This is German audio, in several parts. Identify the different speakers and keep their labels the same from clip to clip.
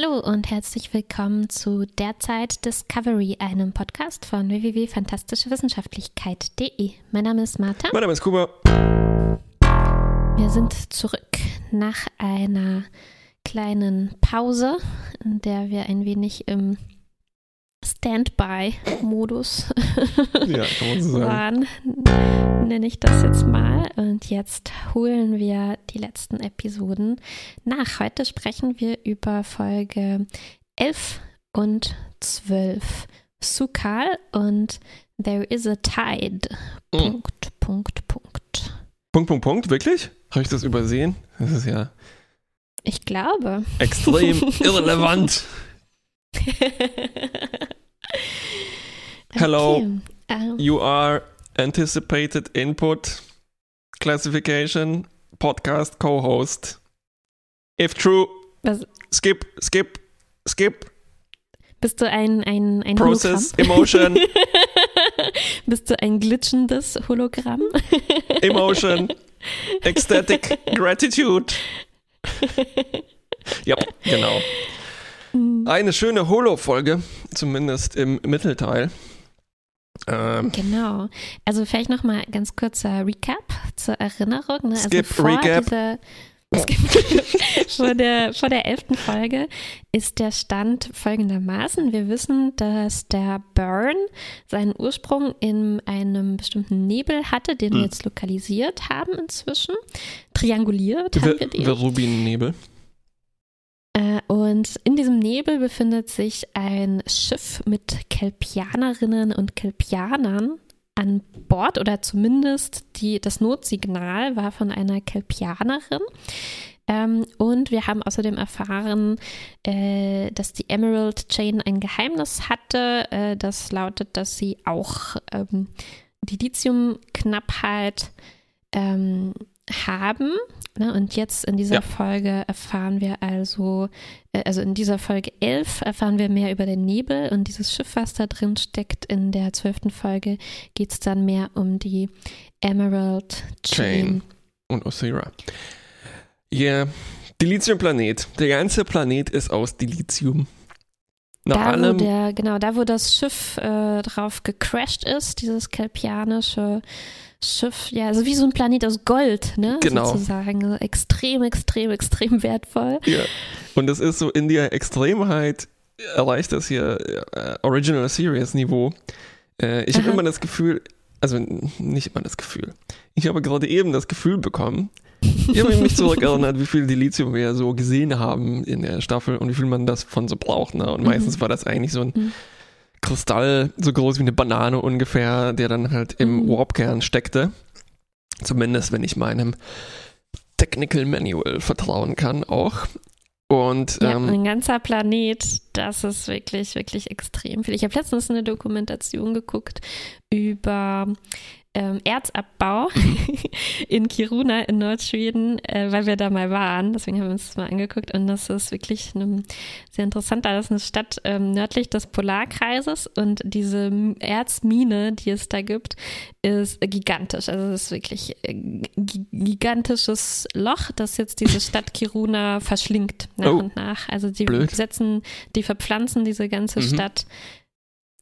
Speaker 1: Hallo und herzlich willkommen zu Derzeit Discovery, einem Podcast von www.fantastischewissenschaftlichkeit.de. Mein Name ist Martha.
Speaker 2: Mein Name ist Kuba.
Speaker 1: Wir sind zurück nach einer kleinen Pause, in der wir ein wenig im Standby-Modus
Speaker 2: Ja, kann man so sagen.
Speaker 1: waren, nenne ich das jetzt mal. Und jetzt holen wir die letzten Episoden nach. Heute sprechen wir über Folge 11 und 12. Sukal und There is a Tide.
Speaker 2: Mm.
Speaker 1: Punkt, Punkt, Punkt.
Speaker 2: Punkt, Punkt, Punkt, wirklich? Habe ich das übersehen? Das ist ja
Speaker 1: Ich glaube.
Speaker 2: extrem irrelevant. Hello.
Speaker 1: Okay. Ähm,
Speaker 2: You are anticipated input classification podcast co-host. If true,
Speaker 1: was,
Speaker 2: skip, skip, skip,
Speaker 1: bist du ein, ein, ein
Speaker 2: process,
Speaker 1: Hologramm?
Speaker 2: emotion,
Speaker 1: Bist du ein glitschendes Hologramm?
Speaker 2: emotion, ecstatic gratitude. Ja, genau. Eine schöne Holo-Folge, zumindest im Mittelteil. Ähm,
Speaker 1: Genau. Also vielleicht noch mal ganz kurzer Recap zur Erinnerung. Ne?
Speaker 2: Skip,
Speaker 1: also vor
Speaker 2: Recap.
Speaker 1: Dieser, Skip, vor, der, vor der elften Folge ist der Stand folgendermaßen. Wir wissen, dass der Burn seinen Ursprung in einem bestimmten Nebel hatte, den wir
Speaker 2: Hm.
Speaker 1: jetzt lokalisiert haben inzwischen. Trianguliert haben wir den. Äh, Und in diesem Nebel befindet sich ein Schiff mit Kelpianerinnen und Kelpianern an Bord oder zumindest die, das Notsignal war von einer Kelpianerin. Ähm, und wir haben außerdem erfahren, äh, dass die Emerald Chain ein Geheimnis hatte. Äh, das lautet, dass sie auch ähm, die Lithiumknappheit ähm, haben. Ne? Und jetzt in dieser
Speaker 2: Ja.
Speaker 1: Folge erfahren wir also, äh, also in dieser Folge 11 erfahren wir mehr über den Nebel und dieses Schiff, was da drin steckt. In der zwölften Folge geht es dann mehr um die Emerald Chain.
Speaker 2: Chain. und Osira. Ja, Dilithium-Planet. Der ganze Planet ist aus Dilithium. Nach
Speaker 1: Da, wo
Speaker 2: allem,
Speaker 1: der, genau, da wo das Schiff äh, drauf gecrashed ist, dieses kelpianische Schiff, ja, also wie so ein Planet aus Gold, ne?
Speaker 2: Genau.
Speaker 1: Sozusagen. Also extrem, extrem, extrem wertvoll.
Speaker 2: ja. Und das ist so in der Extremheit erreicht das hier äh, Original Series Niveau. Äh, ich habe immer das Gefühl, also nicht immer das Gefühl. Ich habe gerade eben das Gefühl bekommen, ich habe mich zurückerinnert, wie viel Dilithium wir so gesehen haben in der Staffel und wie viel man davon so braucht. Ne? Und
Speaker 1: Mhm.
Speaker 2: meistens war das eigentlich so ein
Speaker 1: Mhm.
Speaker 2: Kristall, so groß wie eine Banane ungefähr, der dann halt im
Speaker 1: Mhm.
Speaker 2: Warpkern steckte. Zumindest, wenn ich meinem Technical Manual vertrauen kann auch. Und
Speaker 1: Ja,
Speaker 2: ähm,
Speaker 1: ein ganzer Planet, das ist wirklich, wirklich extrem viel. Ich habe letztens eine Dokumentation geguckt über ähm, Erzabbau in Kiruna in Nordschweden, äh, weil wir da mal waren. Deswegen haben wir uns das mal angeguckt und das ist wirklich eine, sehr interessant. Da ist eine Stadt ähm, nördlich des Polarkreises und diese Erzmine, die es da gibt, ist gigantisch. Also es ist wirklich ein gigantisches Loch, das jetzt diese Stadt Kiruna verschlingt nach
Speaker 2: Oh.
Speaker 1: und nach. Also die
Speaker 2: Blöd.
Speaker 1: setzen, die verpflanzen diese ganze
Speaker 2: Mhm.
Speaker 1: Stadt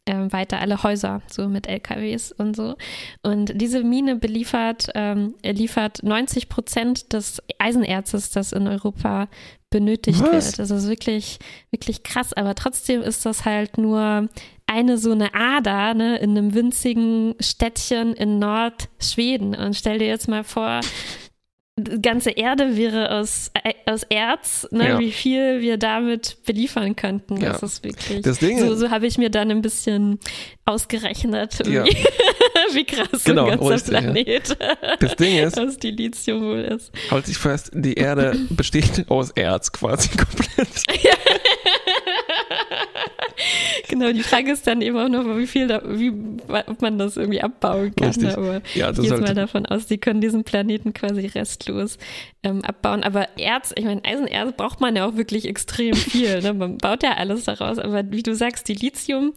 Speaker 1: ähm, weiter alle Häuser, so mit LKWs und so. Und diese Mine beliefert, ähm, liefert 90 Prozent des Eisenerzes, das in Europa benötigt
Speaker 2: Was?
Speaker 1: wird. Also Das ist wirklich, wirklich krass, aber trotzdem ist das halt nur eine so eine Ader ne, in einem winzigen Städtchen in Nordschweden. Und stell dir jetzt mal vor, die ganze Erde wäre aus, äh, aus Erz, ne,
Speaker 2: Ja.
Speaker 1: wie viel wir damit beliefern könnten.
Speaker 2: Ja.
Speaker 1: Das ist wirklich.
Speaker 2: das Ding
Speaker 1: So, so habe ich mir dann ein bisschen ausgerechnet,
Speaker 2: Ja.
Speaker 1: wie, wie krass
Speaker 2: Genau,
Speaker 1: ein ganzer. Planet
Speaker 2: das Ding ist,
Speaker 1: aus Dilithium wohl ist.
Speaker 2: halt dich fest, die Erde besteht aus Erz quasi komplett.
Speaker 1: Genau, die Frage ist dann eben auch noch, wie viel, da, wie, ob man das irgendwie abbauen kann.
Speaker 2: Richtig.
Speaker 1: Ne? Aber
Speaker 2: Ja,
Speaker 1: ich
Speaker 2: das
Speaker 1: gehe
Speaker 2: ist
Speaker 1: jetzt mal davon aus, die können diesen Planeten quasi restlos ähm, abbauen. Aber Erz, ich meine, Eisenerz braucht man ja auch wirklich extrem viel. Ne? Man baut ja alles daraus. Aber wie du sagst, die Lithium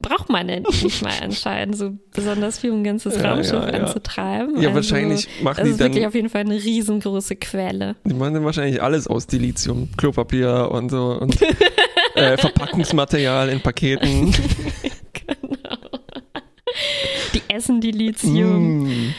Speaker 1: braucht man ja nicht mal anscheinend so besonders viel, um ein ganzes
Speaker 2: Ja,
Speaker 1: Raumschiff
Speaker 2: ja, ja.
Speaker 1: anzutreiben.
Speaker 2: Ja,
Speaker 1: Also,
Speaker 2: wahrscheinlich machen
Speaker 1: Das
Speaker 2: die
Speaker 1: ist wirklich
Speaker 2: dann,
Speaker 1: auf jeden Fall eine riesengroße Quelle.
Speaker 2: die machen dann wahrscheinlich alles aus Dilithium, Klopapier und so und äh, Verpackungsmaterial in Paketen.
Speaker 1: genau. Die essen die Lithium.
Speaker 2: Mm.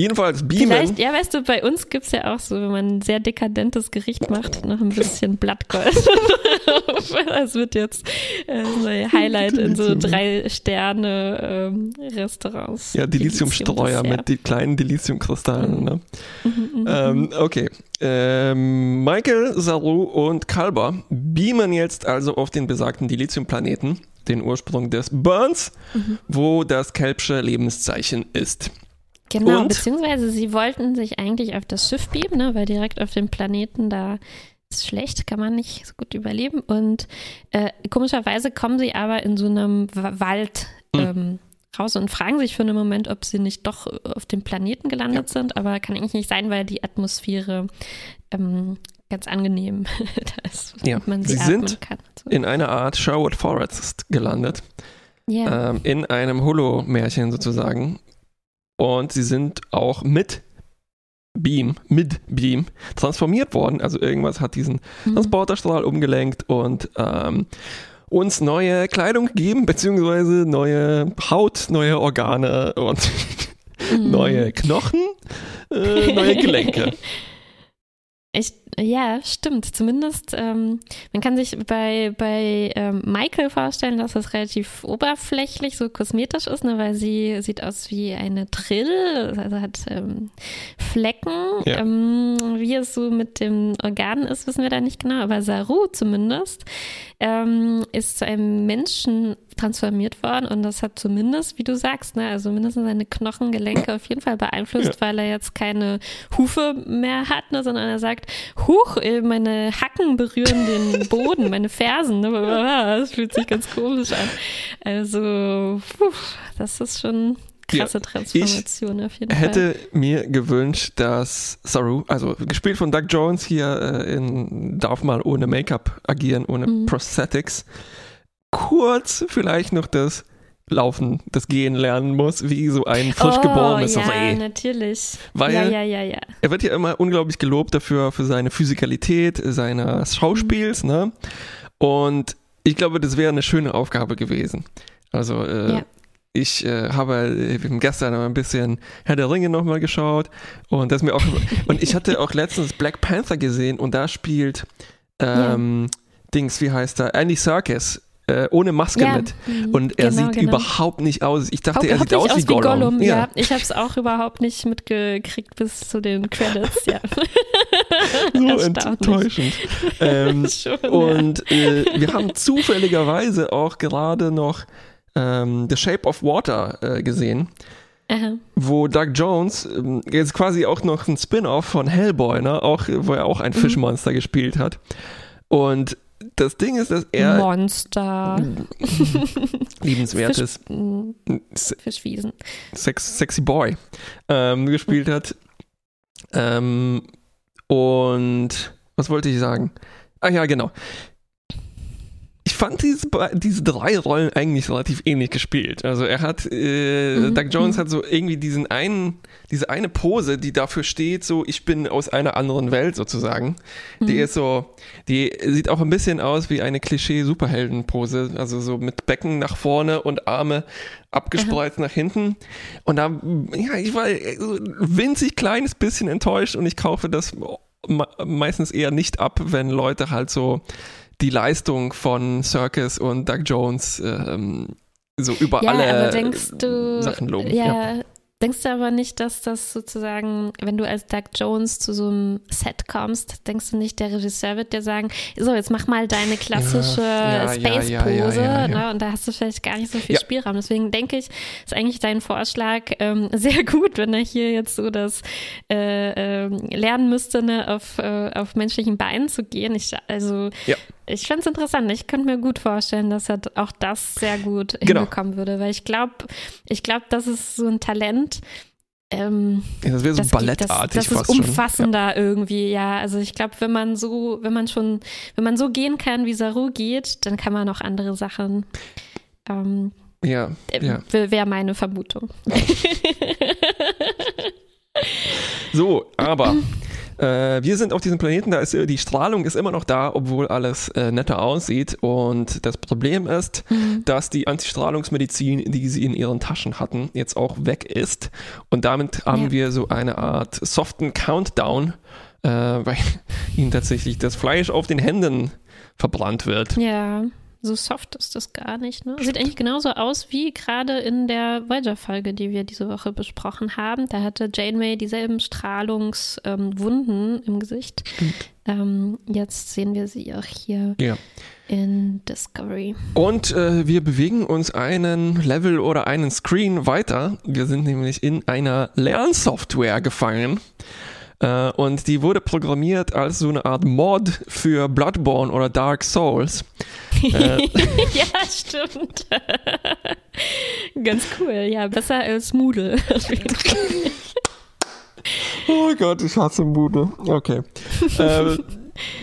Speaker 2: Jedenfalls Beamen.
Speaker 1: Vielleicht, ja, weißt du, bei uns gibt es ja auch so, wenn man ein sehr dekadentes Gericht macht, noch ein bisschen Blattgold. das wird jetzt äh, so ein Highlight in so drei Sterne ähm, Restaurants.
Speaker 2: Ja, Dilithiumstreuer mit die kleinen Dilithiumkristallen. Ne?
Speaker 1: Mhm,
Speaker 2: Ähm, okay. Ähm, Michael, Saru und Kalber beamen jetzt also auf den besagten Dilithiumplaneten, den Ursprung des Burns,
Speaker 1: Mhm.
Speaker 2: wo das Kelpsche Lebenszeichen ist.
Speaker 1: Genau,
Speaker 2: Und?
Speaker 1: beziehungsweise sie wollten sich eigentlich auf das Schiff beamen, ne, weil direkt auf dem Planeten da ist schlecht, kann man nicht so gut überleben. Und äh, komischerweise kommen sie aber in so einem Wa- Wald
Speaker 2: Hm.
Speaker 1: ähm, raus und fragen sich für einen Moment, ob sie nicht doch auf dem Planeten gelandet sind, aber kann eigentlich nicht sein, weil die Atmosphäre ähm, ganz angenehm da ist,
Speaker 2: Ja,
Speaker 1: man sie,
Speaker 2: sie sind
Speaker 1: kann. So.
Speaker 2: In einer Art Sherwood Forest gelandet,
Speaker 1: Ja.
Speaker 2: ähm, in einem Holo-Märchen sozusagen. Und sie sind auch mit Beam, mit Beam transformiert worden. Also irgendwas hat diesen
Speaker 1: Mhm.
Speaker 2: Transporterstrahl umgelenkt und ähm, uns neue Kleidung gegeben, beziehungsweise neue Haut, neue Organe und
Speaker 1: Mhm.
Speaker 2: neue Knochen, äh, neue Gelenke.
Speaker 1: Ich, ja, stimmt. Zumindest, ähm, man kann sich bei, bei ähm, Michael vorstellen, dass das relativ oberflächlich, so kosmetisch ist, ne, weil sie sieht aus wie eine Trill, also hat ähm, Flecken.
Speaker 2: Ja.
Speaker 1: Ähm, wie es so mit dem Organ ist, wissen wir da nicht genau, aber Saru zumindest ähm, ist zu einem Menschen transformiert worden und das hat zumindest, wie du sagst, ne, also mindestens seine Knochengelenke auf jeden Fall beeinflusst, weil er jetzt keine Hufe mehr hat, ne, sondern er sagt, huch, äh, meine Hacken berühren den Boden, meine Fersen, ne, das fühlt sich ganz komisch an. Also, puh, das ist schon krasse Transformation auf jeden Fall.
Speaker 2: Hätte mir gewünscht, dass Saru, also gespielt von Doug Jones hier äh, in Darf mal ohne Make-up agieren, ohne
Speaker 1: Mhm.
Speaker 2: Prosthetics, kurz vielleicht noch das Laufen, das Gehen lernen muss, wie so ein frisch
Speaker 1: oh,
Speaker 2: geborenes
Speaker 1: ja,
Speaker 2: Reh.
Speaker 1: natürlich.
Speaker 2: Weil-
Speaker 1: ja, ja, ja, ja.
Speaker 2: Er wird ja immer unglaublich gelobt dafür, für seine Physikalität, seines Schauspiels, ne? Und ich glaube, das wäre eine schöne Aufgabe gewesen. Also, äh,
Speaker 1: Ja.
Speaker 2: ich äh, habe äh, gestern ein bisschen Herr der Ringe nochmal geschaut und das mir auch und ich hatte auch letztens Black Panther gesehen und da spielt ähm, Dings, wie heißt er? Andy Serkis äh, ohne Maske
Speaker 1: Ja,
Speaker 2: mit
Speaker 1: mhm,
Speaker 2: und er
Speaker 1: genau,
Speaker 2: sieht
Speaker 1: genau.
Speaker 2: überhaupt nicht aus. Ich dachte, er sieht aus
Speaker 1: nicht
Speaker 2: wie Gollum.
Speaker 1: Ja, ich habe es auch überhaupt nicht mitgekriegt bis zu den Credits. Ja.
Speaker 2: so enttäuschend. ähm,
Speaker 1: Schon, ja.
Speaker 2: Und äh, wir haben zufälligerweise auch gerade noch ähm, The Shape of Water äh, gesehen,
Speaker 1: Aha.
Speaker 2: wo Doug Jones ähm, jetzt quasi auch noch ein Spin-off von Hellboy, ne, auch, wo er auch ein
Speaker 1: Mhm.
Speaker 2: Fischmonster gespielt hat. Und das Ding ist, dass er
Speaker 1: Monster.
Speaker 2: liebenswertes
Speaker 1: Fisch,
Speaker 2: Se-
Speaker 1: Fischwiesen.
Speaker 2: Sex, Sexy Boy ähm, gespielt hat. Ähm, und was wollte ich sagen? Ah ja, genau. Ich fand diese, diese drei Rollen eigentlich relativ ähnlich gespielt. Also er hat, äh,
Speaker 1: Mhm,
Speaker 2: Doug Jones
Speaker 1: mhm.
Speaker 2: hat so irgendwie diesen einen, diese eine Pose, die dafür steht, so ich bin aus einer anderen Welt sozusagen. Die
Speaker 1: Mhm.
Speaker 2: ist so, die sieht auch ein bisschen aus wie eine Klischee-Superhelden-Pose. Also so mit Becken nach vorne und Arme abgespreizt nach hinten. Und da, ja, ich war so ein winzig kleines bisschen enttäuscht und ich kaufe das me- meistens eher nicht ab, wenn Leute halt so die Leistung von Circus und Doug Jones ähm, so über
Speaker 1: Ja,
Speaker 2: alle
Speaker 1: denkst du,
Speaker 2: Sachen loben.
Speaker 1: Ja, denkst du aber nicht, dass das sozusagen, wenn du als Doug Jones zu so einem Set kommst, denkst du nicht, der Regisseur wird dir sagen, so, jetzt mach mal deine klassische
Speaker 2: Ja,
Speaker 1: Space-Pose,
Speaker 2: ja, ja.
Speaker 1: Ne? und da hast du vielleicht gar nicht so viel. Spielraum. Deswegen denke ich, ist eigentlich dein Vorschlag ähm, sehr gut, wenn er hier jetzt so das äh, ähm, lernen müsste, ne, auf, äh, auf menschlichen Beinen zu gehen. Ich, also ich finde es interessant. Ich könnte mir gut vorstellen, dass er auch das sehr gut
Speaker 2: Genau.
Speaker 1: hinbekommen würde, weil ich glaube, ich glaube, das ist so ein Talent. Ähm,
Speaker 2: Ja, das wäre so
Speaker 1: das, geht-
Speaker 2: ballettartig
Speaker 1: das, das
Speaker 2: fast
Speaker 1: ist
Speaker 2: schon.
Speaker 1: umfassender irgendwie, ja. Also ich glaube, wenn man so, wenn man schon, wenn man so gehen kann, wie Saru geht, dann kann man auch andere Sachen ähm,
Speaker 2: Ja,
Speaker 1: Äh,
Speaker 2: ja.
Speaker 1: Wäre meine Vermutung.
Speaker 2: So, aber äh, wir sind auf diesem Planeten, da ist äh, die Strahlung ist immer noch da, obwohl alles äh, netter aussieht. Und das Problem ist, dass die Antistrahlungsmedizin, die sie in ihren Taschen hatten, jetzt auch weg ist. Und damit haben
Speaker 1: Ja.
Speaker 2: wir so eine Art soften Countdown, äh, weil ihnen tatsächlich das Fleisch auf den Händen verbrannt wird.
Speaker 1: Ja, so soft ist das gar nicht. Ne? Sieht eigentlich genauso aus wie gerade in der Voyager-Folge, die wir diese Woche besprochen haben. Da hatte Janeway dieselben Strahlungswunden im Gesicht. Ähm, jetzt sehen wir sie auch hier
Speaker 2: Ja.
Speaker 1: in Discovery.
Speaker 2: Und äh, wir bewegen uns einen Level oder einen Screen weiter. Wir sind nämlich in einer Lernsoftware gefangen. Äh, und die wurde programmiert als so eine Art Mod für Bloodborne oder Dark Souls. Äh,
Speaker 1: ja, stimmt. Ganz cool. Ja, besser als Moodle.
Speaker 2: Oh Gott, ich hasse Bude. Okay. ähm,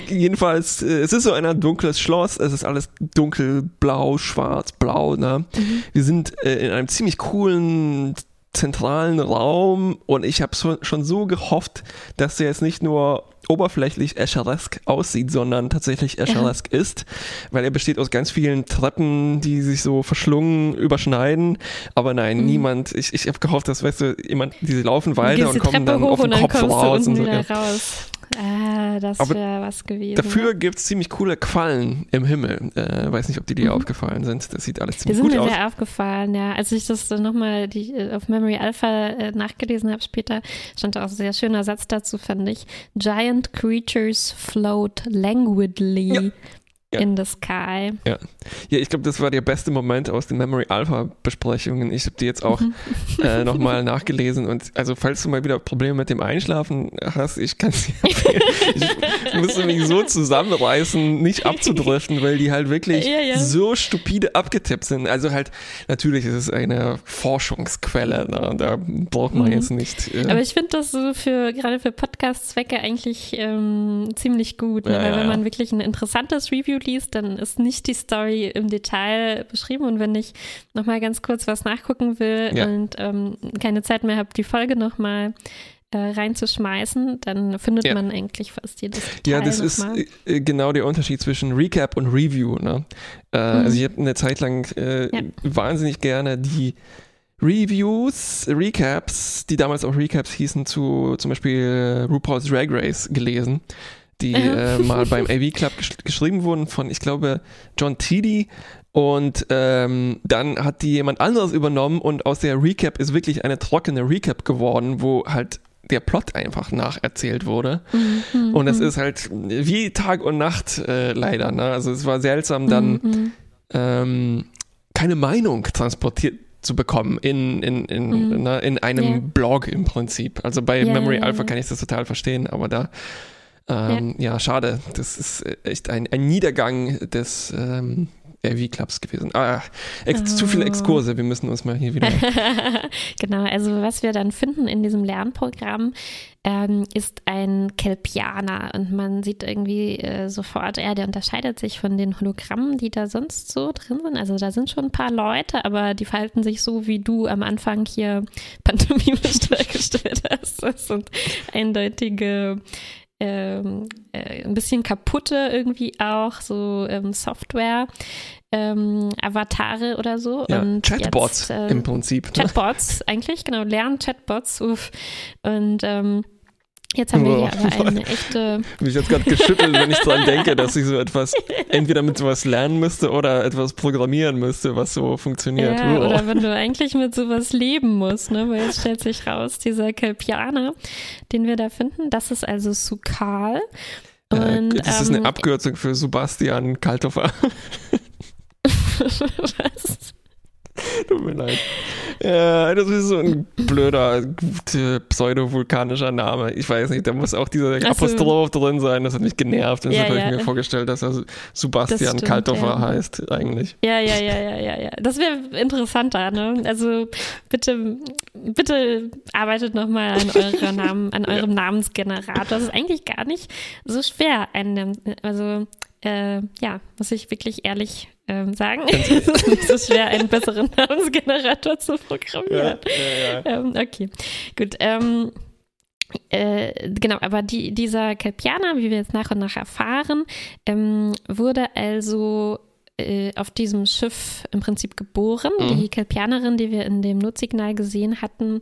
Speaker 2: jedenfalls, äh, es ist so ein dunkles Schloss. Es ist alles dunkelblau, schwarz, blau. Ne? Wir sind äh, in einem ziemlich coolen zentralen Raum und ich habe schon so gehofft, dass der jetzt nicht nur oberflächlich Escheresk aussieht, sondern tatsächlich Escheresk ist, weil er besteht aus ganz vielen Treppen, die sich so verschlungen überschneiden. Aber nein, niemand. Ich, ich habe gehofft, dass weißt du, jemand, die laufen weiter und kommen
Speaker 1: Treppe
Speaker 2: dann
Speaker 1: hoch
Speaker 2: auf den Kopf raus und so. Ja.
Speaker 1: raus. Ah, das wäre was gewesen.
Speaker 2: Dafür gibt es ziemlich coole Quallen im Himmel. Äh, weiß nicht, ob die dir aufgefallen sind. Das sieht alles
Speaker 1: Die
Speaker 2: ziemlich
Speaker 1: sind
Speaker 2: gut
Speaker 1: mir
Speaker 2: aus.
Speaker 1: sehr aufgefallen, ja. Als ich das dann nochmal die, äh, auf Memory Alpha äh, nachgelesen habe später, stand da auch ein sehr schöner Satz dazu, fand ich. Giant creatures float languidly
Speaker 2: Ja. Ja.
Speaker 1: in the sky.
Speaker 2: Ja, ich glaube, das war der beste Moment aus den Memory Alpha Besprechungen. Ich habe die jetzt auch äh, nochmal nachgelesen und also falls du mal wieder Probleme mit dem Einschlafen hast, ich kann es. Ich musste mich so zusammenreißen, nicht abzudriften, weil die halt wirklich
Speaker 1: Ja, ja.
Speaker 2: so stupide abgetippt sind. Also halt, natürlich ist es eine Forschungsquelle, ne? da braucht man
Speaker 1: Mhm.
Speaker 2: jetzt nicht. Äh,
Speaker 1: Aber ich finde das so für gerade für Podcast-Zwecke eigentlich ähm, ziemlich gut, ne?
Speaker 2: Ja,
Speaker 1: weil
Speaker 2: ja,
Speaker 1: wenn
Speaker 2: ja.
Speaker 1: man wirklich ein interessantes Review liest, dann ist nicht die Story im Detail beschrieben und wenn ich nochmal ganz kurz was nachgucken will
Speaker 2: Ja.
Speaker 1: und ähm, keine Zeit mehr habe, die Folge nochmal äh, reinzuschmeißen, dann findet
Speaker 2: Ja.
Speaker 1: man eigentlich fast jedes Detail
Speaker 2: Ja, das ist
Speaker 1: mal.
Speaker 2: äh, genau der Unterschied zwischen Recap und Review. Ne? Äh, Also ich habe eine Zeit lang äh,
Speaker 1: Mhm. Ja.
Speaker 2: wahnsinnig gerne die Reviews, Recaps, die damals auch Recaps hießen, zu zum Beispiel äh, RuPaul's Drag Race gelesen, die äh, mal beim AV Club gesch geschrieben wurden von, ich glaube, John Tidy. Und ähm, dann hat die jemand anderes übernommen und aus der Recap ist wirklich eine trockene Recap geworden, wo halt der Plot einfach nacherzählt wurde.
Speaker 1: Mhm,
Speaker 2: Und es ist halt wie Tag und Nacht äh, leider. Ne? Also es war seltsam, dann
Speaker 1: Mhm.
Speaker 2: ähm, keine Meinung transportiert zu bekommen in, in, in,
Speaker 1: Mhm.
Speaker 2: ne, in einem
Speaker 1: Ja.
Speaker 2: Blog im Prinzip. Also bei
Speaker 1: Ja,
Speaker 2: Memory
Speaker 1: ja,
Speaker 2: Alpha kann ich das total verstehen, aber da ähm, ja. schade. Das ist äh, echt ein, ein Niedergang des ähm, RV-Clubs gewesen. Ah, ex zu viele
Speaker 1: Oh.
Speaker 2: Exkurse, wir müssen uns mal hier wieder.
Speaker 1: genau, also was wir dann finden in diesem Lernprogramm ähm, ist ein Kelpianer und man sieht irgendwie äh, sofort, ja, der unterscheidet sich von den Hologrammen, die da sonst so drin sind. Also da sind schon ein paar Leute, aber die verhalten sich so, wie du am Anfang hier pantomimisch dargestellt hast. Das sind eindeutige ähm, äh, ein bisschen kaputte irgendwie auch, so ähm, Software, ähm, Avatare oder so.
Speaker 2: Ja,
Speaker 1: und
Speaker 2: Chatbots
Speaker 1: jetzt, äh,
Speaker 2: im Prinzip. Ne?
Speaker 1: Chatbots eigentlich, genau, Lern-Chatbots. uff. Und ähm, jetzt haben wir hier aber eine echte,
Speaker 2: Mich jetzt gerade geschüttelt, wenn ich dran denke, dass ich so etwas entweder mit sowas lernen müsste oder etwas programmieren müsste, was so funktioniert.
Speaker 1: ja,
Speaker 2: Oh.
Speaker 1: oder wenn du eigentlich mit sowas leben musst, ne? Weil jetzt stellt sich raus, dieser Kelpianer, den wir da finden, das ist also Sukal.
Speaker 2: Äh,
Speaker 1: Und,
Speaker 2: das ist
Speaker 1: ähm,
Speaker 2: eine Abkürzung für Sebastian Kaltoffer.
Speaker 1: Was?
Speaker 2: Tut mir leid. Ja, das ist so ein blöder äh, pseudo-vulkanischer Name. Ich weiß nicht, da muss auch dieser
Speaker 1: so.
Speaker 2: Apostroph drin sein. Das hat mich genervt.
Speaker 1: Ja,
Speaker 2: deshalb
Speaker 1: ja.
Speaker 2: habe ich mir vorgestellt, dass er
Speaker 1: Das
Speaker 2: Sebastian
Speaker 1: stimmt,
Speaker 2: Kaltoffer
Speaker 1: ja.
Speaker 2: heißt eigentlich.
Speaker 1: Ja, ja, ja, ja, ja, ja. Das wäre interessanter, ne? Also bitte, bitte arbeitet nochmal an Namen, an eurem Namensgenerator. Das ist eigentlich gar nicht so schwer. Einen, also äh, ja, muss ich wirklich ehrlich ähm, sagen. es ist nicht so schwer, einen besseren Namensgenerator zu programmieren. Ja, ja, ja. Ähm, okay, gut. Ähm, äh, genau, aber die, dieser Kelpianer, wie wir jetzt nach und nach erfahren, ähm, wurde also äh, auf diesem Schiff im Prinzip geboren. Mhm. Die Kelpianerin, die wir in dem Notsignal gesehen hatten,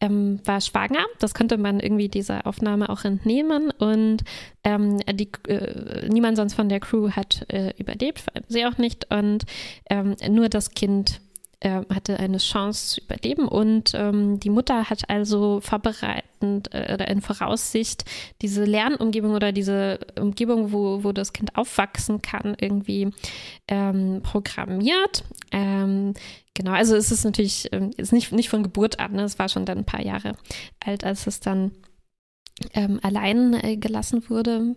Speaker 1: ähm, war schwanger. Das konnte man irgendwie dieser Aufnahme auch entnehmen. Und ähm, die, äh, niemand sonst von der Crew hat äh, überlebt, sie auch nicht. Und ähm, nur das Kind äh, hatte eine Chance zu überleben und ähm, die Mutter hat also vorbereitend äh, oder in Voraussicht diese Lernumgebung oder diese Umgebung, wo, wo das Kind aufwachsen kann, irgendwie ähm, programmiert. Ähm, genau, also es ist natürlich ähm, ist nicht, nicht von Geburt an, ne? es war schon dann ein paar Jahre alt, als es dann ähm, allein äh, gelassen wurde.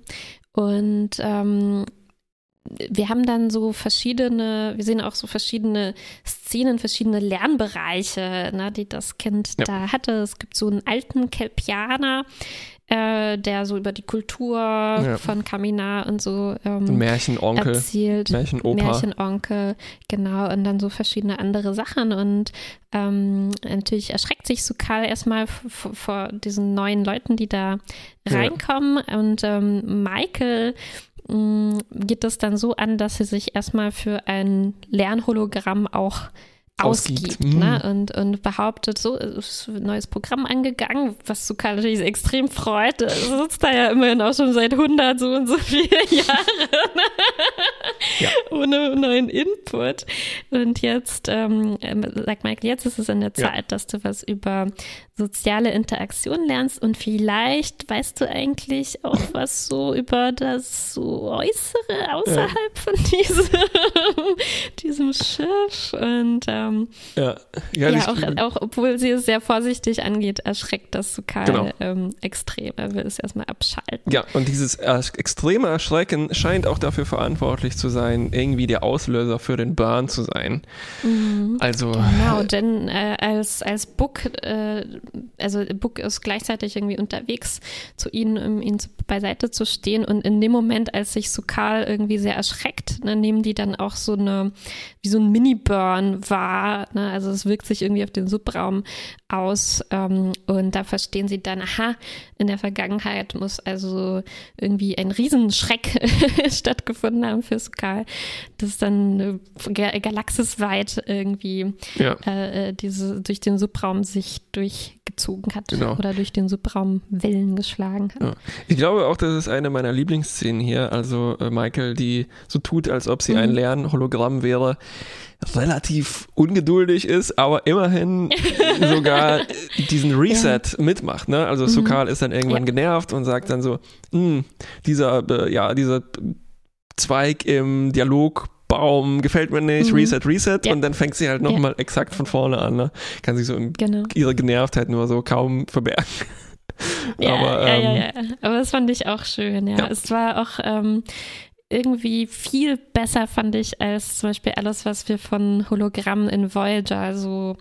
Speaker 1: Und ähm, wir haben dann so verschiedene, wir sehen auch so verschiedene Szenen, verschiedene Lernbereiche, ne, die das Kind ja. da hatte. Es gibt so einen alten Kelpianer, äh, der so über die Kultur ja. von Kamina und so ähm,
Speaker 2: Märchenonkel
Speaker 1: erzählt.
Speaker 2: Märchenoper.
Speaker 1: Märchenonkel, genau, und dann so verschiedene andere Sachen. Und ähm, natürlich erschreckt sich Sukal erstmal vor diesen neuen Leuten, die da reinkommen. Ja. Und ähm, Michael geht das dann so an, dass sie sich erstmal für ein Lernhologramm auch ausgibt, ausgibt ne? Mhm. und, und behauptet, so ist ein neues Programm angegangen, was Zucker natürlich extrem freut. Sitzt da ja immerhin auch schon seit 100 so und so viele Jahre ne? ja. ohne neuen Input. Und jetzt ähm, ähm, sagt Michael, jetzt ist es in der Zeit, ja. dass du was über soziale Interaktion lernst und vielleicht weißt du eigentlich auch was so über das so Äußere außerhalb ja. von diesem, diesem Schiff und ähm,
Speaker 2: ja,
Speaker 1: ja, ja auch, auch, obwohl sie es sehr vorsichtig angeht, erschreckt das Sukal genau. ähm, extrem. Er will es erstmal abschalten.
Speaker 2: Ja, und dieses extreme Erschrecken scheint auch dafür verantwortlich zu sein, irgendwie der Auslöser für den Burn zu sein. Mhm. Also
Speaker 1: genau, denn äh, als als Book äh, also Book ist gleichzeitig irgendwie unterwegs zu ihnen, um ihnen beiseite zu stehen. Und in dem Moment, als sich Sukal irgendwie sehr erschreckt, ne, nehmen die dann auch so eine, wie so ein Mini-Burn wahr. Ne? Also es wirkt sich irgendwie auf den Subraum aus. Ähm, und da verstehen sie dann, aha, in der Vergangenheit muss also irgendwie ein Riesenschreck stattgefunden haben für Sukal, das dann äh, galaxisweit irgendwie ja. äh, äh diese durch den Subraum sich durch gezogen hat genau. oder durch den Subraum Wellen geschlagen hat. Ja.
Speaker 2: Ich glaube auch, das ist eine meiner Lieblingsszenen hier. Also äh, Michael, die so tut, als ob sie mhm. ein Lernhologramm wäre, relativ ungeduldig ist, aber immerhin sogar diesen Reset ja. mitmacht. Ne? Also mhm. Sukal ist dann irgendwann ja. genervt und sagt dann so, hm, dieser, äh, ja, dieser Zweig im Dialog Baum, gefällt mir nicht, mhm. Reset, Reset. Ja. Und dann fängt sie halt nochmal ja. exakt von vorne an. Ne? Kann sich so genau. ihre Genervtheit nur so kaum verbergen.
Speaker 1: Ja, aber, ähm, ja, ja, ja. Aber das fand ich auch schön, ja. ja. Es war auch, ähm, irgendwie viel besser, fand ich, als zum Beispiel alles, was wir von Hologrammen in Voyager so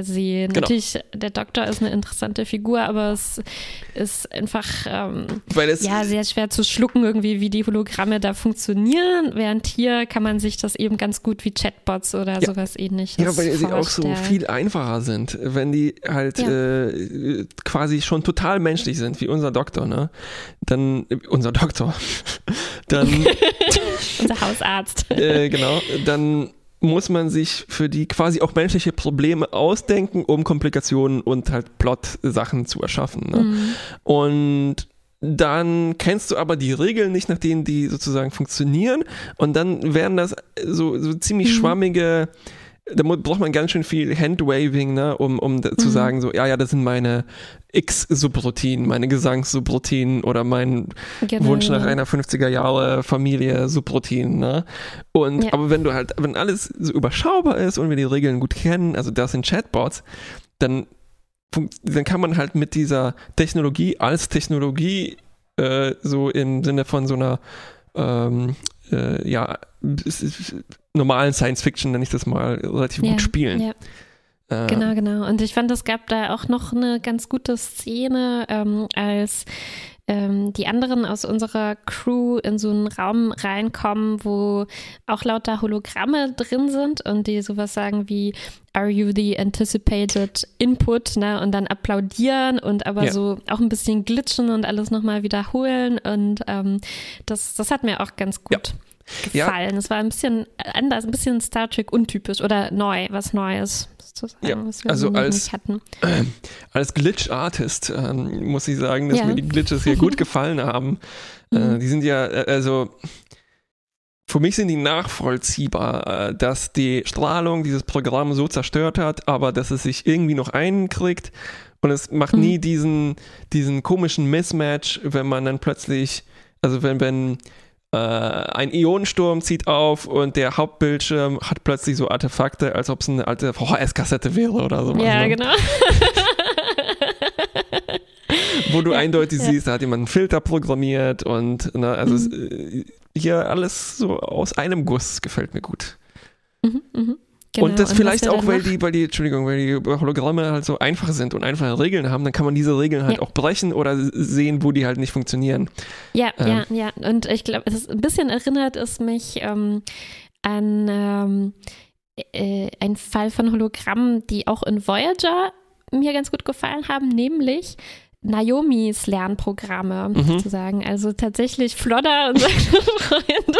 Speaker 1: sehen. Genau. Natürlich, der Doktor ist eine interessante Figur, aber es ist einfach ähm, es ja, sehr schwer zu schlucken, irgendwie, wie die Hologramme da funktionieren. Während hier kann man sich das eben ganz gut wie Chatbots oder ja. sowas ähnliches.
Speaker 2: Ja, weil sie auch so viel einfacher sind, wenn die halt ja. äh, quasi schon total menschlich sind, wie unser Doktor, ne? Dann, äh, unser Doktor, dann
Speaker 1: Unser Hausarzt.
Speaker 2: äh, genau, dann muss man sich für die quasi auch menschliche Probleme ausdenken, um Komplikationen und halt Plot-Sachen zu erschaffen. Ne? Mhm. Und dann kennst du aber die Regeln nicht, nach denen die sozusagen funktionieren. Und dann werden das so, so ziemlich mhm. schwammige da braucht man ganz schön viel Handwaving, ne, um, um mhm. zu sagen, so, ja, ja, das sind meine X-Subroutinen, meine Gesangs-Subroutinen oder mein genau, Wunsch nach einer 50er Jahre Familie Subroutinen, ne? Und, ja. aber wenn du halt, wenn alles so überschaubar ist und wir die Regeln gut kennen, also das sind Chatbots, dann, dann kann man halt mit dieser Technologie als Technologie äh, so im Sinne von so einer ähm, äh, ja, normalen Science Fiction, nenne ich das mal, relativ ja, gut spielen. Ja.
Speaker 1: Äh, genau, genau. Und ich fand, es gab da auch noch eine ganz gute Szene, ähm, als ähm, die anderen aus unserer Crew in so einen Raum reinkommen, wo auch lauter Hologramme drin sind und die sowas sagen wie Are you the anticipated input? Ne? Und dann applaudieren und aber ja. so auch ein bisschen glitschen und alles nochmal wiederholen. Und ähm, das, das hat mir auch ganz gut ja gefallen. Ja. Es war ein bisschen anders, ein bisschen Star Trek untypisch oder neu, was Neues
Speaker 2: sozusagen, ja, was wir also als, nicht hatten. Äh, als Glitch-Artist äh, muss ich sagen, dass ja. mir die Glitches hier gut gefallen haben. Äh, mhm. die sind ja, äh, also für mich sind die nachvollziehbar, äh, dass die Strahlung dieses Programm so zerstört hat, aber dass es sich irgendwie noch einkriegt und es macht mhm. nie diesen, diesen komischen Mismatch, wenn man dann plötzlich, also wenn, wenn äh, ein Ionensturm zieht auf und der Hauptbildschirm hat plötzlich so Artefakte, als ob es eine alte VHS-Kassette wäre oder so.
Speaker 1: Ja, ne? genau.
Speaker 2: Wo du ja, eindeutig ja. siehst, da hat jemand einen Filter programmiert und ne, also mhm. es, äh, hier alles so aus einem Guss gefällt mir gut. Mhm, mh. Genau, und das und vielleicht auch, weil die, weil die, Entschuldigung, weil die Hologramme halt so einfach sind und einfache Regeln haben, dann kann man diese Regeln halt ja. auch brechen oder sehen, wo die halt nicht funktionieren.
Speaker 1: Ja, ähm. ja, ja. Und ich glaube, ein bisschen erinnert es mich ähm, an ähm, äh, einen Fall von Hologrammen, die auch in Voyager mir ganz gut gefallen haben, nämlich Naomis Lernprogramme mhm. sozusagen. Also tatsächlich Flodder und seine Freunde,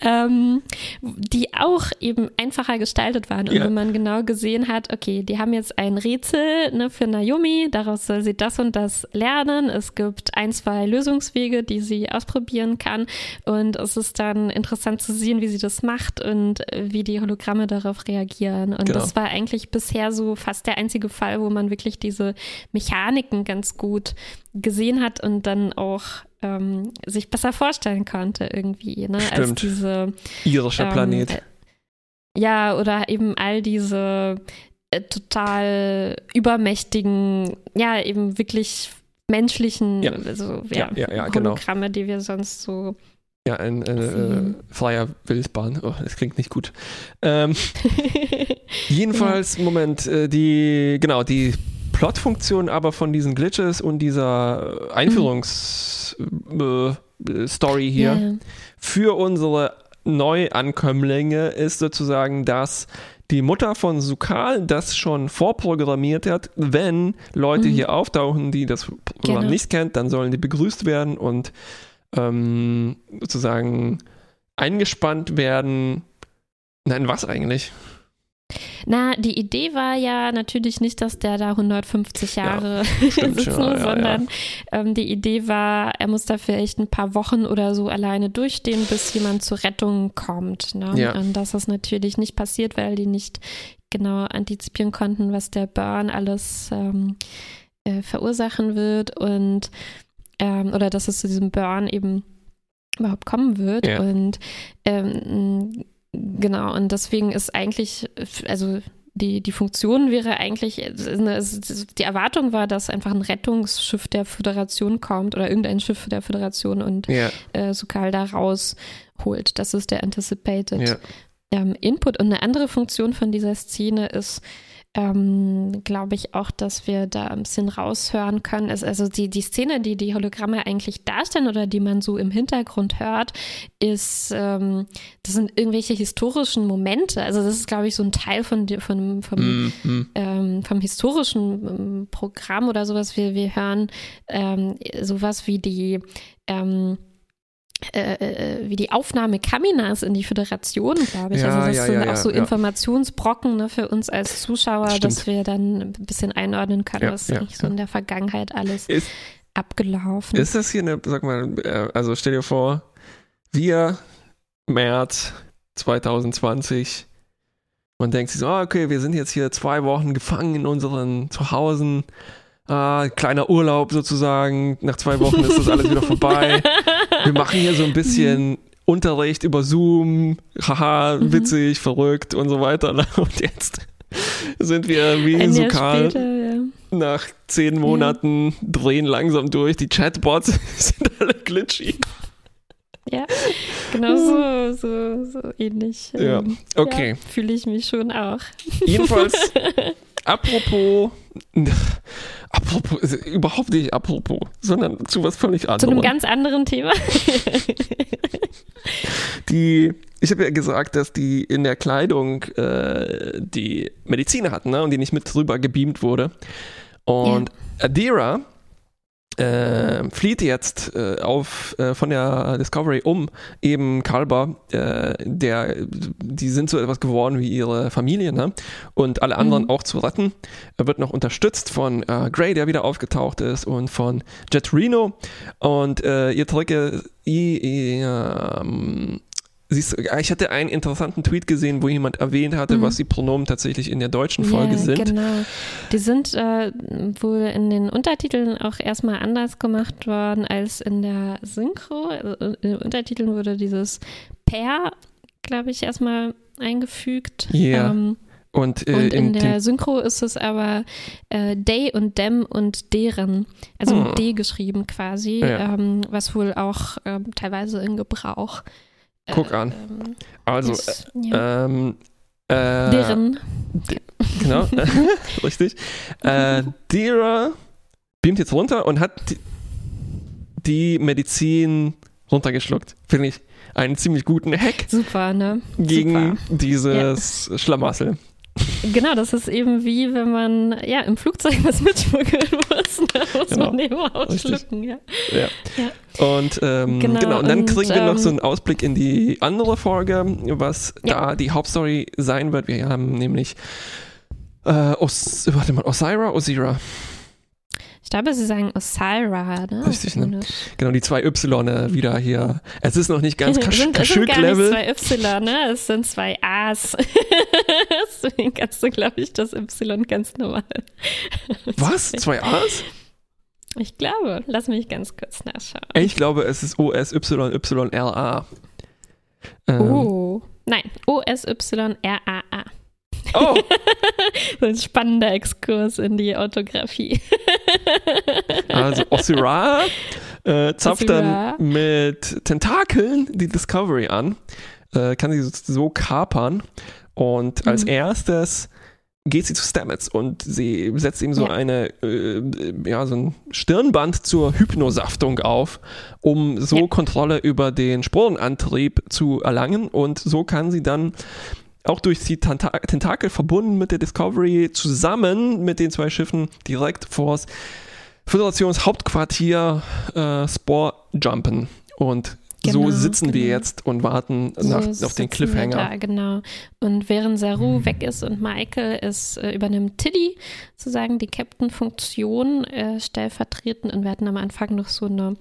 Speaker 1: ähm, die auch eben einfacher gestaltet waren. Und ja. wenn man genau gesehen hat, okay, die haben jetzt ein Rätsel ne, für Naomi, daraus soll sie das und das lernen. Es gibt ein, zwei Lösungswege, die sie ausprobieren kann. Und es ist dann interessant zu sehen, wie sie das macht und wie die Hologramme darauf reagieren. Und genau. das war eigentlich bisher so fast der einzige Fall, wo man wirklich diese Mechaniken ganz gut gesehen hat und dann auch ähm, sich besser vorstellen konnte irgendwie, ne?
Speaker 2: Stimmt. Als diese irischer ähm, Planet. Äh,
Speaker 1: ja, oder eben all diese äh, total übermächtigen, ja, eben wirklich menschlichen, ja. also ja, ja, ja genau. Hologramme, genau. die wir sonst so
Speaker 2: ja, ein, eine äh, Flyer Wildbahn. Oh, das klingt nicht gut. Ähm, jedenfalls. Moment, äh, die, genau, die Plotfunktion aber von diesen Glitches und dieser Einführungsstory äh, hier yeah. für unsere Neuankömmlinge ist sozusagen, dass die Mutter von Sukal das schon vorprogrammiert hat. Wenn Leute mhm. hier auftauchen, die das Programm genau. nicht kennt, dann sollen die begrüßt werden und ähm, sozusagen eingespannt werden. Nein, was eigentlich?
Speaker 1: Na, die Idee war ja natürlich nicht, dass der da 150 Jahre ja, sitzt, ja, sondern ja. Ähm, die Idee war, er muss da vielleicht ein paar Wochen oder so alleine durchstehen, bis jemand zur Rettung kommt. Ne? Und das ist natürlich nicht passiert, weil die nicht genau antizipieren konnten, was der Burn alles ähm, äh, verursachen wird und ähm, oder dass es zu diesem Burn eben überhaupt kommen wird. Und ähm, Genau, und deswegen ist eigentlich, also die, die Funktion wäre eigentlich, die Erwartung war, dass einfach ein Rettungsschiff der Föderation kommt oder irgendein Schiff der Föderation und ja. äh, Sukal da rausholt. Das ist der Anticipated ja. ähm, Input. Und eine andere Funktion von dieser Szene ist, ähm, glaube ich auch, dass wir da ein bisschen raushören können. Also die, die Szene, die die Hologramme eigentlich darstellen oder die man so im Hintergrund hört, ist, ähm, das sind irgendwelche historischen Momente. Also das ist, glaube ich, so ein Teil von, von vom, mm -hmm. ähm, vom historischen ähm, Programm oder sowas. Wir, wir hören ähm, sowas wie die ähm, äh, äh, wie die Aufnahme Kaminas in die Föderation, glaube ich. Ja, also das ja, sind ja, auch so Informationsbrocken ne, für uns als Zuschauer, Stimmt. dass wir dann ein bisschen einordnen können, was nicht so in der Vergangenheit alles ist, abgelaufen.
Speaker 2: Ist das hier eine, sag mal, äh, also stell dir vor, wir März 2020 man denkt sich so, ah, okay, wir sind jetzt hier zwei Wochen gefangen in unseren Zuhause. Ah, kleiner Urlaub sozusagen. Nach zwei Wochen ist das alles wieder vorbei. wir machen hier so ein bisschen mhm. Unterricht über Zoom, haha, mhm. witzig, verrückt und so weiter. Und jetzt sind wir wie ein Sukal. Ja. Nach zehn Monaten ja. drehen langsam durch. Die Chatbots sind alle glitchy.
Speaker 1: Ja, genau so, so, so ähnlich.
Speaker 2: Ja, ähm, okay. Ja,
Speaker 1: Fühle ich mich schon auch.
Speaker 2: Jedenfalls apropos, apropos, also überhaupt nicht apropos, sondern zu was völlig anderem.
Speaker 1: Zu einem ganz anderen Thema.
Speaker 2: die, ich habe ja gesagt, dass die in der Kleidung äh, die Mediziner hatten ne, und die nicht mit drüber gebeamt wurde. Und ja. Adira äh, flieht jetzt äh, auf, äh, von der Discovery um eben Kalber, äh, der, die sind so etwas geworden wie ihre Familie, ne? Und alle anderen mhm. auch zu retten. Er wird noch unterstützt von äh, Gray, der wieder aufgetaucht ist, und von Jet Reno. Und äh, ihr Trick ist, ähm, Siehst du, ich hatte einen interessanten Tweet gesehen, wo jemand erwähnt hatte, mhm. was die Pronomen tatsächlich in der deutschen Folge yeah, sind.
Speaker 1: Genau. Die sind äh, wohl in den Untertiteln auch erstmal anders gemacht worden als in der Synchro. Also in den Untertiteln wurde dieses Per, glaube ich, erstmal eingefügt.
Speaker 2: Ja. Yeah. Ähm, und,
Speaker 1: äh, und, in, in der Synchro ist es aber äh, Day und Dem und deren, also hm. mit D geschrieben quasi, ja. ähm, was wohl auch ähm, teilweise in Gebrauch ist
Speaker 2: Guck an. Ähm, also, ist, ja. ähm, äh,
Speaker 1: deren.
Speaker 2: genau, richtig. Äh, Dira beamt jetzt runter und hat die, die Medizin runtergeschluckt. Finde ich einen ziemlich guten Hack.
Speaker 1: Super, ne?
Speaker 2: Gegen Super. dieses ja. Schlamassel.
Speaker 1: Genau, das ist eben wie wenn man ja im Flugzeug was mitschmuggeln muss. Da muss genau. man eben ausschlucken. Ja.
Speaker 2: Ja. ja. Und, ähm, genau, genau, und dann und, kriegen wir noch so einen ähm, Ausblick in die andere Folge, was ja. da die Hauptstory sein wird. Wir haben nämlich äh, Os warte mal, Osira, Osira.
Speaker 1: Ich glaube, sie sagen Osira, ne?
Speaker 2: Richtig, ne? Genau, die zwei Y wieder hier. Es ist noch nicht ganz Kaschuk-Level.
Speaker 1: Es sind gar nicht zwei Y, ne? Es sind zwei A's. Deswegen kannst du, glaube ich, das Y ganz normal.
Speaker 2: Was? Zwei A's?
Speaker 1: Ich glaube. Lass mich ganz kurz nachschauen.
Speaker 2: Ich glaube, es ist O S Y Y R A.
Speaker 1: Ähm. Oh. Nein, O S Y R A A.
Speaker 2: Oh.
Speaker 1: so ein spannender Exkurs in die Orthographie.
Speaker 2: also Osira äh, zapft Osira. dann mit Tentakeln die Discovery an, äh, kann sie so kapern und als mhm. erstes geht sie zu Stamets und sie setzt ihm so ja. eine, äh, ja, so ein Stirnband zur Hypnosaftung auf, um so ja. Kontrolle über den Sporenantrieb zu erlangen und so kann sie dann auch durch die Tentakel verbunden mit der Discovery zusammen mit den zwei Schiffen direkt vors Föderationshauptquartier äh, Spore jumpen. Und Genau, so sitzen genau. wir jetzt und warten nach, so auf den Cliffhanger. Da,
Speaker 1: genau. Und während Saru mhm. weg ist und Michael ist, äh, übernimmt Tiddy sozusagen die Captain-Funktion äh, stellvertretend. Und wir hatten am Anfang noch so eine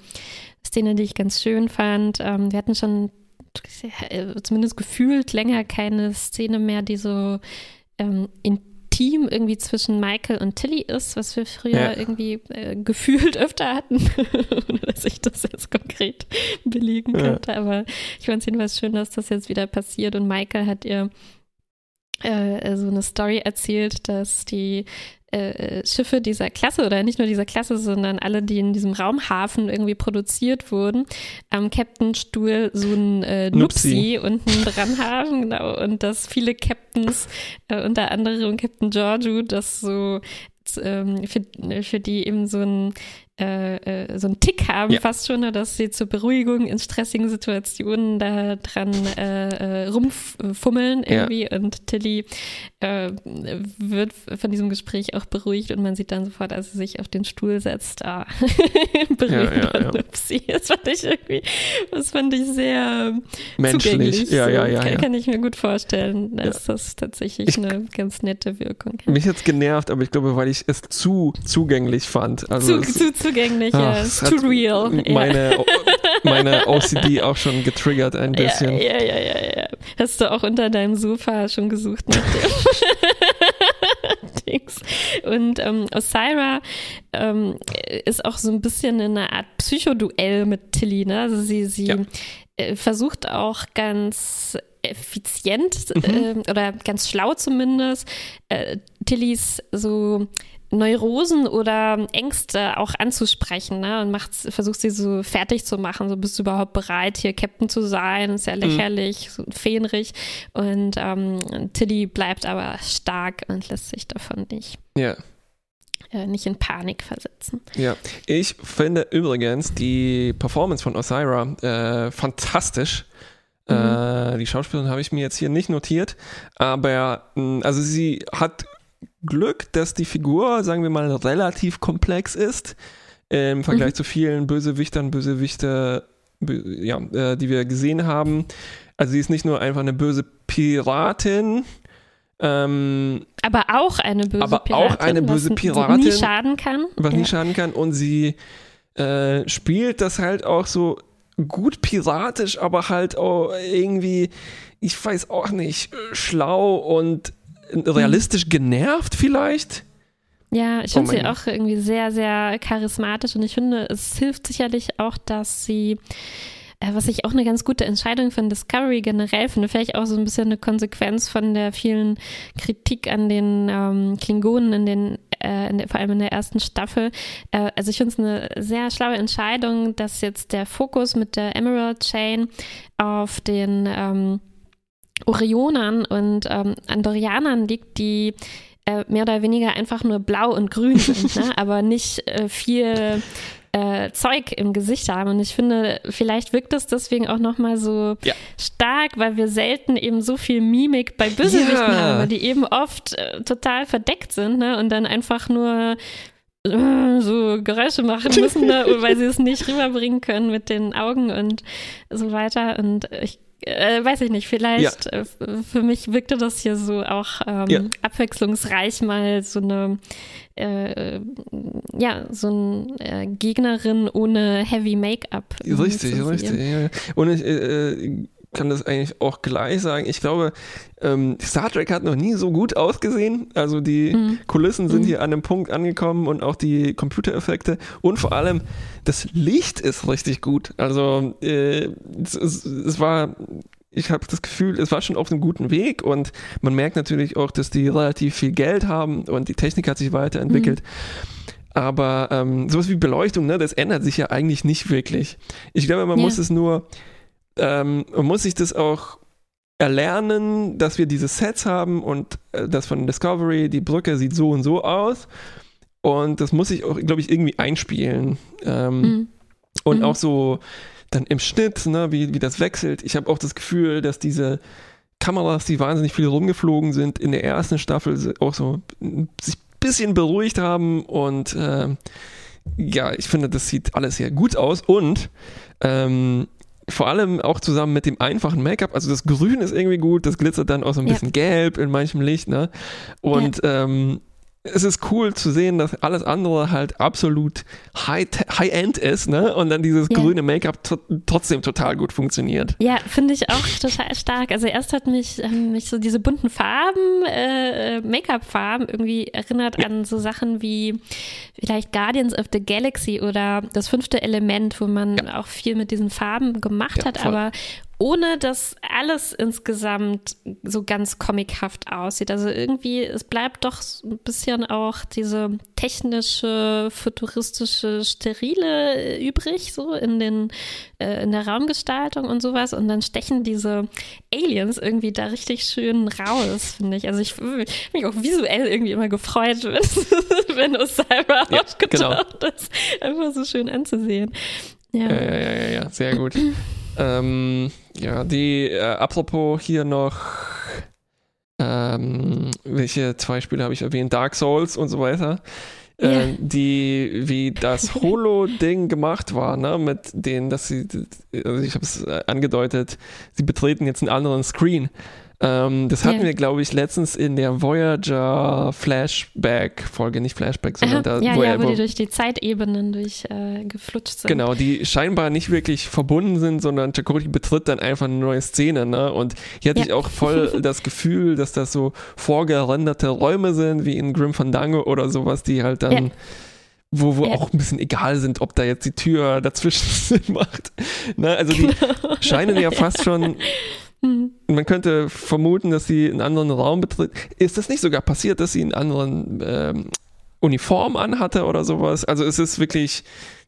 Speaker 1: Szene, die ich ganz schön fand. Ähm, wir hatten schon zumindest gefühlt länger keine Szene mehr, die so ähm, intim irgendwie zwischen Michael und Tilly ist, was wir früher ja. irgendwie äh, gefühlt öfter hatten, ohne dass ich das jetzt konkret belegen ja. könnte. Aber ich fand es jedenfalls schön, dass das jetzt wieder passiert und Michael hat ihr äh, so eine Story erzählt, dass die äh, Schiffe dieser Klasse oder nicht nur dieser Klasse, sondern alle, die in diesem Raumhafen irgendwie produziert wurden, am Captainstuhl so ein äh, Nupsi. Unten dran haben, genau, und dass viele Captains, äh, unter anderem Captain Giorgio, das so ähm, für, für die eben so ein äh, äh, so einen Tick haben, ja. fast schon, dass sie zur Beruhigung in stressigen Situationen da dran äh, äh, rumfummeln irgendwie ja. und Tilly äh, wird von diesem Gespräch auch beruhigt und man sieht dann sofort, als sie sich auf den Stuhl setzt, ah, beruhigt ja, ja, ja. Das fand ich irgendwie, das fand ich sehr
Speaker 2: Menschlich.
Speaker 1: zugänglich.
Speaker 2: Ja, ja, ja,
Speaker 1: kann, kann ich mir gut vorstellen, dass das tatsächlich ich, eine ganz nette Wirkung hat.
Speaker 2: Mich jetzt genervt, aber ich glaube, weil ich es zu zugänglich fand. Also
Speaker 1: zu, zu zugänglich, ja. It's too real.
Speaker 2: Meine, ja. meine OCD auch schon getriggert ein bisschen.
Speaker 1: Ja, ja, ja, ja, ja. Hast du auch unter deinem Sofa schon gesucht nach dem Dings. Und ähm, Osira ähm, ist auch so ein bisschen in einer Art Psychoduell mit Tilly. Ne? Also sie, sie ja. äh, versucht auch ganz effizient mhm. äh, oder ganz schlau zumindest, äh, Tillys so Neurosen oder Ängste auch anzusprechen ne? und macht, versucht sie so fertig zu machen. So bist du überhaupt bereit, hier Captain zu sein? Ist ja mhm. lächerlich, mhm. so fähnrig. Und ähm, Tilly bleibt aber stark und lässt sich davon nicht.
Speaker 2: Ja.
Speaker 1: Äh, nicht in Panik versetzen.
Speaker 2: Ja, ich finde übrigens die Performance von Osira äh, fantastisch. Mhm. Äh, die Schauspielerin habe ich mir jetzt hier nicht notiert, aber mh, also sie hat Glück, dass die Figur, sagen wir mal, relativ komplex ist im Vergleich mhm. zu vielen Bösewichtern, Bösewichte, ja, äh, die wir gesehen haben. Also sie ist nicht nur einfach eine böse Piratin, ähm,
Speaker 1: aber auch eine böse
Speaker 2: aber Piratin. auch eine böse Piratin.
Speaker 1: Was nie schaden kann.
Speaker 2: Was ja. nie schaden kann. Und sie äh, spielt das halt auch so gut piratisch, aber halt auch irgendwie, ich weiß auch nicht, schlau und realistisch genervt vielleicht.
Speaker 1: Ja, ich finde oh sie auch irgendwie sehr, sehr charismatisch und ich finde, es hilft sicherlich auch, dass sie, äh, was ich auch eine ganz gute Entscheidung von Discovery generell finde, vielleicht auch so ein bisschen eine Konsequenz von der vielen Kritik an den ähm, Klingonen in den äh, der, vor allem in der ersten Staffel. Äh, also ich finde es eine sehr schlaue Entscheidung, dass jetzt der Fokus mit der Emerald Chain auf den ähm, Orionern und ähm, Andorianern liegt, die äh, mehr oder weniger einfach nur blau und grün sind, ne? aber nicht äh, viel äh, Zeug im Gesicht haben. Und ich finde, vielleicht wirkt es deswegen auch nochmal so ja. stark, weil wir selten eben so viel Mimik bei Bösewichten ja. haben, die eben oft äh, total verdeckt sind ne? und dann einfach nur äh, so Geräusche machen müssen, ne? weil sie es nicht rüberbringen können mit den Augen und so weiter. Und ich äh, weiß ich nicht, vielleicht ja. äh, für mich wirkte das hier so auch ähm, ja. abwechslungsreich mal so eine äh, ja, so eine äh, Gegnerin ohne Heavy Make-up.
Speaker 2: Richtig, richtig. Ja. Und ich äh, äh, kann das eigentlich auch gleich sagen. Ich glaube, ähm, Star Trek hat noch nie so gut ausgesehen. Also die mhm. Kulissen sind mhm. hier an einem Punkt angekommen und auch die Computereffekte und vor allem das Licht ist richtig gut. Also äh, es, es, es war ich habe das Gefühl, es war schon auf einem guten Weg und man merkt natürlich auch, dass die relativ viel Geld haben und die Technik hat sich weiterentwickelt. Mhm. Aber ähm, sowas wie Beleuchtung, ne, das ändert sich ja eigentlich nicht wirklich. Ich glaube, man ja. muss es nur ähm, muss sich das auch erlernen, dass wir diese Sets haben und äh, das von Discovery, die Brücke sieht so und so aus. Und das muss ich auch, glaube ich, irgendwie einspielen. Ähm, mhm. Und mhm. auch so dann im Schnitt, ne, wie, wie das wechselt. Ich habe auch das Gefühl, dass diese Kameras, die wahnsinnig viel rumgeflogen sind, in der ersten Staffel auch so sich ein bisschen beruhigt haben. Und äh, ja, ich finde, das sieht alles sehr gut aus. Und ähm, vor allem auch zusammen mit dem einfachen Make-up. Also das Grün ist irgendwie gut, das glitzert dann auch so ein bisschen ja. gelb in manchem Licht, ne? Und ja. ähm, es ist cool zu sehen, dass alles andere halt absolut High-End ist, ne? Und dann dieses ja. grüne Make-up trotzdem total gut funktioniert.
Speaker 1: Ja, finde ich auch total stark. Also erst hat mich, ähm, mich so diese bunten Farben, äh, Make-up-Farben irgendwie erinnert ja. an so Sachen wie vielleicht Guardians of the Galaxy oder das fünfte Element, wo man ja. auch viel mit diesen Farben gemacht hat, voll. aber ohne dass alles insgesamt so ganz comichaft aussieht. Also irgendwie, es bleibt doch ein bisschen auch diese technische, futuristische, sterile übrig, so in den, äh, in der Raumgestaltung und sowas. Und dann stechen diese Aliens irgendwie da richtig schön raus, finde ich. Also ich bin mich auch visuell irgendwie immer gefreut, wenn, wenn Osira ja, aufgetaucht genau. ist. Einfach so schön anzusehen.
Speaker 2: Ja, ja, ja, ja, ja sehr gut. ähm, ja, die, äh, apropos hier noch, ähm, welche zwei Spiele habe ich erwähnt? Dark Souls und so weiter. Äh, yeah. die, wie das Holo-Ding gemacht war, ne, mit denen, dass sie, also ich habe es äh, angedeutet, sie betreten jetzt einen anderen Screen. Ähm, das hatten yeah. wir, glaube ich, letztens in der Voyager Flashback-Folge, nicht Flashback, sondern
Speaker 1: da, ja, wo, ja, er, wo die durch die Zeitebenen durchgeflutscht äh, sind.
Speaker 2: Genau, die scheinbar nicht wirklich verbunden sind, sondern Chakotay betritt dann einfach eine neue Szene. Ne? Und hier hatte ja. ich auch voll das Gefühl, dass das so vorgerenderte Räume sind, wie in Grim Fandango oder sowas, die halt dann. Ja wo, wo ja. auch ein bisschen egal sind, ob da jetzt die Tür dazwischen Sinn macht. Ne? Also die scheinen ja fast schon. Man könnte vermuten, dass sie einen anderen Raum betritt. Ist das nicht sogar passiert, dass sie einen anderen ähm, Uniform anhatte oder sowas. Also es ist wirklich,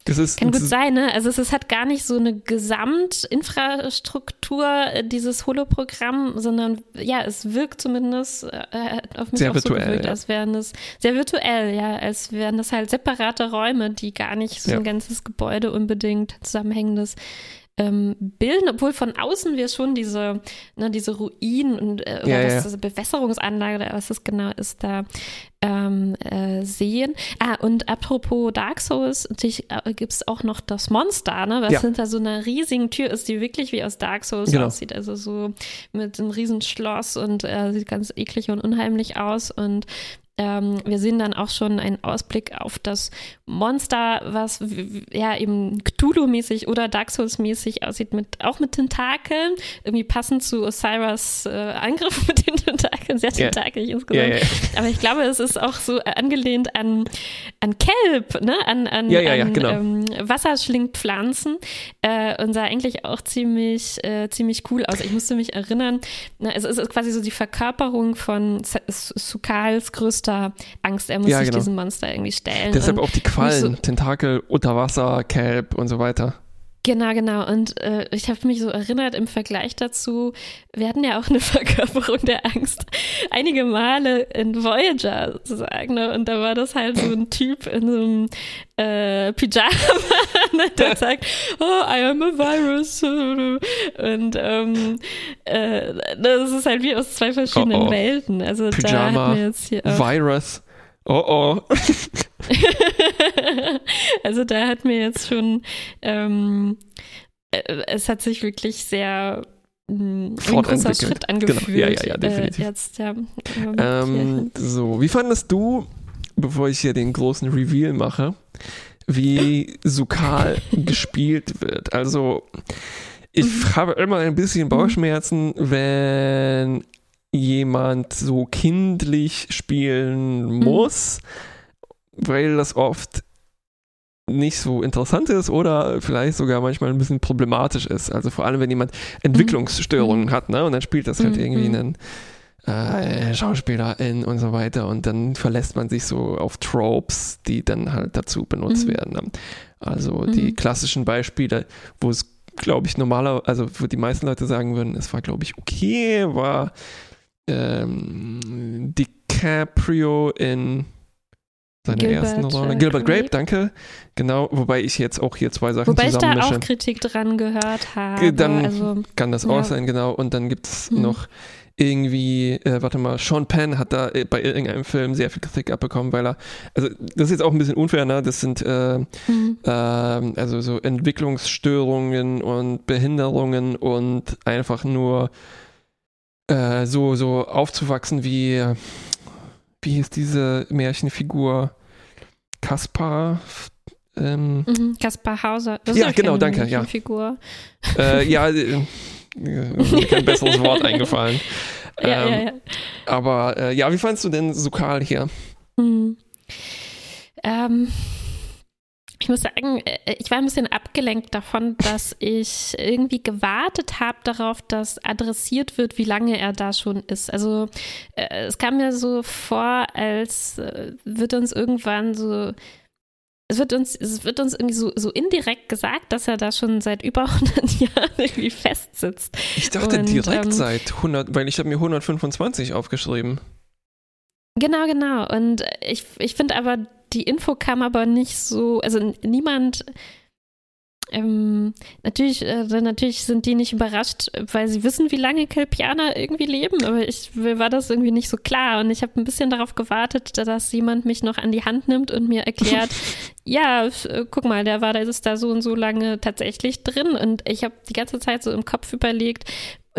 Speaker 2: das ist.
Speaker 1: Kann gut sein, ne? Also es ist, hat gar nicht so eine Gesamtinfrastruktur, äh, dieses Holoprogramm, sondern ja, es wirkt zumindest äh, auf mich
Speaker 2: Sehr
Speaker 1: auch
Speaker 2: virtuell,
Speaker 1: so gewirkt,
Speaker 2: ja.
Speaker 1: als wären das sehr virtuell, ja, als wären das halt separate Räume, die gar nicht so
Speaker 2: Ja.
Speaker 1: ein ganzes Gebäude unbedingt zusammenhängendes ähm, bilden, obwohl von außen wir schon diese, ne, diese Ruinen und äh, oder
Speaker 2: Ja, ja.
Speaker 1: diese Bewässerungsanlage oder was das genau ist, da ähm, äh, sehen. Ah, und apropos Dark Souls, natürlich äh, gibt es auch noch das Monster, ne, was
Speaker 2: Ja.
Speaker 1: hinter so einer riesigen Tür ist, die wirklich wie aus Dark Souls
Speaker 2: Genau.
Speaker 1: aussieht. Also so mit einem riesen Schloss und äh, sieht ganz eklig und unheimlich aus. Und ähm, wir sehen dann auch schon einen Ausblick auf das Monster, was ja eben Cthulhu-mäßig oder Dark Souls-mäßig aussieht, mit, auch mit Tentakeln. Irgendwie passend zu Osiris äh, Angriff mit den Tentakeln, sehr tentakelig
Speaker 2: Ja,
Speaker 1: insgesamt.
Speaker 2: ja, ja.
Speaker 1: Aber ich glaube, es ist auch so äh, angelehnt an, an Kelp, ne? an, an,
Speaker 2: Ja, ja, ja,
Speaker 1: an
Speaker 2: genau.
Speaker 1: ähm, Wasserschlingpflanzen äh, und sah eigentlich auch ziemlich, äh, ziemlich cool aus. Ich musste mich erinnern, na, es ist quasi so die Verkörperung von Sukals größter Angst. Er muss
Speaker 2: Ja,
Speaker 1: sich
Speaker 2: genau.
Speaker 1: diesem Monster irgendwie stellen.
Speaker 2: Deshalb auch die Quallen,
Speaker 1: so-
Speaker 2: Tentakel, Unterwasser, Kelp und so weiter.
Speaker 1: Genau, genau. Und äh, ich habe mich so erinnert im Vergleich dazu, wir hatten ja auch eine Verkörperung der Angst einige Male in Voyager sozusagen. Ne? Und da war das halt so ein Typ in so einem äh, Pyjama, ne, der sagt, oh, I am a virus. Und ähm, äh, das ist halt wie aus zwei verschiedenen
Speaker 2: Oh, oh.
Speaker 1: Welten. Also da
Speaker 2: Pyjama,
Speaker 1: hat mir jetzt hier auch
Speaker 2: Virus. Oh oh.
Speaker 1: also da hat mir jetzt schon, ähm, äh, es hat sich wirklich sehr wie ein großer. Schritt
Speaker 2: Genau.
Speaker 1: angefühlt.
Speaker 2: Ja, ja, ja, definitiv.
Speaker 1: Äh, jetzt, ja.
Speaker 2: Ähm, so, wie fandest du, bevor ich hier den großen Reveal mache, wie Sukal gespielt wird? Also, ich
Speaker 1: Mhm.
Speaker 2: habe immer ein bisschen Bauchschmerzen, wenn jemand so kindlich spielen
Speaker 1: Mhm.
Speaker 2: muss, weil das oft nicht so interessant ist oder vielleicht sogar manchmal ein bisschen problematisch ist. Also vor allem, wenn jemand Entwicklungsstörungen hat, ne? Und dann spielt das halt
Speaker 1: Mhm.
Speaker 2: irgendwie einen äh, Schauspielerin und so weiter und dann verlässt man sich so auf Tropes, die dann halt dazu benutzt
Speaker 1: Mhm.
Speaker 2: werden. Ne? Also die
Speaker 1: Mhm.
Speaker 2: klassischen Beispiele, wo es, glaube ich, normaler, also wo die meisten Leute sagen würden, es war, glaube ich, okay, war ähm, DiCaprio in seiner ersten Rolle.
Speaker 1: äh,
Speaker 2: Gilbert Grape, danke. Genau, wobei ich jetzt auch hier zwei Sachen
Speaker 1: Wobei ich da
Speaker 2: zusammenmische.
Speaker 1: auch Kritik dran gehört habe.
Speaker 2: Dann
Speaker 1: also,
Speaker 2: Kann das
Speaker 1: Ja.
Speaker 2: auch sein, genau. Und dann gibt es
Speaker 1: Mhm.
Speaker 2: noch irgendwie, äh, warte mal, Sean Penn hat da äh, bei irgendeinem Film sehr viel Kritik abbekommen, weil er, also das ist jetzt auch ein bisschen unfair, ne? Das sind äh,
Speaker 1: mhm.
Speaker 2: ähm, also so Entwicklungsstörungen und Behinderungen und einfach nur äh, so, so aufzuwachsen wie, wie hieß diese Märchenfigur? Kaspar? Ähm,
Speaker 1: Mhm. Kaspar Hauser. Das
Speaker 2: Ja, genau, danke, ja.
Speaker 1: Figur.
Speaker 2: äh, ja, äh, mir kein besseres Wort eingefallen.
Speaker 1: Ja,
Speaker 2: ähm,
Speaker 1: ja, ja.
Speaker 2: Aber äh, ja, wie fandst du denn Sukal hier?
Speaker 1: Hm. Ähm, ich muss sagen, äh, ich war ein bisschen abgelenkt davon, dass ich irgendwie gewartet habe darauf, dass adressiert wird, wie lange er da schon ist. Also äh, es kam mir so vor, als äh, wird uns irgendwann so es wird uns, es wird uns irgendwie so, so indirekt gesagt, dass er da schon seit über 100 Jahren irgendwie festsitzt.
Speaker 2: Ich dachte
Speaker 1: Und,
Speaker 2: direkt
Speaker 1: ähm,
Speaker 2: seit 100, weil ich habe mir 125 aufgeschrieben.
Speaker 1: Genau, genau. Und ich, ich finde aber, die Info kam aber nicht so, also niemand, ähm, natürlich, äh, natürlich sind die nicht überrascht, weil sie wissen, wie lange Kelpianer irgendwie leben, aber ich mir war das irgendwie nicht so klar und ich habe ein bisschen darauf gewartet, dass jemand mich noch an die Hand nimmt und mir erklärt, ja, äh, guck mal, der war da ist da so und so lange tatsächlich drin und ich habe die ganze Zeit so im Kopf überlegt,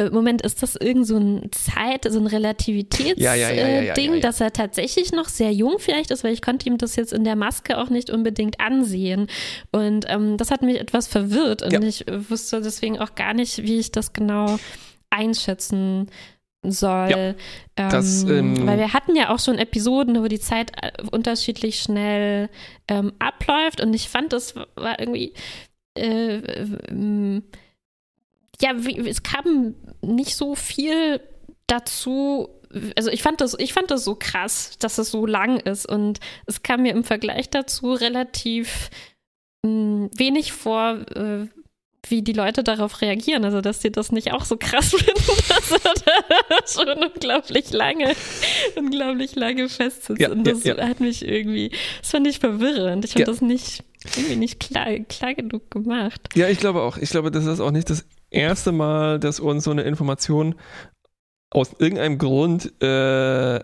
Speaker 1: Moment, ist das irgend so ein Zeit, so ein Relativitätsding,
Speaker 2: Ja, ja, ja, ja,
Speaker 1: dass er tatsächlich noch sehr jung vielleicht ist, weil ich konnte ihm das jetzt in der Maske auch nicht unbedingt ansehen. Und ähm, das hat mich etwas verwirrt und ich äh, wusste deswegen auch gar nicht, wie ich das genau einschätzen soll.
Speaker 2: Ja, das, ähm,
Speaker 1: weil wir hatten ja auch schon Episoden, wo die Zeit äh, unterschiedlich schnell ähm, abläuft und ich fand, das war irgendwie äh, ähm, ja, wie, es kam nicht so viel dazu, also ich fand das, ich fand das so krass, dass es so lang ist und es kam mir im Vergleich dazu relativ mh, hm, wenig vor, äh, wie die Leute darauf reagieren. Also, dass die das nicht auch so krass finden, dass er da schon unglaublich lange, unglaublich lange festsitzt. Ja, und das ja, ja. hat mich irgendwie, das fand ich verwirrend. Ich fand das nicht, irgendwie nicht klar, klar genug gemacht.
Speaker 2: Ja, ich glaube auch. Ich glaube, das ist auch nicht das erste Mal, dass uns so eine Information aus irgendeinem Grund äh,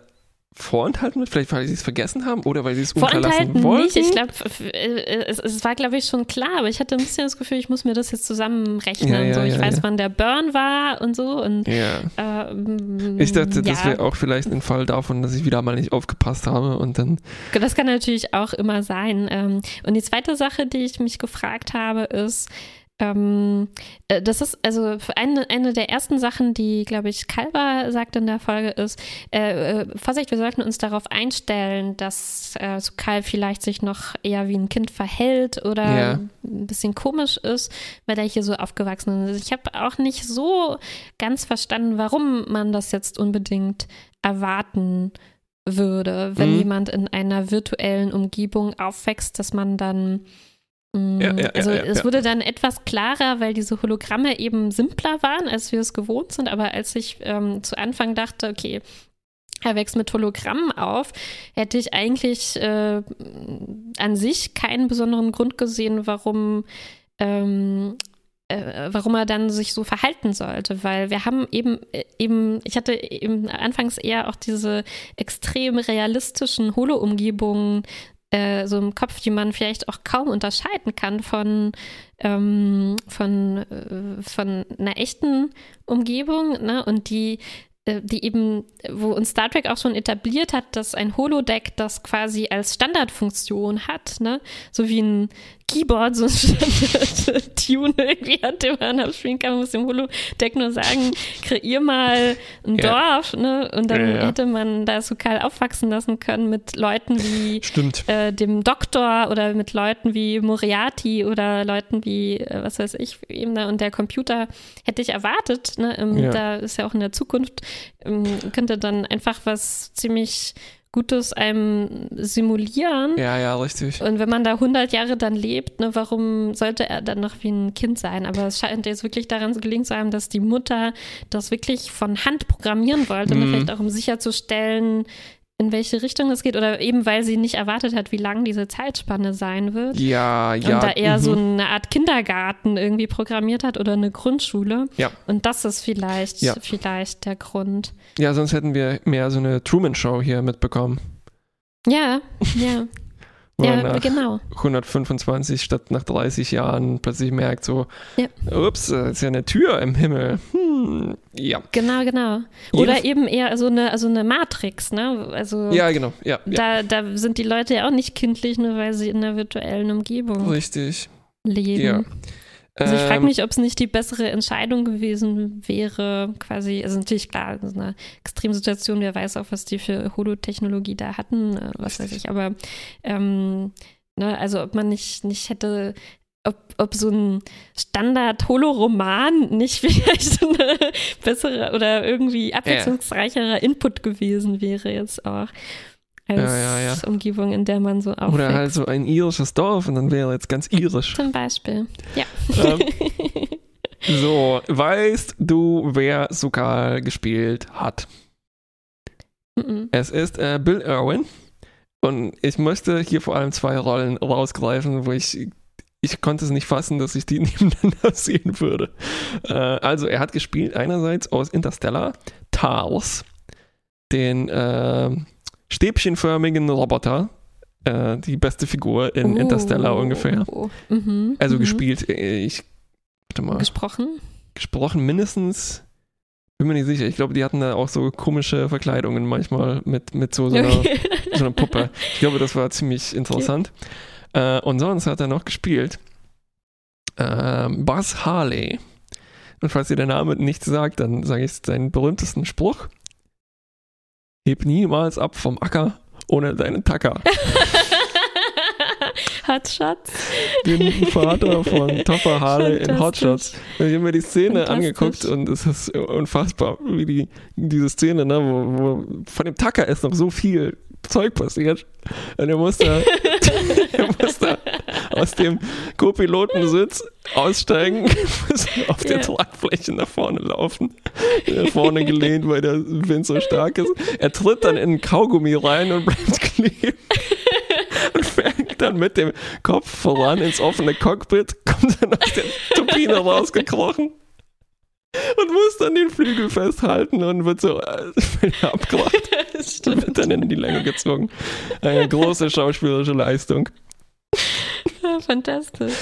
Speaker 2: vorenthalten wird? Vielleicht, weil sie es vergessen haben oder weil sie es unterlassen wollten? nicht.
Speaker 1: Ich glaube, es, es, war, glaube ich, schon klar, aber ich hatte ein bisschen das Gefühl, ich muss mir das jetzt zusammenrechnen. Ja, ja, so, ich ja, weiß, wann der Burn war und so. Und,
Speaker 2: ähm, ich dachte, das wäre auch vielleicht ein Fall davon, dass ich wieder mal nicht aufgepasst habe und dann.
Speaker 1: Das kann natürlich auch immer sein. Ähm, und die zweite Sache, die ich mich gefragt habe, ist, ähm, äh, das ist also eine, eine der ersten Sachen, die, glaube ich, Kalber sagt in der Folge, ist, äh, äh, Vorsicht, wir sollten uns darauf einstellen, dass äh, so Karl vielleicht sich noch eher wie ein Kind verhält oder ja. ein bisschen komisch ist, weil er hier so aufgewachsen ist. Ich habe auch nicht so ganz verstanden, warum man das jetzt unbedingt erwarten würde, wenn mhm. jemand in einer virtuellen Umgebung aufwächst, dass man dann ja, ja, also ja, es wurde dann etwas klarer, weil diese Hologramme eben simpler waren, als wir es gewohnt sind. Aber als ich ähm, zu Anfang dachte, okay, er wächst mit Hologrammen auf, hätte ich eigentlich äh, an sich keinen besonderen Grund gesehen, warum ähm, äh, warum er dann sich so verhalten sollte, weil wir haben eben äh, eben, ich hatte eben anfangs eher auch diese extrem realistischen Holo-Umgebungen äh, so im Kopf, die man vielleicht auch kaum unterscheiden kann von, ähm, von, äh, von einer echten Umgebung. Ne? Und die die eben, wo uns Star Trek auch schon etabliert hat, dass ein Holodeck das quasi als Standardfunktion hat, ne? So wie ein Keyboard, so ein Standard-Tune irgendwie hat, den man abspielen kann, man muss dem Holodeck nur sagen, kreier mal ein ja. Dorf, ne? Und dann ja, ja. hätte man das lokal aufwachsen lassen können mit Leuten wie äh, dem Doktor oder mit Leuten wie Moriarty oder Leuten wie, äh, was weiß ich, eben, ne? Und der Computer hätte ich erwartet, ne? Ähm, da ist ja auch in der Zukunft ähm, könnte dann einfach was ziemlich Gutes einem simulieren.
Speaker 2: Ja, ja, richtig.
Speaker 1: Und wenn man da 100 Jahre dann lebt, ne, warum sollte er dann noch wie ein Kind sein? Aber es scheint jetzt wirklich daran gelingen zu haben, dass die Mutter das wirklich von Hand programmieren wollte, ne, mhm. vielleicht auch um sicherzustellen, in welche Richtung es geht oder eben weil sie nicht erwartet hat, wie lang diese Zeitspanne sein wird.
Speaker 2: Ja, ja.
Speaker 1: Und da eher mhm. so eine Art Kindergarten irgendwie programmiert hat oder eine Grundschule.
Speaker 2: Ja.
Speaker 1: Und das ist vielleicht, ja. vielleicht der Grund.
Speaker 2: Ja, sonst hätten wir mehr so eine Truman-Show hier mitbekommen.
Speaker 1: Ja, ja. ja, genau.
Speaker 2: 125 statt nach 30 Jahren plötzlich merkt so, ja. ups, ist ja eine Tür im Himmel. Hm, ja.
Speaker 1: Genau, genau. Oder Jeden eben eher so eine, also eine Matrix, ne? Also
Speaker 2: ja, genau. Ja,
Speaker 1: da, da sind die Leute ja auch nicht kindlich, nur weil sie in einer virtuellen Umgebung
Speaker 2: Richtig.
Speaker 1: leben. Ja. Also ich frage ähm, mich, ob es nicht die bessere Entscheidung gewesen wäre, quasi, also natürlich klar, das ist eine Extremsituation, wer weiß auch, was die für Holotechnologie da hatten, äh, was weiß ich, aber ähm, ne, also ob man nicht, nicht hätte ob, ob so ein Standard-Holo-Roman nicht vielleicht eine bessere oder irgendwie abwechslungsreicherer Input gewesen wäre jetzt auch als ja, ja, ja. Umgebung, in der man so aufwächst.
Speaker 2: Oder halt so ein irisches Dorf und dann wäre jetzt ganz irisch.
Speaker 1: Zum Beispiel, ja.
Speaker 2: Ähm, so, weißt du, wer Sukal gespielt hat? Mm -mm. Es ist äh, Bill Irwin. Und ich möchte hier vor allem zwei Rollen rausgreifen, wo ich ich konnte es nicht fassen, dass ich die nebeneinander sehen würde. Äh, also er hat gespielt einerseits aus Interstellar Tals, den äh, stäbchenförmigen Roboter. Äh, die beste Figur in oh. Interstellar ungefähr. Mhm. Also mhm. gespielt, äh, ich, warte mal.
Speaker 1: Gesprochen?
Speaker 2: Gesprochen mindestens, bin mir nicht sicher. Ich glaube, die hatten da auch so komische Verkleidungen manchmal mit, mit so, so, einer, so einer Puppe. Ich glaube, das war ziemlich interessant. Äh, und sonst hat er noch gespielt äh, Buzz Harley. Und falls ihr der Name nichts sagt, dann sage ich seinen berühmtesten Spruch. Heb niemals ab vom Acker ohne deinen Tacker.
Speaker 1: Hotshots.
Speaker 2: Den Vater von Topper Harley in. Hotshots. Ich habe mir die Szene angeguckt und es ist unfassbar, wie die, diese Szene, ne, wo, wo von dem Tucker ist noch so viel Zeug passiert. Und er muss da, er muss da aus dem Co-Pilotensitz aussteigen, muss auf der
Speaker 1: Ja.
Speaker 2: Tragfläche nach vorne laufen. Nach vorne gelehnt, weil der Wind so stark ist. Er tritt dann in ein Kaugummi rein und bleibt kleben. Und fällt dann mit dem Kopf voran ins offene Cockpit, kommt dann aus der Turbine rausgekrochen und muss dann den Flügel festhalten und wird so äh, abgemacht
Speaker 1: Das
Speaker 2: und wird dann in die Länge gezogen. Eine große schauspielerische Leistung.
Speaker 1: Ja, fantastisch.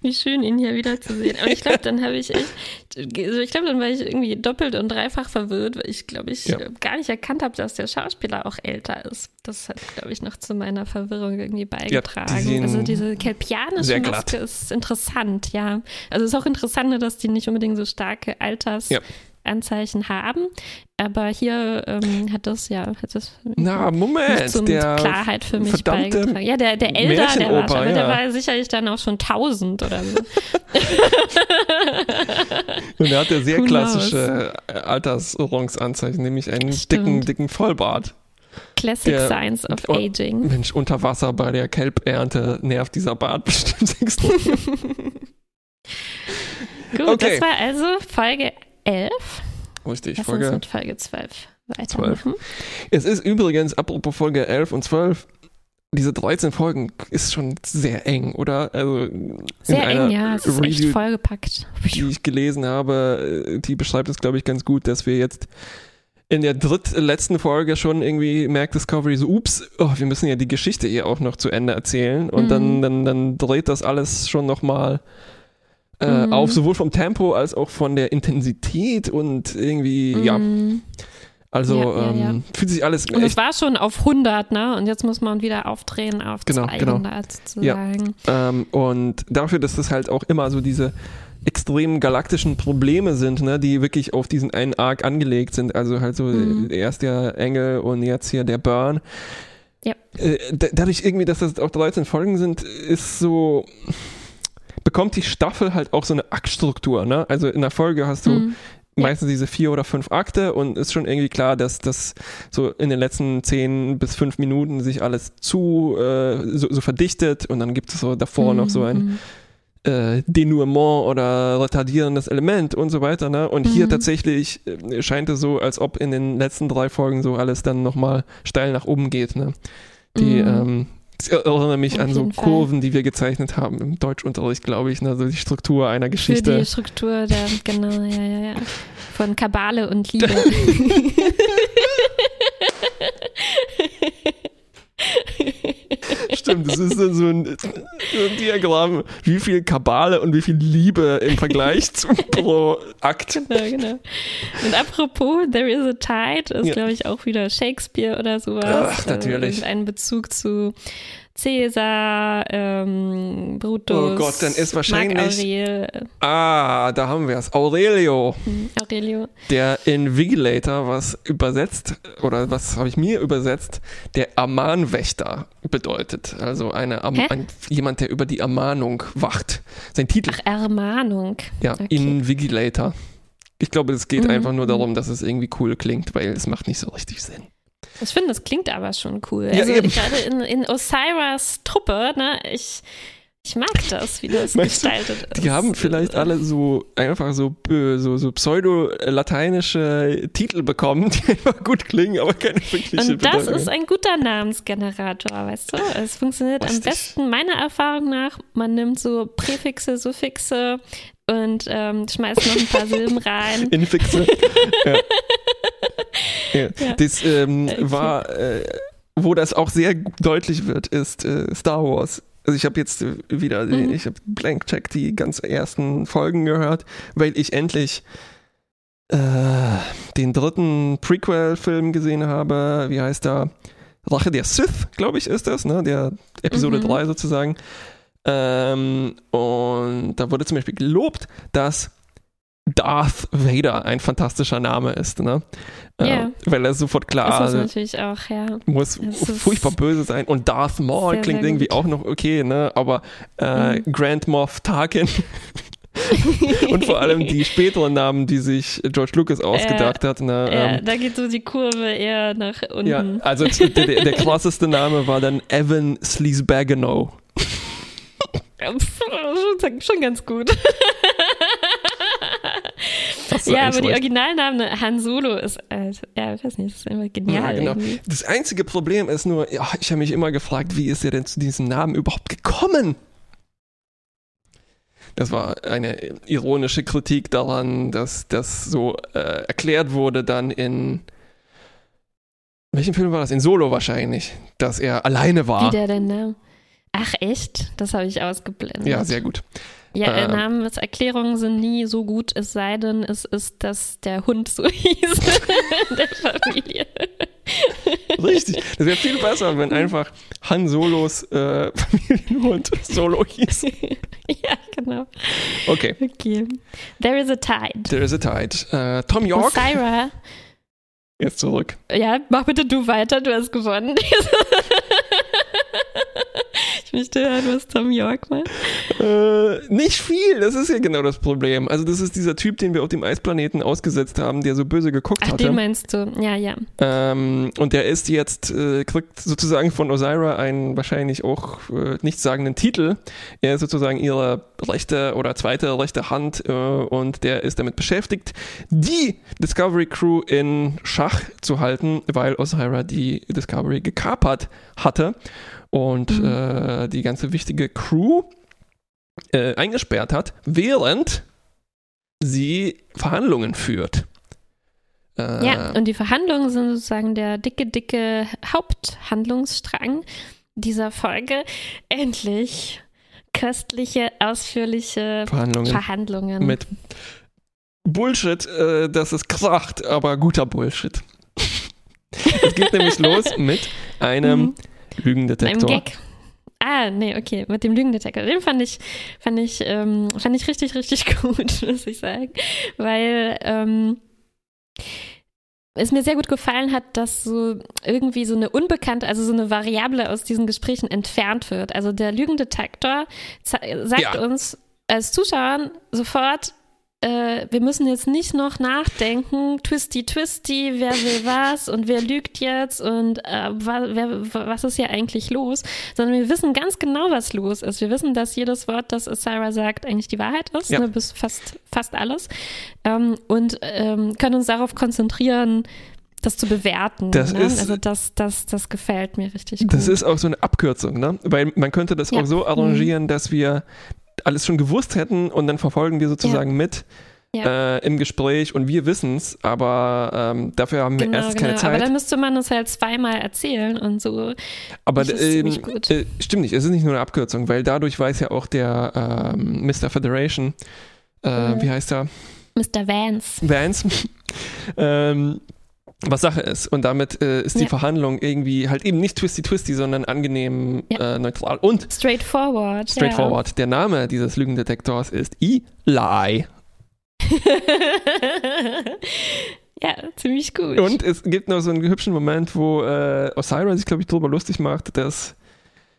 Speaker 1: Wie schön, ihn hier wiederzusehen. Aber ich glaube, dann habe ich echt, also ich glaube, dann war ich irgendwie doppelt und dreifach verwirrt, weil ich, glaube ich,
Speaker 2: Ja.
Speaker 1: gar nicht erkannt habe, dass der Schauspieler auch älter ist. Das hat, glaube ich, noch zu meiner Verwirrung irgendwie beigetragen.
Speaker 2: sehen
Speaker 1: also diese kelpianische. Maske ist interessant, ja. Also es ist auch interessant, dass die nicht unbedingt so starke Alters.
Speaker 2: Ja.
Speaker 1: Anzeichen haben, aber hier ähm, hat das ja hat das
Speaker 2: Na, Moment,
Speaker 1: zum
Speaker 2: der
Speaker 1: Klarheit für mich beigetragen. Ja, der, der Elder, der war,
Speaker 2: Märchenoper,
Speaker 1: aber der
Speaker 2: ja.
Speaker 1: war sicherlich dann auch schon 1000 oder so.
Speaker 2: Und er hat ja sehr klassische äh, Altersrungsanzeichen, nämlich einen
Speaker 1: Stimmt.
Speaker 2: dicken, dicken Vollbart.
Speaker 1: Classic
Speaker 2: Der-
Speaker 1: Signs of
Speaker 2: oh,
Speaker 1: Aging.
Speaker 2: Mensch, unter Wasser bei der Kelbernte nervt dieser Bart bestimmt extrem.
Speaker 1: Gut,
Speaker 2: okay.
Speaker 1: das war also Folge 11.
Speaker 2: Richtig,
Speaker 1: Lass uns
Speaker 2: Folge
Speaker 1: mit Folge 12 weitermachen.
Speaker 2: Es ist übrigens, apropos Folge 11 und 12, diese 13 Folgen ist schon sehr eng, oder? Also
Speaker 1: Sehr eng, ja, es ist echt vollgepackt.
Speaker 2: die ich gelesen habe, äh, die beschreibt es, glaube ich, ganz gut, dass wir jetzt in der drittletzten Folge schon irgendwie merkt Discovery so, ups, oh, wir müssen ja die Geschichte hier auch noch zu Ende erzählen und
Speaker 1: Mhm.
Speaker 2: dann, dann, dann dreht das alles schon nochmal äh,
Speaker 1: Mhm.
Speaker 2: auf, sowohl vom Tempo als auch von der Intensität und irgendwie, ja,
Speaker 1: Mm.
Speaker 2: also
Speaker 1: Ja, ja, ja.
Speaker 2: ähm, fühlt sich alles
Speaker 1: Und es war schon auf 100, ne? Und jetzt muss man wieder aufdrehen auf
Speaker 2: Genau,
Speaker 1: 200 sozusagen.
Speaker 2: Ähm, und dafür, dass das halt auch immer so diese extremen galaktischen Probleme sind, ne, die wirklich auf diesen einen Arc angelegt sind. Also halt so
Speaker 1: Mhm.
Speaker 2: erst der Engel und jetzt hier der Burn.
Speaker 1: Ja.
Speaker 2: Äh, da- dadurch irgendwie, dass das auch 13 Folgen sind, ist so bekommt die Staffel halt auch so eine Aktstruktur, ne? Also in der Folge hast du.
Speaker 1: Ja.
Speaker 2: meistens diese vier oder fünf Akte und ist schon irgendwie klar, dass das so in den letzten zehn bis fünf Minuten sich alles zu äh, so, so verdichtet und dann gibt es so davor noch so ein
Speaker 1: Mhm.
Speaker 2: äh, Denouement oder retardierendes Element und so weiter. Ne? Und hier
Speaker 1: Mhm.
Speaker 2: tatsächlich äh, scheint es so, als ob in den letzten drei Folgen so alles dann nochmal steil nach oben geht. Ne? Die
Speaker 1: Mhm.
Speaker 2: ähm, ich erinnere mich
Speaker 1: Auf
Speaker 2: an so
Speaker 1: Fall.
Speaker 2: Kurven, die wir gezeichnet haben im Deutschunterricht, glaube ich, ne? so die Struktur einer
Speaker 1: Für
Speaker 2: Geschichte.
Speaker 1: die Struktur der, genau, ja, ja, ja. Von Kabale und Liebe.
Speaker 2: Stimmt, das ist so ein, so ein Diagramm, wie viel Kabale und wie viel Liebe im Vergleich zu pro Akt.
Speaker 1: genau, genau. Und apropos, There is a Tide ist,
Speaker 2: Ja.
Speaker 1: glaube ich, auch wieder Shakespeare oder sowas.
Speaker 2: Ach, natürlich.
Speaker 1: Äh, ein Bezug zu Cäsar, ähm, Brutus.
Speaker 2: Oh Gott, dann ist wahrscheinlich-
Speaker 1: Aurel,
Speaker 2: Ah, da haben wir es. Aurelio.
Speaker 1: äh, Aurelio.
Speaker 2: Der Invigilator, was übersetzt, oder was habe ich mir übersetzt, der Ammanwächter bedeutet. Also eine Am ein, jemand, der über die Ermahnung wacht. Sein Titel,
Speaker 1: Ach, Ermahnung.
Speaker 2: ja,
Speaker 1: okay.
Speaker 2: Invigilator. Ich glaube, es geht
Speaker 1: Mhm,
Speaker 2: einfach nur
Speaker 1: mhm.
Speaker 2: darum, dass es irgendwie cool klingt, weil es macht nicht so richtig Sinn.
Speaker 1: Ich finde, das klingt aber schon cool.
Speaker 2: Ja,
Speaker 1: also
Speaker 2: eben.
Speaker 1: gerade in, in Osiris Truppe, ne, ich, ich mag das, wie das
Speaker 2: Meinst du,
Speaker 1: gestaltet ist.
Speaker 2: Die haben vielleicht alle so einfach so, so, so pseudo-lateinische Titel bekommen, die einfach gut klingen, aber keine wirkliche
Speaker 1: Und das
Speaker 2: Bedeutung
Speaker 1: ist ein guter Namensgenerator, weißt du? Es funktioniert am
Speaker 2: Lustig.
Speaker 1: besten, meiner Erfahrung nach, man nimmt so Präfixe, Suffixe und ähm, schmeißt noch ein paar Silben rein.
Speaker 2: Infixe. ja. Ja.
Speaker 1: Ja.
Speaker 2: Das ähm, war, äh, wo das auch sehr deutlich wird, ist äh, Star Wars. Also ich habe jetzt äh, wieder,
Speaker 1: Mhm.
Speaker 2: ich habe Blank Check die ganz ersten Folgen gehört, weil ich endlich äh, den dritten Prequel-Film gesehen habe. Wie heißt er? Rache der Sith, glaube ich, ist das, ne? Der Episode
Speaker 1: Mhm.
Speaker 2: 3 sozusagen. Ähm, und da wurde zum Beispiel gelobt, dass Darth Vader ein fantastischer Name ist, ne? Äh,
Speaker 1: Ja.
Speaker 2: weil er sofort klar
Speaker 1: Das ist natürlich auch, ja.
Speaker 2: muss
Speaker 1: Es
Speaker 2: furchtbar böse sein. Und Darth Maul
Speaker 1: sehr,
Speaker 2: klingt
Speaker 1: sehr
Speaker 2: irgendwie
Speaker 1: gut.
Speaker 2: auch noch okay, ne? Aber äh,
Speaker 1: Mhm.
Speaker 2: Grand Moff Tarkin und vor allem die späteren Namen, die sich George Lucas ausgedacht hat, ne?
Speaker 1: Ja,
Speaker 2: ähm,
Speaker 1: da geht so die Kurve eher nach unten.
Speaker 2: ja, also der, der, der krasseste Name war dann Evan Sleazebagano.
Speaker 1: Schon, schon ganz gut. Ja, aber die. Originalname Han Solo ist, äh, ja, ich weiß nicht, das ist immer genial.
Speaker 2: Ja, genau.
Speaker 1: irgendwie.
Speaker 2: Das einzige Problem ist nur, ja, ich habe mich immer gefragt, wie ist er denn zu diesem Namen überhaupt gekommen? Das war eine ironische Kritik daran, dass das so äh, erklärt wurde dann in welchem Film war das? In Solo wahrscheinlich, dass er alleine
Speaker 1: Wie
Speaker 2: war.
Speaker 1: der denn Name? Ach echt? Das habe ich ausgeblendet.
Speaker 2: Ja, sehr gut.
Speaker 1: Ja, äh,
Speaker 2: ähm,
Speaker 1: Namenserklärungen sind nie so gut, es sei denn, es ist, dass der Hund so hieß in der Familie.
Speaker 2: Richtig. Das wäre viel besser, wenn einfach Han Solos äh, Familienhund Solo hieß.
Speaker 1: ja, genau.
Speaker 2: Okay.
Speaker 1: Okay. There is a tide.
Speaker 2: There is a tide. Äh, Tom York,
Speaker 1: Osira,
Speaker 2: jetzt zurück.
Speaker 1: ja, mach bitte du weiter, du hast gewonnen. ich möchte hören, was Tom York macht.
Speaker 2: Äh, nicht viel, das ist ja genau das Problem. Also das ist dieser Typ, den wir auf dem Eisplaneten ausgesetzt haben, der so böse geguckt
Speaker 1: Ach,
Speaker 2: hatte.
Speaker 1: den meinst du? Ja, ja.
Speaker 2: Ähm, und der ist jetzt, äh, kriegt sozusagen von Osira einen wahrscheinlich auch äh, nichtssagenden Titel. Er ist sozusagen ihre rechte oder zweite rechte Hand äh, und der ist damit beschäftigt, die Discovery Crew in Schach zu halten, weil Osira die Discovery gekapert hatte und
Speaker 1: Mhm.
Speaker 2: äh, die ganze wichtige Crew äh, eingesperrt hat, während sie Verhandlungen führt. Äh,
Speaker 1: Ja, und die Verhandlungen sind sozusagen der dicke, dicke Haupthandlungsstrang dieser Folge. Endlich köstliche, ausführliche
Speaker 2: Verhandlungen
Speaker 1: Verhandlungen.
Speaker 2: mit Bullshit, äh, dass es kracht, aber guter Bullshit. es geht nämlich los mit einem
Speaker 1: Mhm. Einem
Speaker 2: Lügendetektor.
Speaker 1: Gag. Ah, nee, okay, mit dem Lügendetektor. Den fand ich, fand ich, ähm, fand ich richtig, richtig gut, muss ich sagen. Weil ähm, es mir sehr gut gefallen hat, dass so irgendwie so eine unbekannte, also so eine Variable aus diesen Gesprächen entfernt wird. Also der Lügendetektor sagt
Speaker 2: Ja.
Speaker 1: uns als Zuschauern sofort, äh, wir müssen jetzt nicht noch nachdenken, twisty twisty, wer will was und wer lügt jetzt und äh, wa, wer, wa- was ist hier eigentlich los, sondern wir wissen ganz genau, was los ist. Wir wissen, dass jedes Wort, das Sarah sagt, eigentlich die Wahrheit ist,
Speaker 2: Ja.
Speaker 1: ne, bis fast, fast alles ähm, und ähm, können uns darauf konzentrieren, das zu bewerten.
Speaker 2: Das
Speaker 1: ne?
Speaker 2: ist-
Speaker 1: also das, das, das gefällt mir richtig gut.
Speaker 2: Das ist auch so eine Abkürzung, ne? Weil man könnte das
Speaker 1: Ja.
Speaker 2: Auch so arrangieren, dass wir alles schon gewusst hätten und dann verfolgen wir sozusagen mit
Speaker 1: Ja.
Speaker 2: äh, im Gespräch und wir wissen es, aber ähm, dafür haben wir
Speaker 1: Genau,
Speaker 2: erstens
Speaker 1: genau.
Speaker 2: keine Zeit.
Speaker 1: Aber dann müsste man es halt zweimal erzählen und so.
Speaker 2: Aber
Speaker 1: Das ist
Speaker 2: ähm,
Speaker 1: gut.
Speaker 2: äh, stimmt nicht, es ist nicht nur eine Abkürzung, weil dadurch weiß ja auch der ähm, Mr. Federation, äh,
Speaker 1: Mhm.
Speaker 2: wie heißt er?
Speaker 1: Mr. Vance.
Speaker 2: Vance, ähm, was Sache ist. Und damit äh, ist die
Speaker 1: Ja.
Speaker 2: Verhandlung irgendwie halt eben nicht twisty-twisty, sondern angenehm
Speaker 1: Ja.
Speaker 2: äh, neutral. Und
Speaker 1: Straightforward.
Speaker 2: straightforward. Der Name dieses Lügendetektors ist Eli.
Speaker 1: Ja. ja, ziemlich gut.
Speaker 2: Und es gibt noch so einen hübschen Moment, wo äh, Osira sich, glaube ich, darüber lustig macht, dass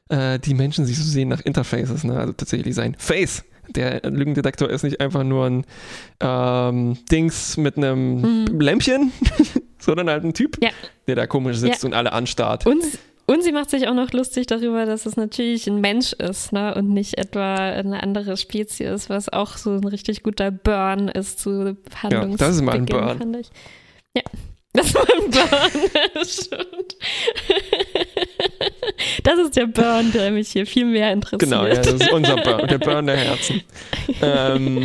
Speaker 2: äh, die Menschen sich so sehen nach Interfaces, ne? also tatsächlich sein Face. Der Lügendetektor ist nicht einfach nur ein ähm, Dings mit einem
Speaker 1: Mhm.
Speaker 2: Lämpchen, sondern halt ein Typ,
Speaker 1: Ja.
Speaker 2: der da komisch sitzt und alle anstarrt.
Speaker 1: Und, und sie macht sich auch noch lustig darüber, dass es natürlich ein Mensch ist, ne? Und nicht etwa eine andere Spezies, was auch so ein richtig guter Burn ist zu Handlungs
Speaker 2: das ist mal ein Burn.
Speaker 1: fand ich. Ja. Das ist mal ein Burn, das stimmt. Das ist der Burn, der mich hier viel mehr interessiert.
Speaker 2: Genau, ja, das ist unser Burn, der Burn der Herzen. ähm,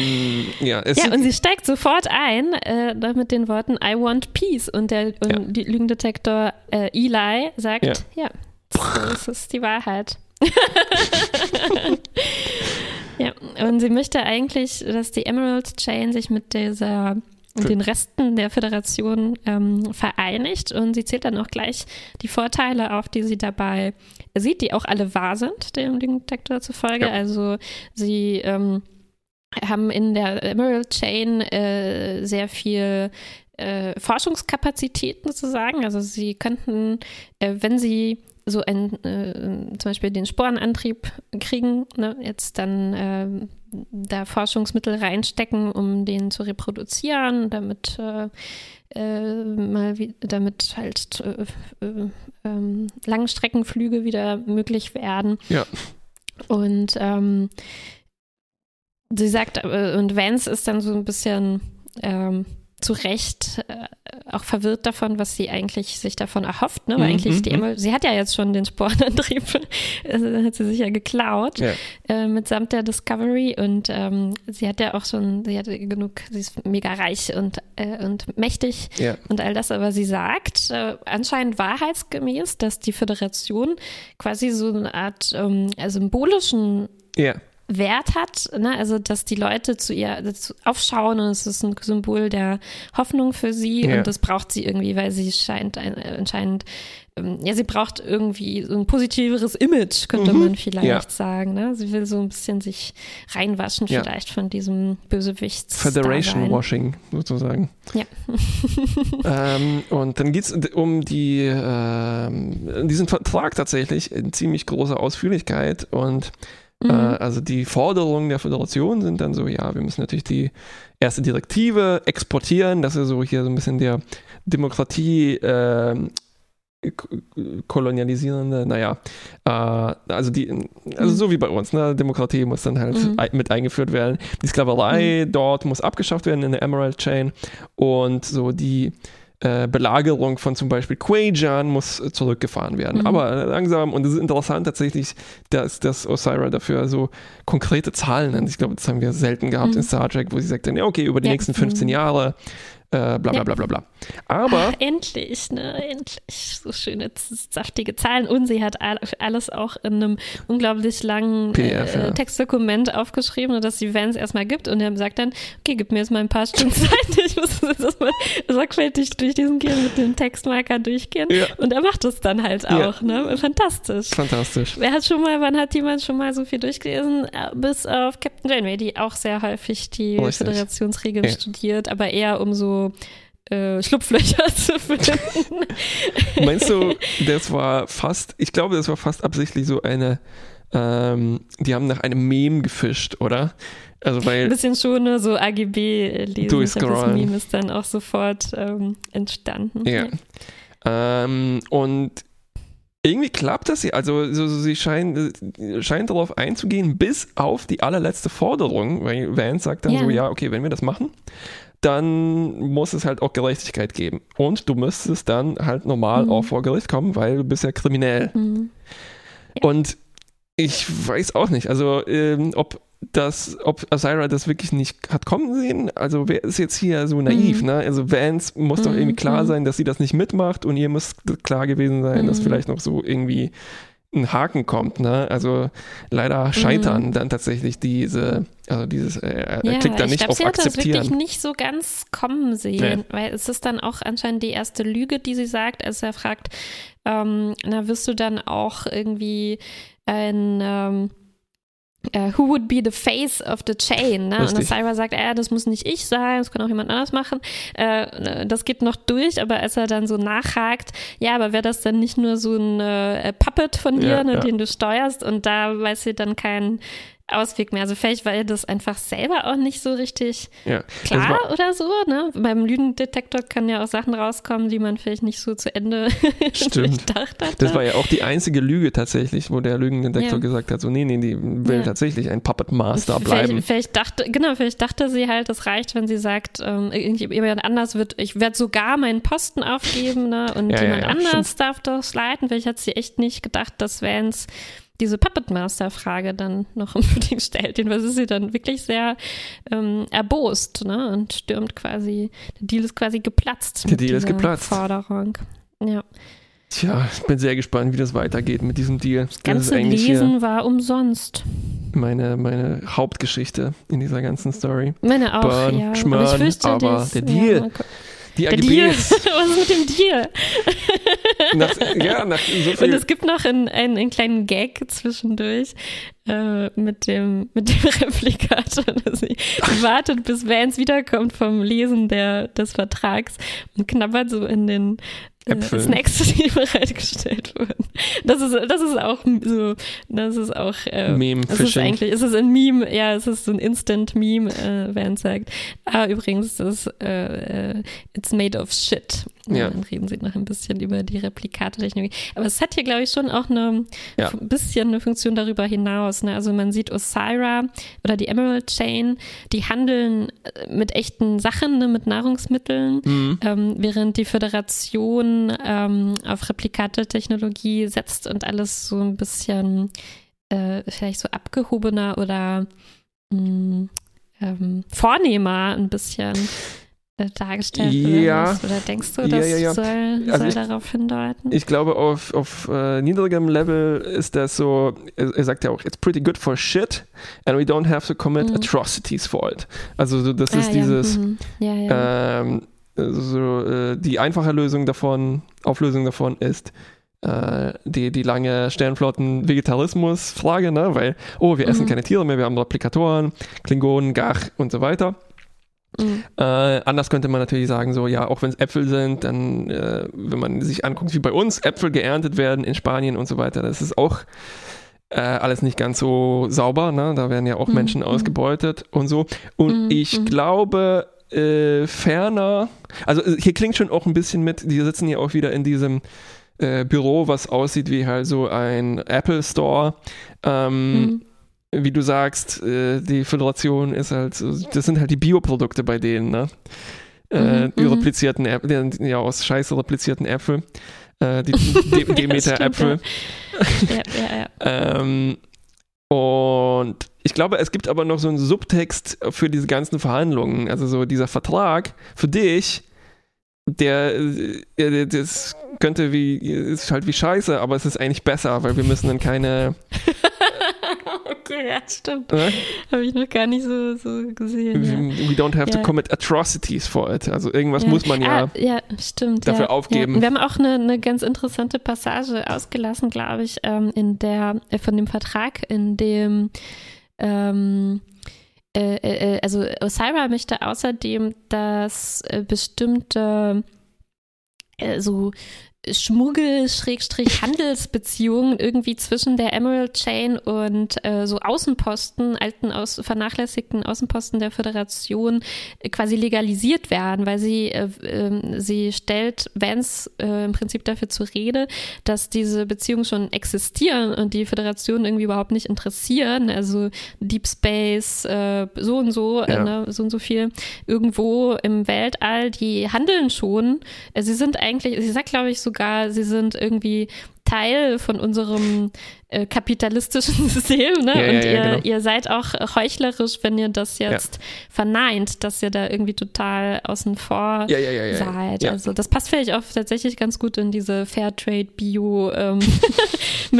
Speaker 2: ja,
Speaker 1: Ja, und sie steigt sofort ein äh, mit den Worten I want peace und der und
Speaker 2: Ja.
Speaker 1: die Lügendetektor äh, Eli sagt,
Speaker 2: Ja.
Speaker 1: ja, so ist die Wahrheit. ja, und sie möchte eigentlich, dass die Emerald Chain sich mit dieser
Speaker 2: Für-
Speaker 1: den Resten der Föderation ähm, vereinigt und sie zählt dann auch gleich die Vorteile auf, die sie dabei sieht, die auch alle wahr sind, dem Lügendetektor zufolge.
Speaker 2: Ja.
Speaker 1: Also sie ähm, haben in der Emerald Chain äh, sehr viel äh, Forschungskapazitäten sozusagen. Also sie könnten, äh, wenn sie so ein, äh, zum Beispiel den Sporenantrieb kriegen, ne, jetzt dann äh, da Forschungsmittel reinstecken, um den zu reproduzieren, damit äh, äh mal wie, damit halt äh, äh, ähm, Langstreckenflüge wieder möglich werden.
Speaker 2: Ja.
Speaker 1: Und ähm, sie sagt, und Vance ist dann so ein bisschen ähm, zu Recht äh, auch verwirrt davon, was sie eigentlich sich davon erhofft, ne? Weil mhm, eigentlich die mhm. sie hat ja jetzt schon den Sporenantrieb, also hat sie sich ja geklaut ja. Äh, mitsamt der Discovery und ähm, sie hat ja auch schon, sie hatte genug, sie ist mega reich und, äh, und mächtig ja. und all das, aber sie sagt äh, anscheinend wahrheitsgemäß, dass die Föderation quasi so eine Art ähm, symbolischen
Speaker 2: ja
Speaker 1: Wert hat, ne? also dass die Leute zu ihr aufschauen und es ist ein Symbol der Hoffnung für sie ja. und das braucht sie irgendwie, weil sie scheint ein, anscheinend, ähm, ja, sie braucht irgendwie so ein positiveres Image, könnte mhm. man vielleicht ja. sagen. Ne? Sie will so ein bisschen sich reinwaschen ja. vielleicht von diesem Bösewichts.
Speaker 2: Federation Washing sozusagen.
Speaker 1: Ja.
Speaker 2: ähm, und dann geht es um die, äh, diesen Vertrag tatsächlich in ziemlich großer Ausführlichkeit und Mhm. Äh, also die Forderungen der Föderation sind dann so, ja, wir müssen natürlich die erste Direktive exportieren, das ist so hier so ein bisschen der Demokratie äh, kolonialisierende, naja, äh, also die, also mhm. so wie bei uns, ne, Demokratie muss dann halt mhm. mit eingeführt werden. Die Sklaverei mhm. dort muss abgeschafft werden in der Emerald Chain und so die äh, Belagerung von zum Beispiel Quajan muss äh, zurückgefahren werden. Mhm. Aber langsam, und es ist interessant tatsächlich, dass, dass Osira dafür so konkrete Zahlen nennt. Ich glaube, das haben wir selten gehabt mhm. in Star Trek, wo sie sagt, ja, okay, über die ja. nächsten 15 Jahre äh, bla bla bla bla bla. Aber.
Speaker 1: Ach, endlich, ne? Endlich. So schöne, saftige Zahlen. Und sie hat alles auch in einem unglaublich langen PDF, äh, ja. Textdokument aufgeschrieben, dass die Vans erstmal gibt. Und er sagt dann, okay, gib mir jetzt mal ein paar Stunden Zeit. Ich muss das erstmal sorgfältig durch diesen Gehen mit dem Textmarker durchgehen. Ja. Und er macht es dann halt auch, ja. ne? Fantastisch.
Speaker 2: Fantastisch.
Speaker 1: Wer hat schon mal, wann hat jemand schon mal so viel durchgelesen? Äh, bis auf Captain Janeway, die auch sehr häufig die Richtig. Föderationsregeln studiert, aber eher um so äh, Schlupflöcher zu finden.
Speaker 2: Meinst du, das war fast, ich glaube, das war fast absichtlich so eine, ähm, die haben nach einem Meme gefischt, oder?
Speaker 1: Also weil Ein bisschen schon ne, so AGB lesen.
Speaker 2: Durchscrollen.
Speaker 1: Das Meme ist dann auch sofort ähm, entstanden.
Speaker 2: Ja. ja. Ähm, und irgendwie klappt das hier. Also so, so, sie scheinen, scheinen darauf einzugehen, bis auf die allerletzte Forderung, weil Vance sagt dann ja. so, ja, okay, wenn wir das machen, dann muss es halt auch Gerechtigkeit geben. Und du müsstest dann halt normal mhm. auch vor Gericht kommen, weil du bist ja kriminell. Mhm. Ja. Und ich weiß auch nicht, also ähm, ob das, ob Asira das wirklich nicht hat kommen sehen. Also wer ist jetzt hier so naiv, mhm. ne? Also Vance muss mhm. doch irgendwie klar mhm. sein, dass sie das nicht mitmacht und ihr muss klar gewesen sein, dass mhm. vielleicht noch so irgendwie ein Haken kommt. Ne? Also leider scheitern mhm. dann tatsächlich diese, also dieses, äh, ja, klickt da nicht glaub, auf sie akzeptieren. Ich das
Speaker 1: wirklich nicht so ganz kommen sehen, nee. weil es ist dann auch anscheinend die erste Lüge, die sie sagt, als er fragt, ähm, na wirst du dann auch irgendwie ein ähm, Uh, who would be the face of the chain? Ne? Und Syra sagt, äh, das muss nicht ich sein, das kann auch jemand anders machen. Äh, das geht noch durch, aber als er dann so nachhakt, ja, aber wäre das dann nicht nur so ein äh, Puppet von dir, ja, ne, ja. den du steuerst und da weiß sie dann kein Ausweg mehr. Also vielleicht war ihr das einfach selber auch nicht so richtig ja, klar oder so. Ne? Beim Lügendetektor kann ja auch Sachen rauskommen, die man vielleicht nicht so zu Ende
Speaker 2: durchdacht hat. Das war ja auch die einzige Lüge tatsächlich, wo der Lügendetektor ja. gesagt hat, so nee, nee, die will ja. tatsächlich ein Puppet Master bleiben.
Speaker 1: Vielleicht, vielleicht, dachte, genau, vielleicht dachte sie halt, es reicht, wenn sie sagt, ähm, jemand anders wird, ich werde sogar meinen Posten aufgeben ne? und jemand anders stimmt. darf das leiten. Vielleicht hat sie echt nicht gedacht, dass Vance diese Puppet Master Frage dann noch unbedingt stellt. Jedenfalls ist sie dann wirklich sehr ähm, erbost ne? und stürmt quasi, der Deal ist quasi geplatzt.
Speaker 2: Der Deal ist geplatzt.
Speaker 1: Forderung. Ja.
Speaker 2: Tja, ich bin sehr gespannt, wie das weitergeht mit diesem Deal. Das
Speaker 1: ganze Lesen war umsonst.
Speaker 2: Meine, meine Hauptgeschichte in dieser ganzen Story.
Speaker 1: Meine auch, Burn, ja.
Speaker 2: Schmörn, aber, aber der Deal. Ja, die
Speaker 1: der Deal. Was ist mit dem Deal?
Speaker 2: nach, ja, nach so
Speaker 1: viel. Und es gibt noch einen, einen, einen kleinen Gag zwischendurch. Äh, mit dem, mit dem Replikator. Sie wartet, bis Vance wiederkommt vom Lesen der, des Vertrags und knabbert so in den äh. Snacks, die bereitgestellt wurden. Das ist, das ist auch so, das ist auch, äh,
Speaker 2: Meme
Speaker 1: es ist eigentlich, es ist ein Meme, ja, es ist so ein Instant-Meme, äh, Van sagt. Ah, übrigens, das, äh, äh, it's made of shit.
Speaker 2: Ja.
Speaker 1: Dann reden sie noch ein bisschen über die Replikatentechnologie. Aber es hat hier, glaube ich, schon auch eine,
Speaker 2: Ja.
Speaker 1: ein bisschen eine Funktion darüber hinaus. Ne? Also man sieht Osira oder die Emerald Chain, die handeln äh, mit echten Sachen, ne? mit Nahrungsmitteln,
Speaker 2: Mhm.
Speaker 1: ähm, während die Föderation ähm, auf Replikatetechnologie setzt und alles so ein bisschen äh, vielleicht so abgehobener oder mh, ähm, vornehmer ein bisschen dargestellt
Speaker 2: Ja.
Speaker 1: Oder denkst du, das
Speaker 2: ja, ja.
Speaker 1: soll,
Speaker 2: Also
Speaker 1: soll
Speaker 2: ich-
Speaker 1: darauf hindeuten?
Speaker 2: Ich glaube, auf, auf äh, niedrigem Level ist das so, er, er sagt ja auch, it's pretty good for shit and we don't have to commit
Speaker 1: Mhm.
Speaker 2: atrocities for it. Also so, das ist
Speaker 1: Ah,
Speaker 2: dieses,
Speaker 1: Ja, mhm.
Speaker 2: ähm, so, äh, die einfache Lösung davon, Auflösung davon ist, äh, die, die lange Sternflotten-Vegetarismus-Frage, ne? weil, oh, wir essen
Speaker 1: Mhm.
Speaker 2: keine Tiere mehr, wir haben Replikatoren, Klingonen, Gach und so weiter.
Speaker 1: Mhm.
Speaker 2: Äh, anders könnte man natürlich sagen, so, ja, auch wenn es Äpfel sind, dann, äh, wenn man sich anguckt, wie bei uns Äpfel geerntet werden in Spanien und so weiter, das ist auch äh, alles nicht ganz so sauber, ne? da werden ja auch
Speaker 1: Mhm,
Speaker 2: Menschen
Speaker 1: mhm.
Speaker 2: ausgebeutet und so. Und
Speaker 1: Mhm,
Speaker 2: ich
Speaker 1: mhm.
Speaker 2: glaube, äh, ferner, also äh, hier klingt schon auch ein bisschen mit, die sitzen ja auch wieder in diesem äh, Büro, was aussieht wie halt so ein Apple Store. Ähm,
Speaker 1: Mhm.
Speaker 2: Wie du sagst, äh, die Föderation ist halt, so, das sind halt die Bioprodukte bei denen, ne? Äh,
Speaker 1: Mhm,
Speaker 2: die
Speaker 1: mhm.
Speaker 2: replizierten Äpfel, ja, aus scheiße replizierten Äpfel. Äh, die De Demeter-Äpfel.
Speaker 1: Ja, ja, ja.
Speaker 2: Ähm, und ich glaube, es gibt aber noch so einen Subtext für diese ganzen Verhandlungen. Also so dieser Vertrag für dich, der, äh, der das könnte wie, ist halt wie scheiße, aber es ist eigentlich besser, weil wir müssen dann keine,
Speaker 1: ja, stimmt.
Speaker 2: ne?
Speaker 1: Habe ich noch gar nicht so, so gesehen. Ja.
Speaker 2: we don't have to
Speaker 1: Ja.
Speaker 2: commit atrocities for it. Also irgendwas
Speaker 1: Ja.
Speaker 2: muss man ja,
Speaker 1: Ah, ja, stimmt.
Speaker 2: dafür
Speaker 1: ja,
Speaker 2: aufgeben.
Speaker 1: Ja. Wir haben auch eine, eine ganz interessante Passage ausgelassen, glaube ich, ähm, in der, äh, von dem Vertrag, in dem ähm, äh, äh, also Osira möchte außerdem, dass äh, bestimmte äh, so Schmuggel-Handelsbeziehungen irgendwie zwischen der Emerald Chain und äh, so Außenposten, alten aus, vernachlässigten Außenposten der Föderation äh, quasi legalisiert werden, weil sie, äh, ähm, sie stellt Vance äh, im Prinzip dafür zur Rede, dass diese Beziehungen schon existieren und die Föderation irgendwie überhaupt nicht interessieren. Also Deep Space, äh, so und so,
Speaker 2: Ja.
Speaker 1: äh, ne, so und so viel irgendwo im Weltall, die handeln schon. Sie sind eigentlich, sie sagt, glaube ich, sogar, sie sind irgendwie Teil von unserem äh, kapitalistischen System, ne?
Speaker 2: Ja, ja,
Speaker 1: und
Speaker 2: ja,
Speaker 1: ihr,
Speaker 2: genau.
Speaker 1: ihr seid auch heuchlerisch, wenn ihr das jetzt verneint, dass ihr da irgendwie total außen vor
Speaker 2: ja, ja, ja, ja.
Speaker 1: seid.
Speaker 2: ja.
Speaker 1: Also das passt vielleicht auch tatsächlich ganz gut in diese Fairtrade Bio ähm,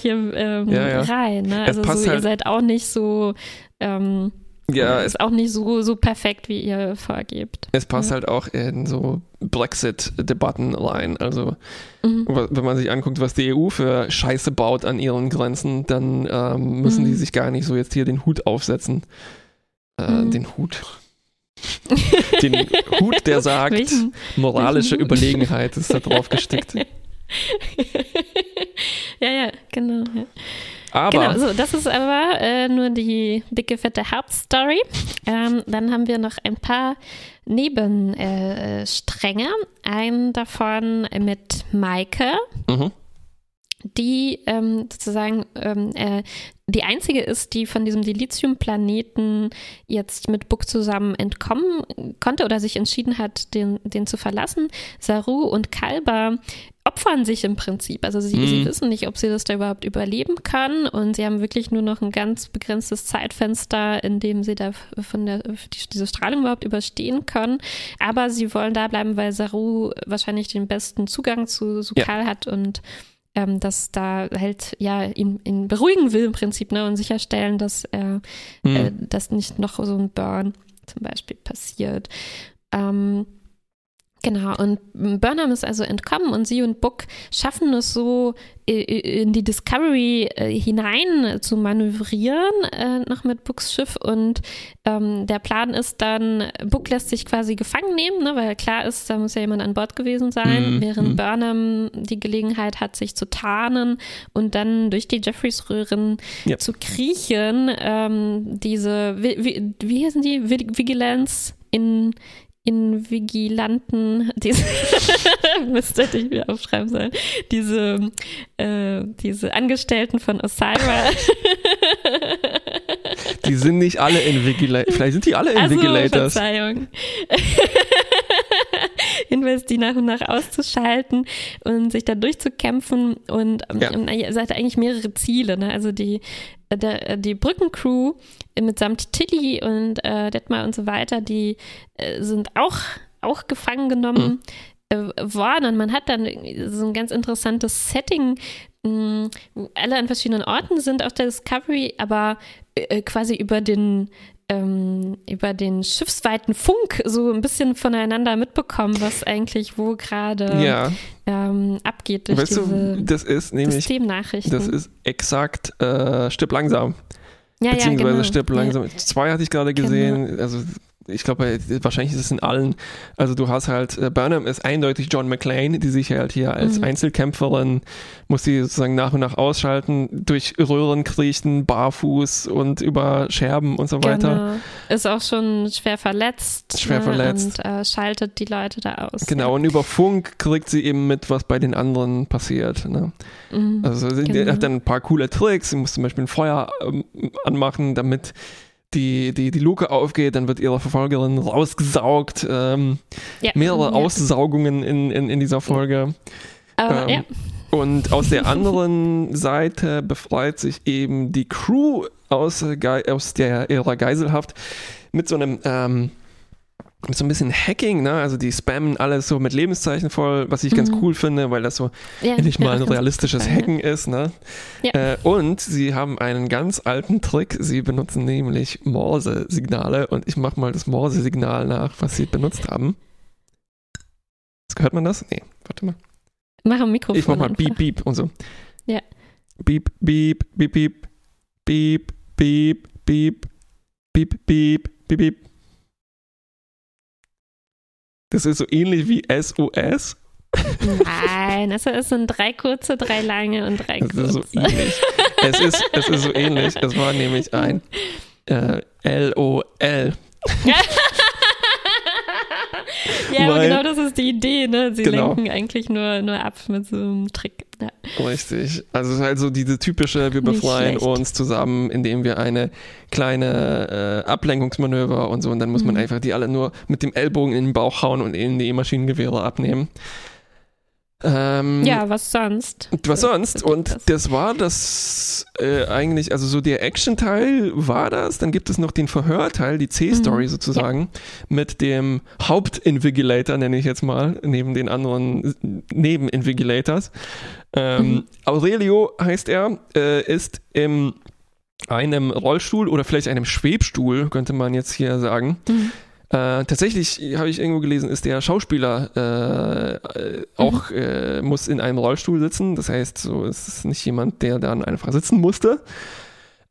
Speaker 1: hier ähm,
Speaker 2: Ja, ja.
Speaker 1: rein. Ne? Also so, ihr
Speaker 2: halt-
Speaker 1: seid auch nicht so ähm,
Speaker 2: ja,
Speaker 1: ist auch nicht so, so perfekt, wie ihr vorgebt.
Speaker 2: es passt halt auch in so Brexit-Debatten rein. Also
Speaker 1: Mhm.
Speaker 2: wenn man sich anguckt, was die EU für Scheiße baut an ihren Grenzen, dann ähm, müssen die
Speaker 1: Mhm.
Speaker 2: sich gar nicht so jetzt hier den Hut aufsetzen. Äh,
Speaker 1: Mhm.
Speaker 2: Den Hut. Den Hut, der sagt,
Speaker 1: Welchen?
Speaker 2: moralische
Speaker 1: welchen?
Speaker 2: Überlegenheit ist da drauf gestickt.
Speaker 1: ja, ja, genau. Ja.
Speaker 2: Aber
Speaker 1: Genau, so, das ist aber äh, nur die dicke, fette Hauptstory. Ähm, dann haben wir noch ein paar Nebenstränge. Äh. Einen davon mit Maike,
Speaker 2: mhm.
Speaker 1: die ähm, sozusagen ähm, äh, die einzige ist, die von diesem Dilithium-Planeten jetzt mit Buck zusammen entkommen konnte oder sich entschieden hat, den, den zu verlassen. Saru und Kalba opfern sich im Prinzip. Also sie,
Speaker 2: Mhm.
Speaker 1: sie wissen nicht, ob sie das da überhaupt überleben können und sie haben wirklich nur noch ein ganz begrenztes Zeitfenster, in dem sie da von der die, diese Strahlung überhaupt überstehen können. Aber sie wollen da bleiben, weil Saru wahrscheinlich den besten Zugang zu
Speaker 2: Ja.
Speaker 1: Sukal hat und ähm, dass da halt ja ihn, ihn beruhigen will im Prinzip ne, und sicherstellen, dass er
Speaker 2: Hm.
Speaker 1: äh, dass nicht noch so ein Burn zum Beispiel passiert. Ähm, Genau, und Burnham ist also entkommen und sie und Book schaffen es so in die Discovery äh, hinein zu manövrieren, äh, noch mit Books Schiff. Und ähm, der Plan ist dann, Book lässt sich quasi gefangen nehmen, ne, weil klar ist, da muss ja jemand an Bord gewesen sein, mhm. während mhm. Burnham die Gelegenheit hat, sich zu tarnen und dann durch die Jeffreys-Röhren ja. zu kriechen. Ähm, diese, wie, wie, wie heißen die? Vigilance in in Vigilanten, diese müsste ich mir aufschreiben sollen, diese, äh, diese Angestellten von Osira.
Speaker 2: Die sind nicht alle in Vigilators. Vielleicht sind die alle in also, Vigilators.
Speaker 1: Verzeihung. Hinweis, die nach und nach auszuschalten und sich da durchzukämpfen. Und ja. ähm, es hat eigentlich mehrere Ziele. Ne? Also die, der, die Brückencrew mitsamt Tilly und äh, Detmar und so weiter, die äh, sind auch, auch gefangen genommen. Mhm. worden und man hat dann so ein ganz interessantes Setting, mh, wo alle an verschiedenen Orten sind auf der Discovery, aber äh, quasi über den ähm, über den schiffsweiten Funk so ein bisschen voneinander mitbekommen, was eigentlich wo gerade
Speaker 2: ja.
Speaker 1: ähm, abgeht
Speaker 2: weißt du, das ist nämlich,
Speaker 1: Systemnachrichten.
Speaker 2: Das ist exakt äh, Stipp langsam.
Speaker 1: Ja,
Speaker 2: Beziehungsweise
Speaker 1: ja, genau.
Speaker 2: Stipp langsam. Zwei hatte ich gerade gesehen. Genau. Also ich glaube, wahrscheinlich ist es in allen. Also du hast halt, äh, Burnham ist eindeutig John McClane, die sich halt hier als mhm. Einzelkämpferin, muss sie sozusagen nach und nach ausschalten, durch Röhren kriechen, barfuß und über Scherben und so weiter. Genau.
Speaker 1: Ist auch schon schwer verletzt.
Speaker 2: Schwer ne? verletzt.
Speaker 1: Und äh, schaltet die Leute da aus.
Speaker 2: Genau, ja. und über Funk kriegt sie eben mit, was bei den anderen passiert. Ne? Mhm, also sie genau. hat dann ein paar coole Tricks. Sie muss zum Beispiel ein Feuer ähm, anmachen, damit die, die, die Luke aufgeht, dann wird ihre Verfolgerin rausgesaugt. Ähm, ja. Mehrere ja. Aussaugungen in, in, in dieser Folge.
Speaker 1: Aber, ähm, ja.
Speaker 2: Und aus der anderen Seite befreit sich eben die Crew aus, aus der ihrer Geiselhaft mit so einem ähm, mit so ein bisschen Hacking, ne? Also die spammen alles so mit Lebenszeichen voll, was ich mhm. ganz cool finde, weil das so ja, endlich mal ein realistisches cool, Hacken ja. ist, ne? Ja. Äh, und sie haben einen ganz alten Trick. Sie benutzen nämlich Morse-Signale und ich mache mal das Morse-Signal nach, was sie benutzt haben. Hört man das? Nee, warte mal.
Speaker 1: Mach am Mikrofon.
Speaker 2: Ich mach mal. Beep, Beep und so.
Speaker 1: Ja.
Speaker 2: Beep, Beep, Beep, Beep. Beep, Beep, Beep. Beep, Beep, Beep, Beep. Das ist so ähnlich wie SOS.
Speaker 1: Nein, also es sind drei kurze, drei lange und drei kurze.
Speaker 2: Es ist so ähnlich. es, ist, es ist so ähnlich. Es war nämlich ein äh, LOL.
Speaker 1: ja, aber genau das ist die Idee, ne? Sie genau. lenken eigentlich nur, nur ab mit so einem Trick. Ja.
Speaker 2: Richtig. Also es ist halt so diese typische, wir befreien uns zusammen, indem wir eine kleine äh, Ablenkungsmanöver und so und dann muss mhm. man einfach die alle nur mit dem Ellbogen in den Bauch hauen und ihnen die E-Maschinengewehre abnehmen.
Speaker 1: Ähm, ja, was sonst?
Speaker 2: Was sonst? Und das war das äh, eigentlich, also so der Action-Teil war das. Dann gibt es noch den Verhörteil, die C-Story mhm. sozusagen, ja. mit dem Haupt-Invigilator, nenne ich jetzt mal, neben den anderen Neben-Invigilators. Ähm, mhm. Aurelio heißt er, äh, ist im einem Rollstuhl oder vielleicht einem Schwebstuhl, könnte man jetzt hier sagen. Mhm äh, tatsächlich habe ich irgendwo gelesen, ist der Schauspieler äh, äh, auch, mhm. äh, muss in einem Rollstuhl sitzen. Das heißt, so ist es nicht jemand, der dann einfach sitzen musste.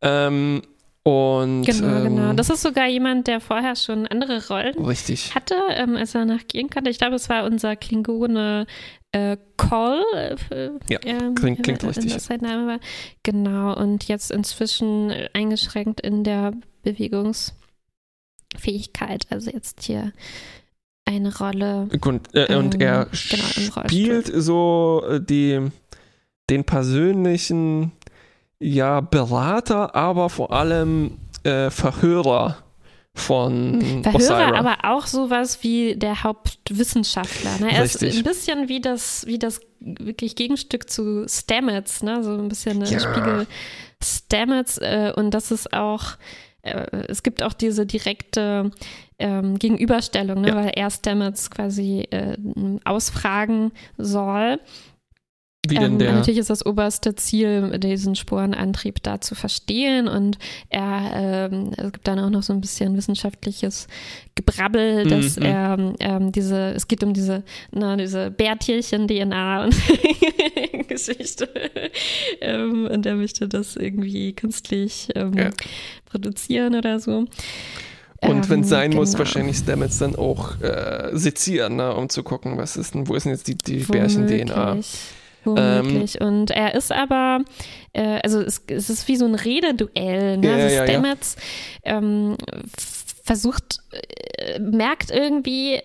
Speaker 2: Ähm, und,
Speaker 1: genau, ähm, genau. Das ist sogar jemand, der vorher schon andere Rollen
Speaker 2: richtig.
Speaker 1: hatte, ähm, als er nach Gehen kannte. Ich glaube, es war unser Klingone äh, Call.
Speaker 2: Äh, ja, ähm, klingt, klingt richtig.
Speaker 1: Was sein Name war. Genau, und jetzt inzwischen eingeschränkt in der Bewegungs- Fähigkeit. Also jetzt hier eine Rolle.
Speaker 2: Und, äh, und ähm, er genau, spielt so äh, die, den persönlichen ja, Berater, aber vor allem äh, Verhörer von
Speaker 1: Verhörer, Osira. aber auch sowas wie der Hauptwissenschaftler. Ne? Er Richtig. ist ein bisschen wie das, wie das wirklich Gegenstück zu Stamets, ne? so ein bisschen ein ja. Spiegel Stamets. Äh, und das ist auch äh, es gibt auch diese direkte ähm, Gegenüberstellung, ne, ja. weil er Stamets quasi äh, ausfragen soll.
Speaker 2: Wie denn
Speaker 1: Ähm,
Speaker 2: der?
Speaker 1: Natürlich ist das oberste Ziel, diesen Sporenantrieb da zu verstehen. Und er, ähm, es gibt dann auch noch so ein bisschen wissenschaftliches Gebrabbel, dass
Speaker 2: Mhm.
Speaker 1: er ähm, diese, es geht um diese, na, diese Bärtierchen-DNA und Geschichte. ähm, und er möchte das irgendwie künstlich ähm,
Speaker 2: Ja.
Speaker 1: produzieren oder so.
Speaker 2: Und wenn es
Speaker 1: Ähm,
Speaker 2: sein muss,
Speaker 1: genau.
Speaker 2: wahrscheinlich Stamets dann auch äh, sezieren, ne, um zu gucken, was ist denn, wo ist denn jetzt die, die Bärchen-DNA?
Speaker 1: Womöglich. Womöglich. und er ist aber, äh, also es, es ist wie so ein Rededuell. Ne?
Speaker 2: Ja,
Speaker 1: also
Speaker 2: ja, ja.
Speaker 1: Stamets ähm, versucht, äh, merkt irgendwie,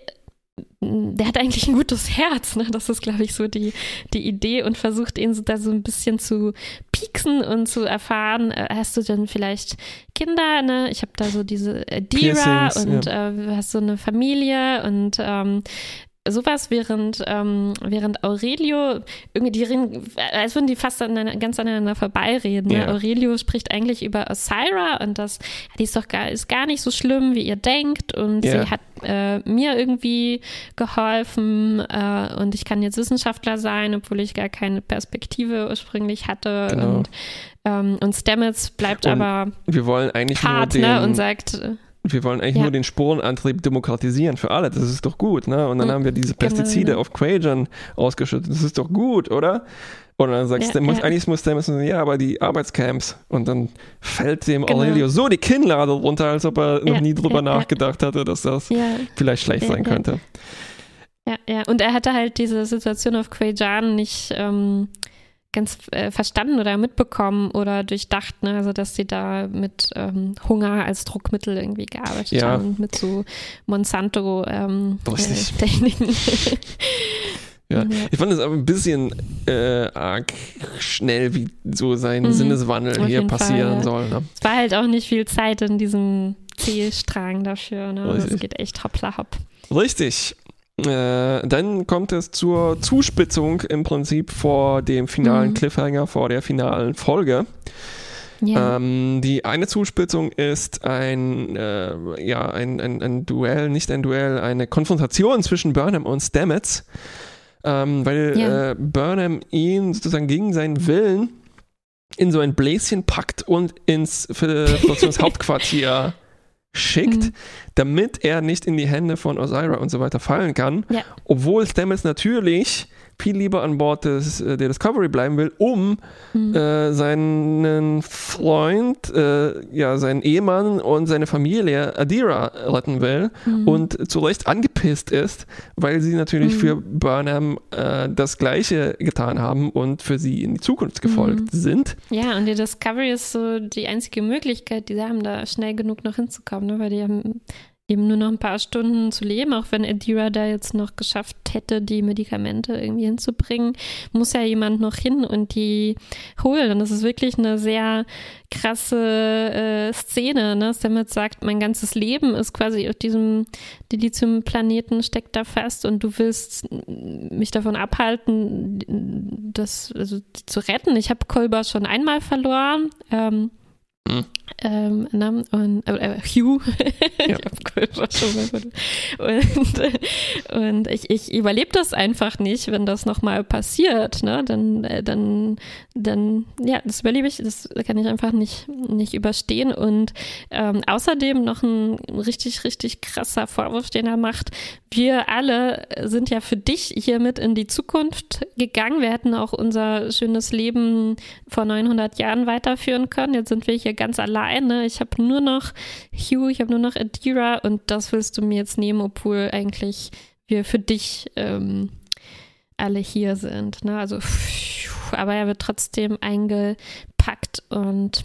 Speaker 1: der hat eigentlich ein gutes Herz. Ne? Das ist, glaube ich, so die, die Idee und versucht ihn so da so ein bisschen zu pieksen und zu erfahren, äh, hast du denn vielleicht Kinder? Ne? Ich habe da so diese äh, Dira
Speaker 2: Piercings,
Speaker 1: und äh, hast so eine Familie und ähm, sowas, während, ähm, während Aurelio, irgendwie die reden, als würden die fast aneinander, ganz aneinander vorbeireden. Ne?
Speaker 2: Ja.
Speaker 1: Aurelio spricht eigentlich über Osira und das, die ist doch gar, ist gar nicht so schlimm, wie ihr denkt und
Speaker 2: Ja.
Speaker 1: sie hat äh, mir irgendwie geholfen äh, und ich kann jetzt Wissenschaftler sein, obwohl ich gar keine Perspektive ursprünglich hatte
Speaker 2: Genau.
Speaker 1: und, ähm, und Stamets bleibt
Speaker 2: Und
Speaker 1: aber
Speaker 2: Wir wollen eigentlich
Speaker 1: hart
Speaker 2: nur den,
Speaker 1: ne? und sagt, äh,
Speaker 2: wir wollen eigentlich
Speaker 1: Ja.
Speaker 2: nur den Sporenantrieb demokratisieren für alle. Das ist doch gut, ne? Und dann
Speaker 1: Mhm.
Speaker 2: haben wir diese
Speaker 1: Genau,
Speaker 2: Pestizide
Speaker 1: genau.
Speaker 2: auf Quagern ausgeschüttet. Das ist doch gut, oder? Und dann sagst
Speaker 1: Ja,
Speaker 2: du, muss,
Speaker 1: ja.
Speaker 2: eigentlich muss Stamets sagen, ja, aber die Arbeitscamps. Und dann fällt dem
Speaker 1: Genau.
Speaker 2: Aurelio so die Kinnlade runter, als ob er noch
Speaker 1: Ja,
Speaker 2: nie drüber
Speaker 1: ja, ja.
Speaker 2: nachgedacht hatte, dass das
Speaker 1: ja,
Speaker 2: vielleicht schlecht
Speaker 1: Ja,
Speaker 2: sein
Speaker 1: ja.
Speaker 2: könnte.
Speaker 1: Ja, ja. Und er hatte halt diese Situation auf Quajan nicht ähm, ganz äh, verstanden oder mitbekommen oder durchdacht, ne? Also dass sie da mit ähm, Hunger als Druckmittel irgendwie gearbeitet
Speaker 2: Ja.
Speaker 1: haben und mit so Monsanto ähm, äh.
Speaker 2: Ja. Ich fand es aber ein bisschen äh, arg schnell, wie so sein
Speaker 1: Mhm.
Speaker 2: Sinneswandel
Speaker 1: Auf
Speaker 2: hier
Speaker 1: jeden Fall,
Speaker 2: passieren
Speaker 1: ja.
Speaker 2: soll. Ne?
Speaker 1: es war halt auch nicht viel Zeit in diesem C-Strang dafür, ne? Es geht echt hoppla hopp.
Speaker 2: Richtig. Äh, dann kommt es zur Zuspitzung im Prinzip vor dem finalen
Speaker 1: Mhm.
Speaker 2: Cliffhanger, vor der finalen Folge.
Speaker 1: Ja.
Speaker 2: Ähm, die eine Zuspitzung ist ein, äh, ja, ein, ein, ein Duell, nicht ein Duell, eine Konfrontation zwischen Burnham und Stamets, ähm, weil
Speaker 1: Ja.
Speaker 2: äh, Burnham ihn sozusagen gegen seinen Willen in so ein Bläschen packt und ins Föderationshauptquartier schickt,
Speaker 1: Mhm.
Speaker 2: damit er nicht in die Hände von Osira und so weiter fallen kann.
Speaker 1: Ja.
Speaker 2: Obwohl Stamets natürlich viel lieber an Bord des, äh, der Discovery bleiben will, um
Speaker 1: Mhm.
Speaker 2: äh, seinen Freund, äh, ja, seinen Ehemann und seine Familie Adira retten will
Speaker 1: Mhm.
Speaker 2: und zu Recht angepisst ist, weil sie natürlich
Speaker 1: Mhm.
Speaker 2: für Burnham äh, das Gleiche getan haben und für sie in die Zukunft gefolgt
Speaker 1: Mhm.
Speaker 2: sind.
Speaker 1: Ja, und die Discovery ist so die einzige Möglichkeit, die sie haben, da schnell genug noch hinzukommen, ne? weil die haben eben nur noch ein paar Stunden zu leben, auch wenn Adira da jetzt noch geschafft hätte, die Medikamente irgendwie hinzubringen, muss ja jemand noch hin und die holen. Und das ist wirklich eine sehr krasse äh, Szene. Ne? Stamets sagt, mein ganzes Leben ist quasi auf diesem Dilithium-Planeten steckt da fest und du willst mich davon abhalten, das also, zu retten. Ich habe Kolber schon einmal verloren. Ähm,
Speaker 2: Hm.
Speaker 1: ähm, und, äh, Hugh.
Speaker 2: Ja.
Speaker 1: Und, äh, und ich, ich überlebe das einfach nicht, wenn das nochmal passiert. Ne? Dann, äh, dann, dann, ja, das überlebe ich, das kann ich einfach nicht, nicht überstehen. Und ähm, außerdem noch ein richtig, richtig krasser Vorwurf, den er macht. Wir alle sind ja für dich hiermit in die Zukunft gegangen. Wir hätten auch unser schönes Leben vor 900 Jahren weiterführen können. Jetzt sind wir hier ganz alleine. Ich habe nur noch Hugh, ich habe nur noch Adira und das willst du mir jetzt nehmen, obwohl eigentlich wir für dich ähm, alle hier sind. Ne? Also, aber er wird trotzdem eingepackt und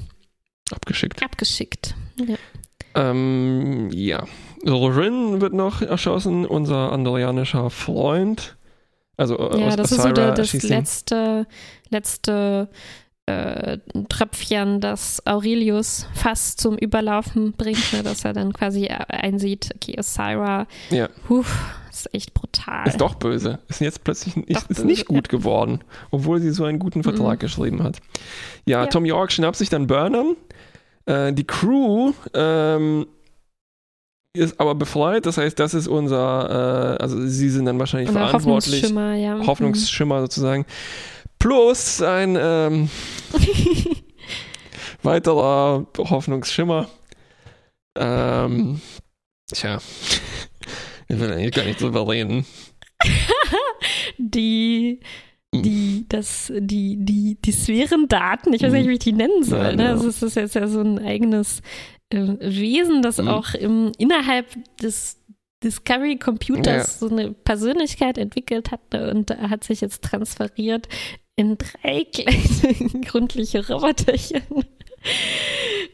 Speaker 2: Abgeschickt.
Speaker 1: abgeschickt. Ja.
Speaker 2: Ähm, ja. Rin wird noch erschossen, unser andorianischer Freund. Also äh,
Speaker 1: Ja, das ist so der, das letzte, letzte äh, Tröpfchen, das Aurelius fast zum Überlaufen bringt, ne, dass er dann quasi einsieht, okay, Osira,
Speaker 2: Ja.
Speaker 1: huf, ist echt brutal.
Speaker 2: Ist doch böse. Ist jetzt plötzlich nicht, ist nicht gut geworden, obwohl sie so einen guten Vertrag
Speaker 1: Mhm.
Speaker 2: geschrieben hat. Ja,
Speaker 1: Ja.
Speaker 2: Tom York schnappt sich dann Burnham. Äh, die Crew ähm, ist aber befreit. Das heißt, das ist unser, äh, also sie sind dann wahrscheinlich
Speaker 1: Oder
Speaker 2: verantwortlich.
Speaker 1: Hoffnungsschimmer, ja.
Speaker 2: Hoffnungsschimmer sozusagen. Plus ein ähm, weiterer Hoffnungsschimmer. Ähm, tja, ich will eigentlich gar nicht drüber reden.
Speaker 1: die die, das, die, die, die Sphärendaten, ich weiß nicht, wie ich die nennen soll. Ne? Also es ist jetzt ja so ein eigenes äh, Wesen, das mhm. auch im, innerhalb des Discovery Computers ja. so eine Persönlichkeit entwickelt hat ne? und hat sich jetzt transferiert in drei kleine gründliche Roboterchen.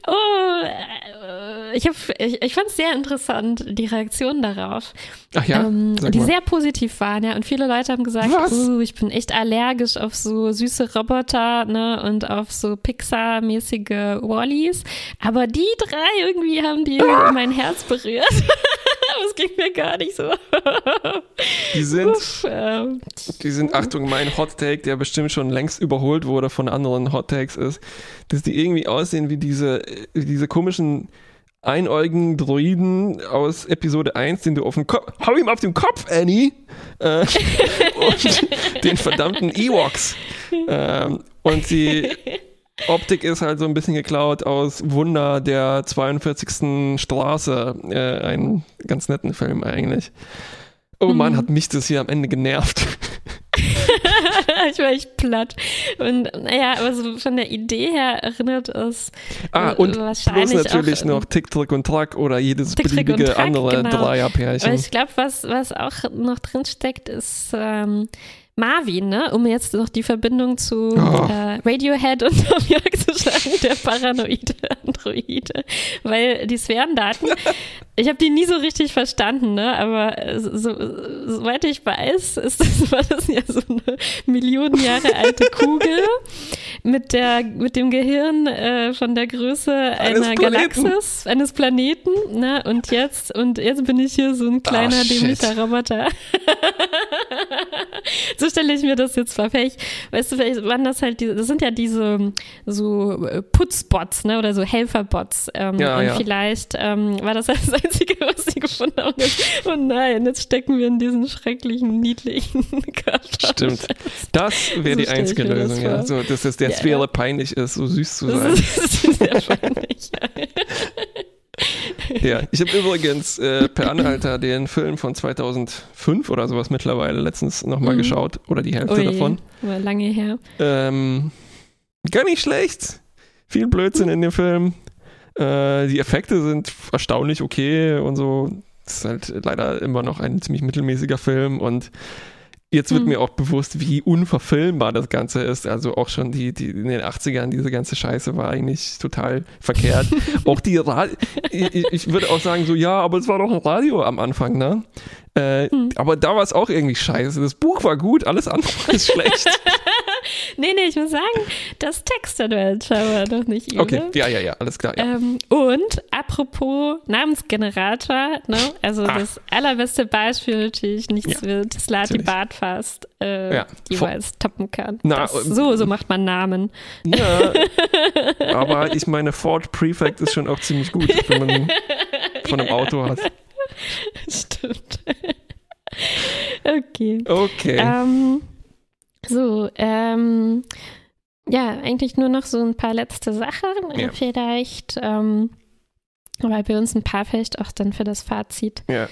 Speaker 1: Oh, äh, ich, ich, ich fand es sehr interessant, die Reaktionen darauf.
Speaker 2: Ach ja?
Speaker 1: Ähm, die sehr positiv waren, ja. Und viele Leute haben gesagt, oh, ich bin echt allergisch auf so süße Roboter ne, und auf so Pixar-mäßige Wallies. Aber die drei irgendwie haben die ah. mein Herz berührt. das ging mir gar nicht so.
Speaker 2: die sind, Uff, ähm, die sind, Achtung, mein Hot Take, der bestimmt schon längst überholt wurde von anderen Hot Takes ist, dass die irgendwie aussehen wie diese, wie diese komischen einäugigen Droiden aus Episode 1, den du auf den Kopf, hau ihm auf den Kopf, Annie, äh, und den verdammten Ewoks. Ähm, und die Optik ist halt so ein bisschen geklaut aus Wunder der 42. Straße, äh, einen ganz netten Film eigentlich. Oh mhm. Mann, hat mich das hier am Ende genervt.
Speaker 1: ich war echt platt. Und naja, aber so von der Idee her erinnert es
Speaker 2: ah, und wahrscheinlich plus natürlich auch, noch Tick, Trick und Track oder jedes Tick, beliebige Track, andere genau. Dreierpärchen.
Speaker 1: Aber ich glaube, was, was auch noch drin steckt, ist ähm, Marvin, ne? um jetzt noch die Verbindung zu oh. äh, Radiohead und Tom York zu schlagen, der paranoide Androide. Weil die Sphärendaten, ich habe die nie so richtig verstanden, ne? aber so, soweit ich weiß, ist das, war das ja so eine Millionen Jahre alte Kugel mit, der, mit dem Gehirn äh, von der Größe einer Galaxis, eines Planeten. Ne? Und, jetzt, und jetzt bin ich hier so ein kleiner, oh, dämlicher Roboter. so stelle ich mir das jetzt vor. Vielleicht, weißt du, vielleicht waren das halt diese, das sind ja diese so äh, Putzbots, ne, oder so Helferbots. Ähm, ja, und ja. vielleicht ähm, war das das Einzige, was sie gefunden haben. Und, oh nein, jetzt stecken wir in diesen schrecklichen, niedlichen Körper.
Speaker 2: Stimmt. Das wäre so die einzige Lösung, ja. So, dass es der ja, Sphäre peinlich ist, so süß zu sein. Das ist sehr peinlich, ja. Ja, ich habe übrigens äh, per Anhalter den Film von 2005 oder sowas mittlerweile letztens nochmal mhm. geschaut oder die Hälfte Ui, davon.
Speaker 1: War lange her.
Speaker 2: Ähm, gar nicht schlecht. Viel Blödsinn in dem Film. Äh, die Effekte sind erstaunlich okay und so. Es ist halt leider immer noch ein ziemlich mittelmäßiger Film und Jetzt wird hm. mir auch bewusst, wie unverfilmbar das Ganze ist. Also auch schon die, die in den 80ern, diese ganze Scheiße war eigentlich total verkehrt. auch die Radio, ich, ich, würde auch sagen, so, ja, aber es war doch ein Radio am Anfang, ne? Äh, hm. Aber da war es auch irgendwie scheiße. Das Buch war gut, alles andere ist schlecht.
Speaker 1: nee, nee, ich muss sagen, das Textadventure war doch nicht übel.
Speaker 2: Okay, ja, ja, ja, alles klar. Ja.
Speaker 1: Ähm, und apropos Namensgenerator, ne? also Ach. das allerbeste Beispiel natürlich nichts ja, wird Slati Bartfast äh, ja. jeweils Vor toppen kann. Na, das, so, so macht man Namen.
Speaker 2: Ja, aber ich meine, Ford Prefect ist schon auch ziemlich gut, wenn man von einem Auto hat.
Speaker 1: Stimmt. okay.
Speaker 2: Okay.
Speaker 1: Ähm, so, ähm, ja, eigentlich nur noch so ein paar letzte Sachen. Ja. Vielleicht, ähm, weil wir uns ein paar vielleicht auch dann für das Fazit ja.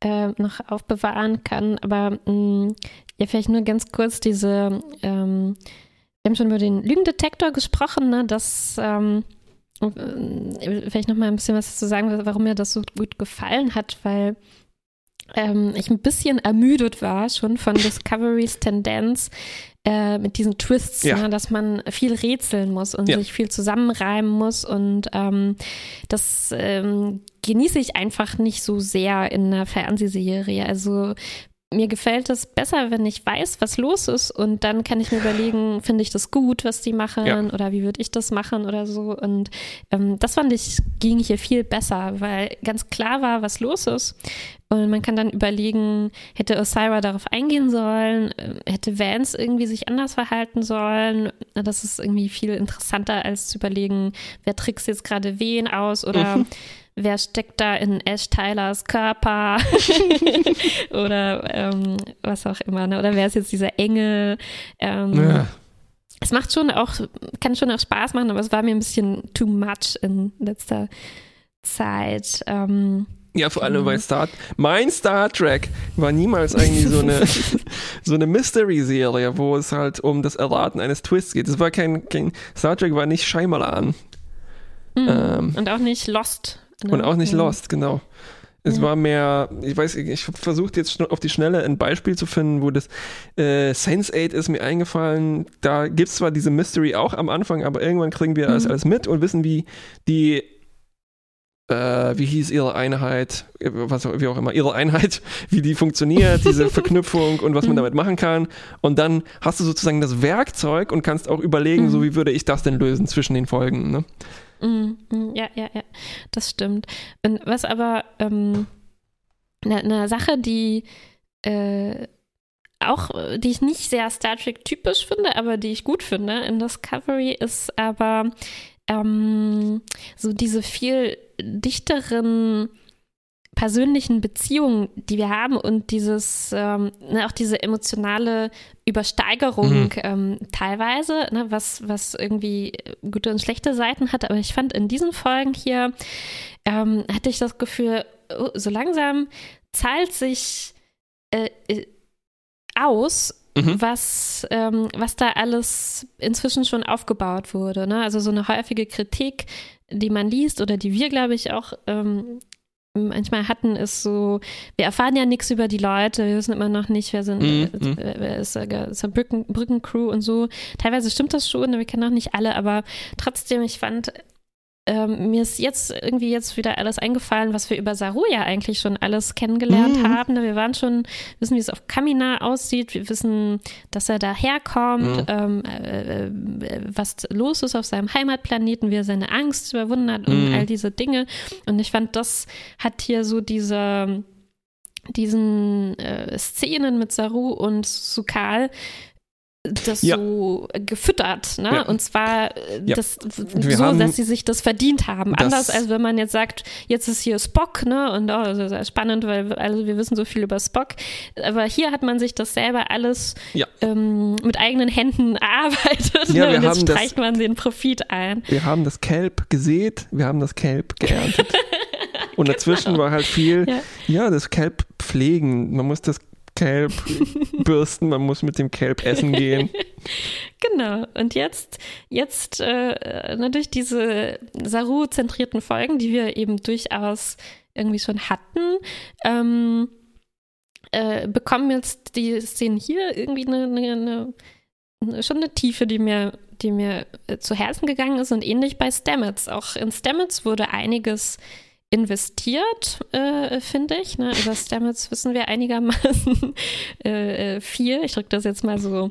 Speaker 1: äh, noch aufbewahren kann. Aber mh, mm, ja, vielleicht nur ganz kurz diese, ähm, wir haben schon über den Lügendetektor gesprochen, ne, dass ähm, äh, vielleicht noch mal ein bisschen was zu sagen, warum mir das so gut gefallen hat, weil ähm, ich ein bisschen ermüdet war schon von Discoverys Tendenz äh, mit diesen Twists, ja. ne, dass man viel rätseln muss und ja. sich viel zusammenreimen muss und ähm, das ähm, genieße ich einfach nicht so sehr in einer Fernsehserie. Also mir gefällt es besser, wenn ich weiß, was los ist und dann kann ich mir überlegen, finde ich das gut, was die machen ja. oder wie würde ich das machen oder so. Und ähm, das fand ich, ging hier viel besser, weil ganz klar war, was los ist. Und man kann dann überlegen, hätte Osira darauf eingehen sollen, hätte Vance irgendwie sich anders verhalten sollen. Das ist irgendwie viel interessanter, als zu überlegen, wer trickst jetzt gerade wen aus oder mhm wer steckt da in Ash Tylers Körper oder ähm, was auch immer, ne? oder wer ist jetzt dieser Engel? Ähm, ja. es macht schon auch, kann schon auch Spaß machen, aber es war mir ein bisschen too much in letzter Zeit. Ähm,
Speaker 2: ja, vor allem bei Star mein Star Trek war niemals eigentlich so eine so eine Mystery-Serie, wo es halt um das Erraten eines Twists geht. Es war kein, kein Star Trek war nicht Scheinmalan.
Speaker 1: Mhm. Ähm, und auch nicht Lost.
Speaker 2: Ne? Und auch nicht Lost, genau. Es ja. war mehr, ich weiß, ich habe versucht jetzt auf die Schnelle ein Beispiel zu finden, wo das äh, Sense8 ist mir eingefallen. Da gibt es zwar diese Mystery auch am Anfang, aber irgendwann kriegen wir mhm. das alles mit und wissen, wie die äh, wie hieß ihre Einheit, was wie auch immer, ihre Einheit, wie die funktioniert, diese Verknüpfung und was man mhm. damit machen kann. Und dann hast du sozusagen das Werkzeug und kannst auch überlegen, mhm. so wie würde ich das denn lösen zwischen den Folgen. Ne?
Speaker 1: Mhm, mhm. Ja, ja, ja, das stimmt. Und was aber ähm, eine, eine Sache, die äh, auch, die ich nicht sehr Star Trek typisch finde, aber die ich gut finde in Discovery, ist aber ähm, so diese viel dichteren persönlichen Beziehungen, die wir haben und dieses, ähm, ne, auch diese emotionale Übersteigerung mhm. ähm, teilweise, ne, was, was irgendwie gute und schlechte Seiten hat. Aber ich fand in diesen Folgen hier, ähm, hatte ich das Gefühl, oh, so langsam zahlt sich äh, äh aus, Mhm. was, ähm, was da alles inzwischen schon aufgebaut wurde. Ne? Also so eine häufige Kritik, die man liest oder die wir, glaube ich, auch ähm, manchmal hatten, ist so, wir erfahren ja nichts über die Leute, wir wissen immer noch nicht, wer sind, äh, mhm. wer ist, äh, ist Brücken, Brückencrew und so. Teilweise stimmt das schon, wir kennen auch nicht alle, aber trotzdem, ich fand, ähm, mir ist jetzt irgendwie jetzt wieder alles eingefallen, was wir über Saru ja eigentlich schon alles kennengelernt mhm. haben. Wir waren schon, wissen, wie es auf Kamina aussieht, wir wissen, dass er daherkommt, mhm. ähm, äh, äh, was los ist auf seinem Heimatplaneten, wie er seine Angst überwunden hat und mhm. all diese Dinge. Und ich fand, das hat hier so diese diesen äh, Szenen mit Saru und Sukal das ja. so gefüttert, ne? Ja. Und zwar äh, ja. das, so, dass sie sich das verdient haben. Das Anders als wenn man jetzt sagt, jetzt ist hier Spock, ne? Und oh, das ist spannend, weil also wir wissen so viel über Spock. Aber hier hat man sich das selber alles ähm, mit eigenen Händen erarbeitet. Ja, ne? Und jetzt streicht man den Profit ein.
Speaker 2: Wir haben das Kelb gesät, wir haben das Kelb geerntet. Und dazwischen genau. war halt viel, ja. das Kelb pflegen. Man muss das Kelb bürsten, man muss mit dem Kelb essen gehen.
Speaker 1: Genau. Und jetzt, jetzt äh, durch diese Saru-zentrierten Folgen, die wir eben durchaus irgendwie schon hatten, ähm, äh, bekommen jetzt die Szenen hier irgendwie eine, eine, eine, schon eine Tiefe, die mir, die mir äh, zu Herzen gegangen ist und ähnlich bei Stamets. Auch in Stamets wurde einiges investiert, äh, finde ich. Ne? Über Stamets wissen wir einigermaßen äh, äh, viel. Ich drücke das jetzt mal so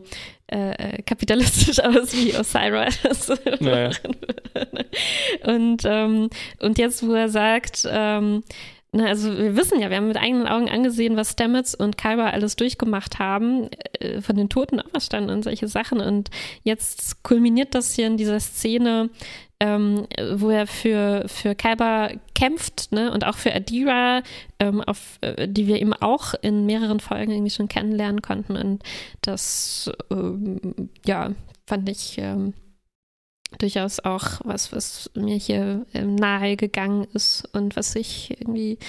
Speaker 1: äh, äh kapitalistisch aus wie Osiris. Naja. und, ähm, und jetzt, wo er sagt, ähm, na, also wir wissen ja, wir haben mit eigenen Augen angesehen, was Stamets und Kyber alles durchgemacht haben, äh, von den Toten auferstanden und solche Sachen. Und jetzt kulminiert das hier in dieser Szene, ähm, wo er für, für Kaiba kämpft ne? und auch für Adira, ähm, auf, äh, die wir eben auch in mehreren Folgen irgendwie schon kennenlernen konnten. Und das, ähm, ja, fand ich ähm, durchaus auch was, was mir hier ähm, nahe gegangen ist und was sich irgendwie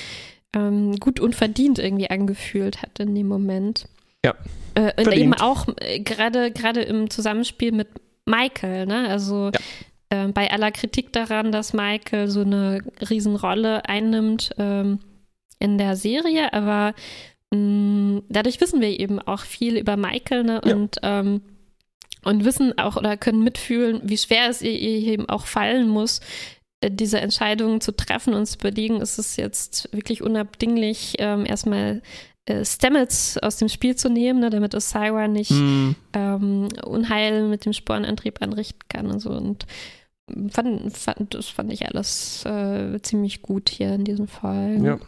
Speaker 1: ähm, gut und verdient irgendwie angefühlt hat in dem Moment.
Speaker 2: Ja.
Speaker 1: Äh, und eben auch äh, gerade gerade im Zusammenspiel mit Michael, ne? Also ja. Ähm, bei aller Kritik daran, dass Michael so eine Riesenrolle einnimmt ähm, in der Serie, aber mh, mm, dadurch wissen wir eben auch viel über Michael ne? und, ja. ähm, und wissen auch oder können mitfühlen, wie schwer es ihr eben auch fallen muss, äh, diese Entscheidungen zu treffen und zu überlegen, ist es jetzt wirklich unabdinglich, ähm, erstmal äh, Stamets aus dem Spiel zu nehmen, ne, damit Osira nicht mm. ähm, Unheil mit dem Sporenantrieb anrichten kann und so. Und fand, fand, das fand ich alles äh, ziemlich gut hier in diesem Fall.
Speaker 2: Ja.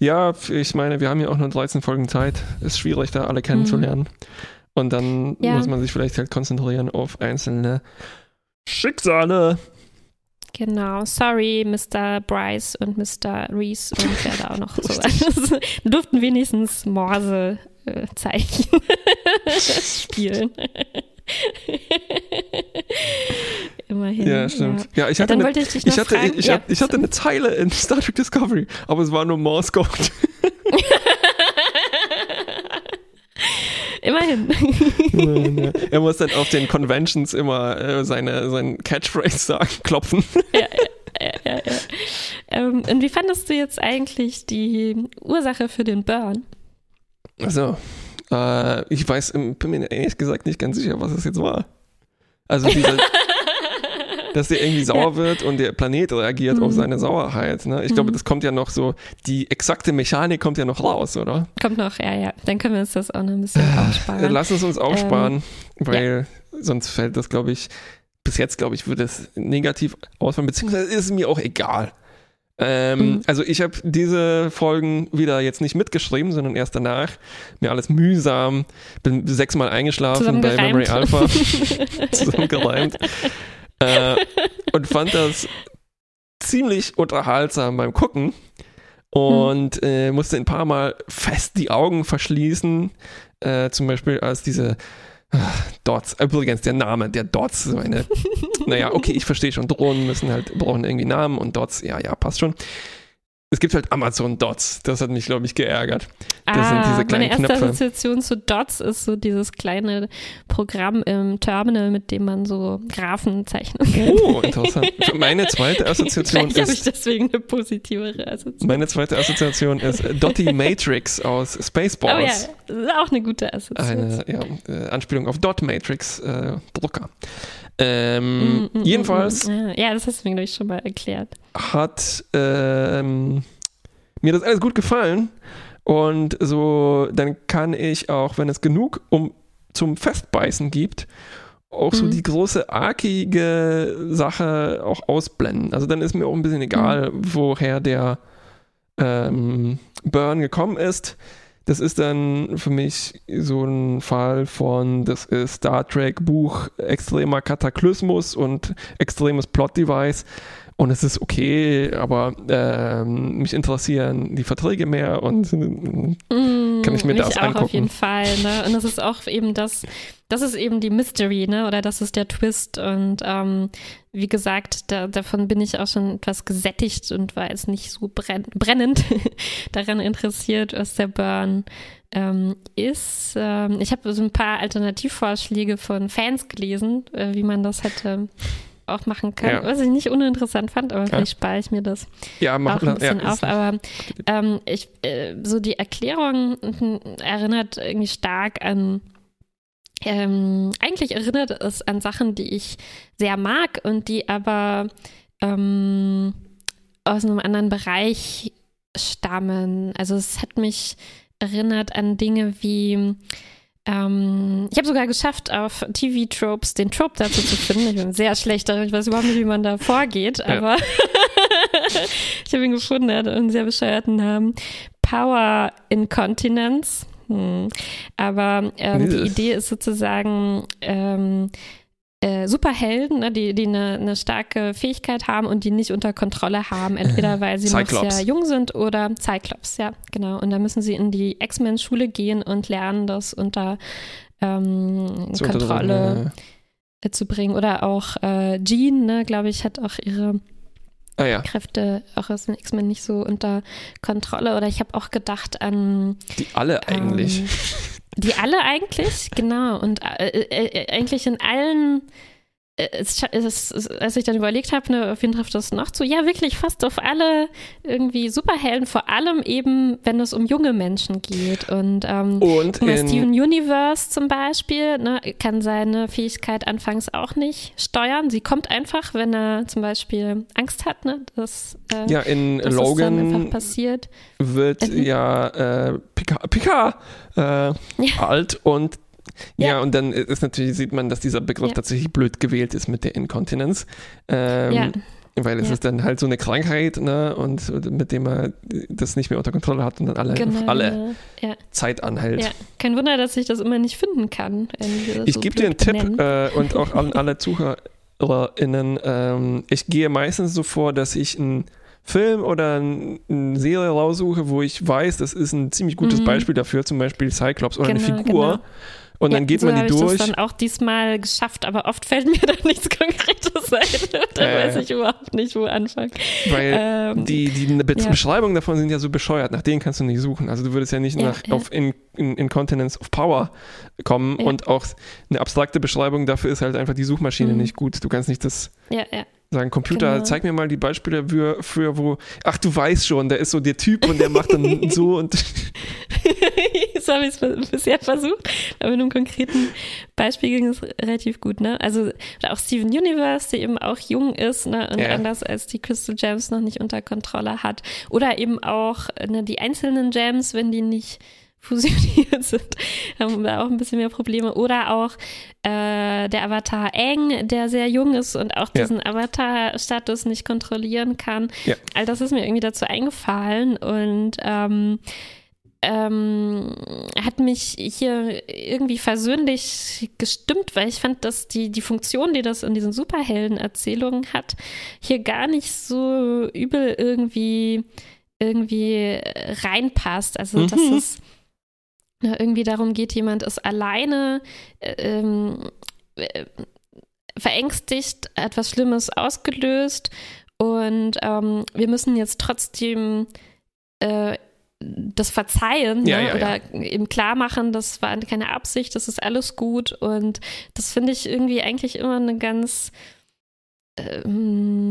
Speaker 2: ja, ich meine, wir haben ja auch nur 13 Folgen Zeit. Ist schwierig, da alle kennenzulernen. Mhm. Und dann ja. muss man sich vielleicht halt konzentrieren auf einzelne Schicksale.
Speaker 1: Genau, sorry, Mr. Bryce und Mr. Reese und wer da auch noch so durften wenigstens Morse-Zeichen äh, spielen. Immerhin.
Speaker 2: Ja, stimmt. Ja, ich hatte,
Speaker 1: dann
Speaker 2: eine,
Speaker 1: wollte ich dich
Speaker 2: ich hatte, ich,
Speaker 1: Ja,
Speaker 2: ich hatte eine Zeile in Star Trek Discovery, aber es war nur Morse Code.
Speaker 1: Immerhin.
Speaker 2: er muss dann auf den Conventions immer äh, seine, seinen Catchphrase sagen, klopfen.
Speaker 1: ja, ja, ja, ja. Ähm, und wie fandest du jetzt eigentlich die Ursache für den Burn?
Speaker 2: Also, äh, ich weiß, bin mir ehrlich gesagt nicht ganz sicher, was es jetzt war. Also diese, dass der irgendwie sauer wird und der Planet reagiert auf seine Sauerheit. Ne? Ich glaube, das kommt ja noch so, die exakte Mechanik kommt ja noch raus, oder?
Speaker 1: Kommt noch, ja, ja. Dann können wir uns das auch noch ein bisschen
Speaker 2: Äh,
Speaker 1: aufsparen.
Speaker 2: Lass es uns aufsparen, weil sonst fällt das, glaube ich, bis jetzt, glaube ich, würde es negativ ausfallen, beziehungsweise ist es mir auch egal. Ähm,
Speaker 1: Mhm.
Speaker 2: Also ich habe diese Folgen wieder jetzt nicht mitgeschrieben, sondern erst danach mir alles mühsam, bin sechsmal eingeschlafen bei Memory. Alpha, zusammengereimt äh, und fand das ziemlich unterhaltsam beim Gucken und äh, musste ein paar Mal fest die Augen verschließen, äh, zum Beispiel als diese ah, Dots, übrigens der Name der Dots, so eine, naja, okay, ich verstehe schon, Drohnen müssen halt, brauchen irgendwie Namen und Dots, ja, ja, passt schon. Es gibt halt Amazon Dots, das hat mich, glaube ich, geärgert. Das sind diese kleinen
Speaker 1: Ah, meine erste
Speaker 2: Knöpfe.
Speaker 1: Assoziation zu Dots ist so dieses kleine Programm im Terminal, mit dem man so Graphen zeichnen kann.
Speaker 2: Oh, interessant. Meine zweite Assoziation
Speaker 1: Vielleicht habe ich
Speaker 2: ist,
Speaker 1: deswegen eine positivere Assoziation.
Speaker 2: meine zweite Assoziation ist Dottie Matrix aus
Speaker 1: Oh ja,
Speaker 2: Spaceballs.
Speaker 1: das ist auch eine gute Assoziation.
Speaker 2: eine ja, äh, Anspielung auf Dot Matrix äh, Drucker. Ähm,
Speaker 1: Mm, mm, mm,
Speaker 2: jedenfalls
Speaker 1: mm. Ja, das hast du mir, glaube ich, schon mal erklärt.
Speaker 2: hat ähm, mir das alles gut gefallen und so dann kann ich auch, wenn es genug um zum Festbeißen gibt, auch so
Speaker 1: Mhm.
Speaker 2: die große arkige Sache auch ausblenden. Also dann ist mir auch ein bisschen egal, woher der ähm, Burn gekommen ist. Das ist dann für mich so ein Fall von, das ist Star Trek Buch extremer Kataklysmus und extremes Plot-Device. Und es ist okay, aber ähm, mich interessieren die Verträge mehr und
Speaker 1: Mm,
Speaker 2: Kann ich mir
Speaker 1: mich
Speaker 2: das
Speaker 1: auch
Speaker 2: angucken?
Speaker 1: auf jeden Fall. Ne? Und das ist auch eben das, das ist eben die Mystery, ne? Oder das ist der Twist. Und ähm, wie gesagt, da, davon bin ich auch schon etwas gesättigt und war jetzt nicht so brenn, brennend daran interessiert, was der Burn ähm, ist. Ähm, ich habe so ein paar Alternativvorschläge von Fans gelesen, äh, wie man das hätte auch machen kann,
Speaker 2: Ja.
Speaker 1: was ich nicht uninteressant fand, aber vielleicht spare ich mir das
Speaker 2: ja,
Speaker 1: auch
Speaker 2: mach,
Speaker 1: ein bisschen
Speaker 2: ja,
Speaker 1: auf, aber ähm, ich, äh, so die Erklärung mhm, erinnert irgendwie stark an, ähm, eigentlich erinnert es an Sachen, die ich sehr mag und die aber ähm, aus einem anderen Bereich stammen. Also es hat mich erinnert an Dinge wie ähm, ich habe sogar geschafft, auf TV-Tropes den Trope dazu zu finden. Ich bin sehr schlecht darin, ich weiß überhaupt nicht, wie man da vorgeht, aber ich habe ihn gefunden, er hat einen sehr bescheuerten Namen. Power Incontinence. Hm. Aber ähm, die. Idee ist sozusagen ähm, äh, Superhelden, ne, die, die eine, eine starke Fähigkeit haben und die nicht unter Kontrolle haben, entweder weil sie noch
Speaker 2: Cyclops.
Speaker 1: sehr jung sind oder Cyclops, ja, genau. Und da müssen sie in die X-Men-Schule gehen und lernen, das unter ähm, Kontrolle
Speaker 2: unterdrücken,
Speaker 1: äh, zu bringen. Oder auch äh, Jean, ne, glaube ich, hat auch ihre
Speaker 2: Ah ja,
Speaker 1: Kräfte auch aus den X-Men nicht so unter Kontrolle. Oder ich habe auch gedacht an
Speaker 2: die alle eigentlich.
Speaker 1: ähm, die alle eigentlich, genau. Und äh, äh, äh, eigentlich in allen, äh, es, es, es, als ich dann überlegt habe, ne, auf wen trifft das noch zu? Ja, wirklich fast auf alle irgendwie Superhelden, vor allem eben, wenn es um junge Menschen geht. Und ähm,
Speaker 2: Und in,
Speaker 1: Steven Universe zum Beispiel ne, kann seine Fähigkeit anfangs auch nicht steuern. Sie kommt einfach, wenn er zum Beispiel Angst hat, ne, dass, äh,
Speaker 2: ja, in
Speaker 1: dass das dann einfach
Speaker 2: Logan
Speaker 1: passiert.
Speaker 2: wird
Speaker 1: Mhm.
Speaker 2: ja äh, Picard, Picard äh, alt und ja.
Speaker 1: Ja.
Speaker 2: und dann ist natürlich, sieht man, dass dieser Begriff
Speaker 1: Ja.
Speaker 2: tatsächlich blöd gewählt ist mit der Inkontinenz. Ähm,
Speaker 1: Ja.
Speaker 2: Weil es
Speaker 1: Ja.
Speaker 2: ist dann halt so eine Krankheit, ne, und mit dem er das nicht mehr unter Kontrolle hat und dann alle,
Speaker 1: Genau.
Speaker 2: alle
Speaker 1: Ja.
Speaker 2: Zeit anhält.
Speaker 1: Ja. Kein Wunder, dass ich das immer nicht finden kann.
Speaker 2: Ich
Speaker 1: so
Speaker 2: gebe dir einen Tipp äh, und auch an alle ZuhörerInnen. Ähm, ich gehe meistens so vor, dass ich einen Film oder ein- eine Serie raussuche, wo ich weiß, das ist ein ziemlich gutes
Speaker 1: Mhm.
Speaker 2: Beispiel dafür, zum Beispiel Cyclops oder eine
Speaker 1: Genau,
Speaker 2: Figur.
Speaker 1: genau.
Speaker 2: Und
Speaker 1: ja,
Speaker 2: dann geht
Speaker 1: so
Speaker 2: man die
Speaker 1: habe
Speaker 2: durch.
Speaker 1: Ich das dann auch diesmal geschafft, aber oft fällt mir da nichts Konkretes ein. da
Speaker 2: ja,
Speaker 1: weiß ich überhaupt nicht, wo anfangen.
Speaker 2: Weil
Speaker 1: Ähm,
Speaker 2: die, die Be
Speaker 1: ja.
Speaker 2: Beschreibungen davon sind ja so bescheuert, nach denen kannst du nicht suchen. Also du würdest ja nicht
Speaker 1: Ja,
Speaker 2: nach, auf in, in, Incontinence of Power kommen und auch eine abstrakte Beschreibung dafür ist halt einfach die Suchmaschine
Speaker 1: Mhm.
Speaker 2: nicht gut. Du kannst nicht das
Speaker 1: Ja, ja.
Speaker 2: Sagen, Computer,
Speaker 1: Genau.
Speaker 2: zeig mir mal die Beispiele für, für wo, ach du weißt schon, da ist so der Typ und der macht dann so und
Speaker 1: so habe ich es bisher versucht, aber mit einem konkreten Beispiel ging es relativ gut, ne? Also auch Steven Universe, der eben auch jung ist, ne? Und
Speaker 2: Ja.
Speaker 1: anders als die Crystal Gems noch nicht unter Kontrolle hat. Oder eben auch ne, die einzelnen Gems, wenn die nicht fusioniert sind, haben wir auch ein bisschen mehr Probleme. Oder auch äh, der Avatar Eng, der sehr jung ist und auch
Speaker 2: Ja.
Speaker 1: diesen Avatar-Status nicht kontrollieren kann.
Speaker 2: Ja.
Speaker 1: All das ist mir irgendwie dazu eingefallen und ähm, ähm, hat mich hier irgendwie versöhnlich gestimmt, weil ich fand, dass die, die Funktion, die das in diesen Superhelden-Erzählungen hat, hier gar nicht so übel irgendwie, irgendwie reinpasst. Also, dass
Speaker 2: Mhm.
Speaker 1: es ja, irgendwie darum geht, jemand ist alleine, äh, ähm, äh, verängstigt, etwas Schlimmes ausgelöst und ähm, wir müssen jetzt trotzdem äh, das verzeihen
Speaker 2: Ja,
Speaker 1: ne?
Speaker 2: ja,
Speaker 1: oder ihm klar machen, das war keine Absicht, das ist alles gut und das finde ich irgendwie eigentlich immer eine ganz ähm,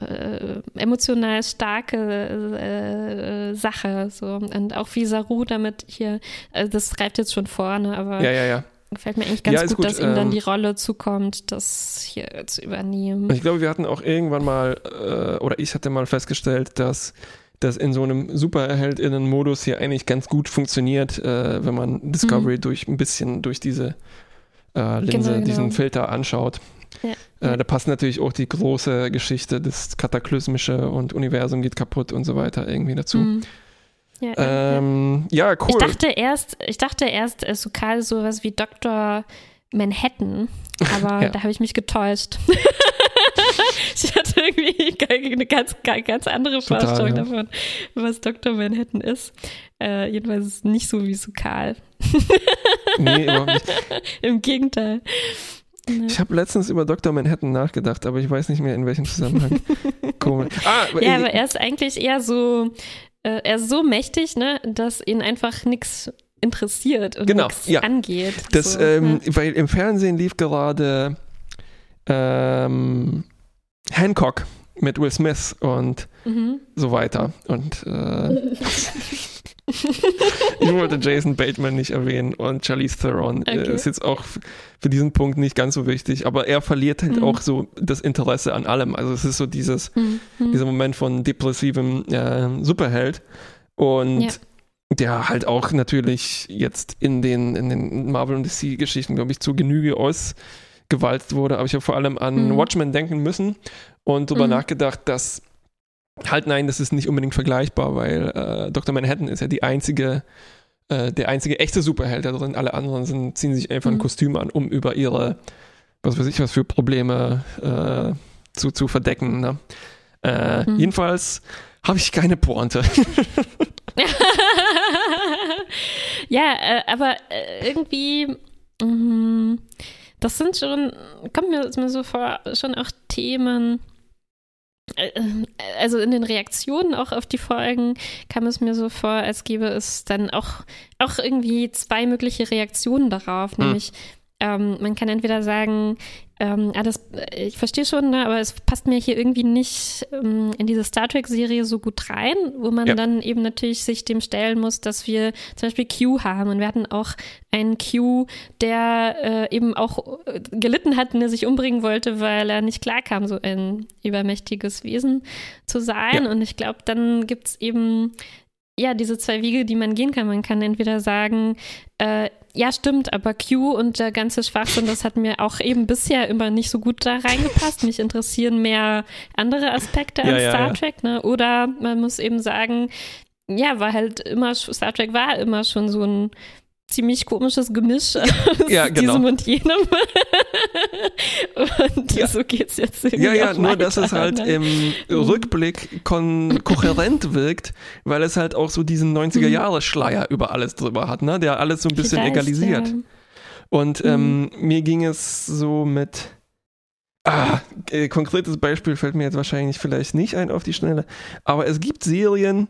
Speaker 1: äh, emotional starke äh, Sache so und auch wie Saru damit hier, also das greift jetzt schon vorne, aber
Speaker 2: ja, ja, ja.
Speaker 1: gefällt mir eigentlich ganz gut,
Speaker 2: gut,
Speaker 1: dass ihm dann
Speaker 2: ähm,
Speaker 1: die Rolle zukommt, das hier zu übernehmen.
Speaker 2: Ich glaube, wir hatten auch irgendwann mal, äh, oder ich hatte mal festgestellt, dass das in so einem Superheldinnen-Modus hier eigentlich ganz gut funktioniert, äh, wenn man Discovery durch ein bisschen durch diese äh, Linse,
Speaker 1: Genau, genau.
Speaker 2: diesen Filter anschaut.
Speaker 1: Ja.
Speaker 2: Äh, da passt natürlich auch die große Geschichte, das Kataklysmische und Universum geht kaputt und so weiter irgendwie dazu.
Speaker 1: Mhm. Ja.
Speaker 2: Ähm, ja, cool.
Speaker 1: Ich dachte erst, ich dachte erst, äh, Sukal sowas wie Dr. Manhattan, aber
Speaker 2: Ja.
Speaker 1: da habe ich mich getäuscht. ich hatte irgendwie eine ganz, ganz andere
Speaker 2: Total,
Speaker 1: Vorstellung
Speaker 2: ja.
Speaker 1: davon, was Dr. Manhattan ist. Äh, jedenfalls nicht so wie Sukal.
Speaker 2: nee, überhaupt nicht.
Speaker 1: Im Gegenteil. Ja.
Speaker 2: Ich habe letztens über Dr. Manhattan nachgedacht, aber ich weiß nicht mehr, in welchem Zusammenhang. Komisch. Ah,
Speaker 1: Ja, aber er ist eigentlich eher so, äh, er ist so mächtig, ne, dass ihn einfach nichts interessiert und
Speaker 2: Genau,
Speaker 1: nichts
Speaker 2: ja.
Speaker 1: angeht.
Speaker 2: Das,
Speaker 1: so,
Speaker 2: ähm,
Speaker 1: ja.
Speaker 2: weil im Fernsehen lief gerade ähm, Hancock mit Will Smith und
Speaker 1: Mhm.
Speaker 2: so weiter. Und äh, ich wollte Jason Bateman nicht erwähnen und Charlize Theron äh,
Speaker 1: Okay.
Speaker 2: ist jetzt auch für diesen Punkt nicht ganz so wichtig, aber er verliert halt
Speaker 1: Mhm.
Speaker 2: auch so das Interesse an allem. Also es ist so dieses,
Speaker 1: Mhm. Mhm.
Speaker 2: dieser Moment von depressivem äh, Superheld und
Speaker 1: Ja.
Speaker 2: der halt auch natürlich jetzt in den, in den Marvel und DC-Geschichten, glaube ich, zu Genüge ausgewalzt wurde. Aber ich habe vor allem an
Speaker 1: Mhm.
Speaker 2: Watchmen denken müssen und darüber
Speaker 1: Mhm.
Speaker 2: nachgedacht, dass halt nein, das ist nicht unbedingt vergleichbar, weil äh, Dr. Manhattan ist ja die einzige, äh, der einzige echte Superheld da drin. Alle anderen sind, ziehen sich einfach ein
Speaker 1: Mhm.
Speaker 2: Kostüm an, um über ihre, was weiß ich, was für Probleme äh, zu, zu verdecken. Ne? Äh,
Speaker 1: Mhm.
Speaker 2: Jedenfalls habe ich keine Pointe.
Speaker 1: ja, äh, aber äh, irgendwie, mh, das sind schon, kommt mir, mir so vor, schon auch Themen. Also in den Reaktionen auch auf die Folgen kam es mir so vor, als gäbe es dann auch, auch irgendwie zwei mögliche Reaktionen darauf.
Speaker 2: Hm.
Speaker 1: Nämlich, ähm, man kann entweder sagen, ähm, ah, das, äh, ich verstehe schon, ne, aber es passt mir hier irgendwie nicht ähm, in diese Star Trek-Serie so gut rein, wo man
Speaker 2: Ja.
Speaker 1: dann eben natürlich sich dem stellen muss, dass wir zum Beispiel Q haben. Und wir hatten auch einen Q, der äh, eben auch äh, gelitten hat und der sich umbringen wollte, weil er nicht klarkam, so ein übermächtiges Wesen zu sein.
Speaker 2: Ja.
Speaker 1: Und ich glaube, dann gibt es eben ja, diese zwei Wege, die man gehen kann. Man kann entweder sagen, äh, ja, stimmt, aber Q und der ganze Schwachsinn, das hat mir auch eben bisher immer nicht so gut da reingepasst. Mich interessieren mehr andere Aspekte
Speaker 2: Ja,
Speaker 1: an
Speaker 2: ja,
Speaker 1: Star
Speaker 2: ja.
Speaker 1: Trek, ne? Oder man muss eben sagen, ja, war halt immer, Star Trek war immer schon so ein ziemlich komisches Gemisch aus
Speaker 2: Ja, genau.
Speaker 1: diesem und jenem. und
Speaker 2: Ja.
Speaker 1: so geht's jetzt irgendwie
Speaker 2: Ja, ja, nur
Speaker 1: weiter,
Speaker 2: dass es halt
Speaker 1: ne?
Speaker 2: im Rückblick kon kohärent wirkt, weil es halt auch so diesen 90er-Jahre-Schleier über alles drüber hat, ne? der alles so ein bisschen
Speaker 1: Vielleicht,
Speaker 2: egalisiert.
Speaker 1: Ja.
Speaker 2: Und ähm, mir ging es so mit. Ah, äh, konkretes Beispiel fällt mir jetzt wahrscheinlich vielleicht nicht ein auf die Schnelle. Aber es gibt Serien,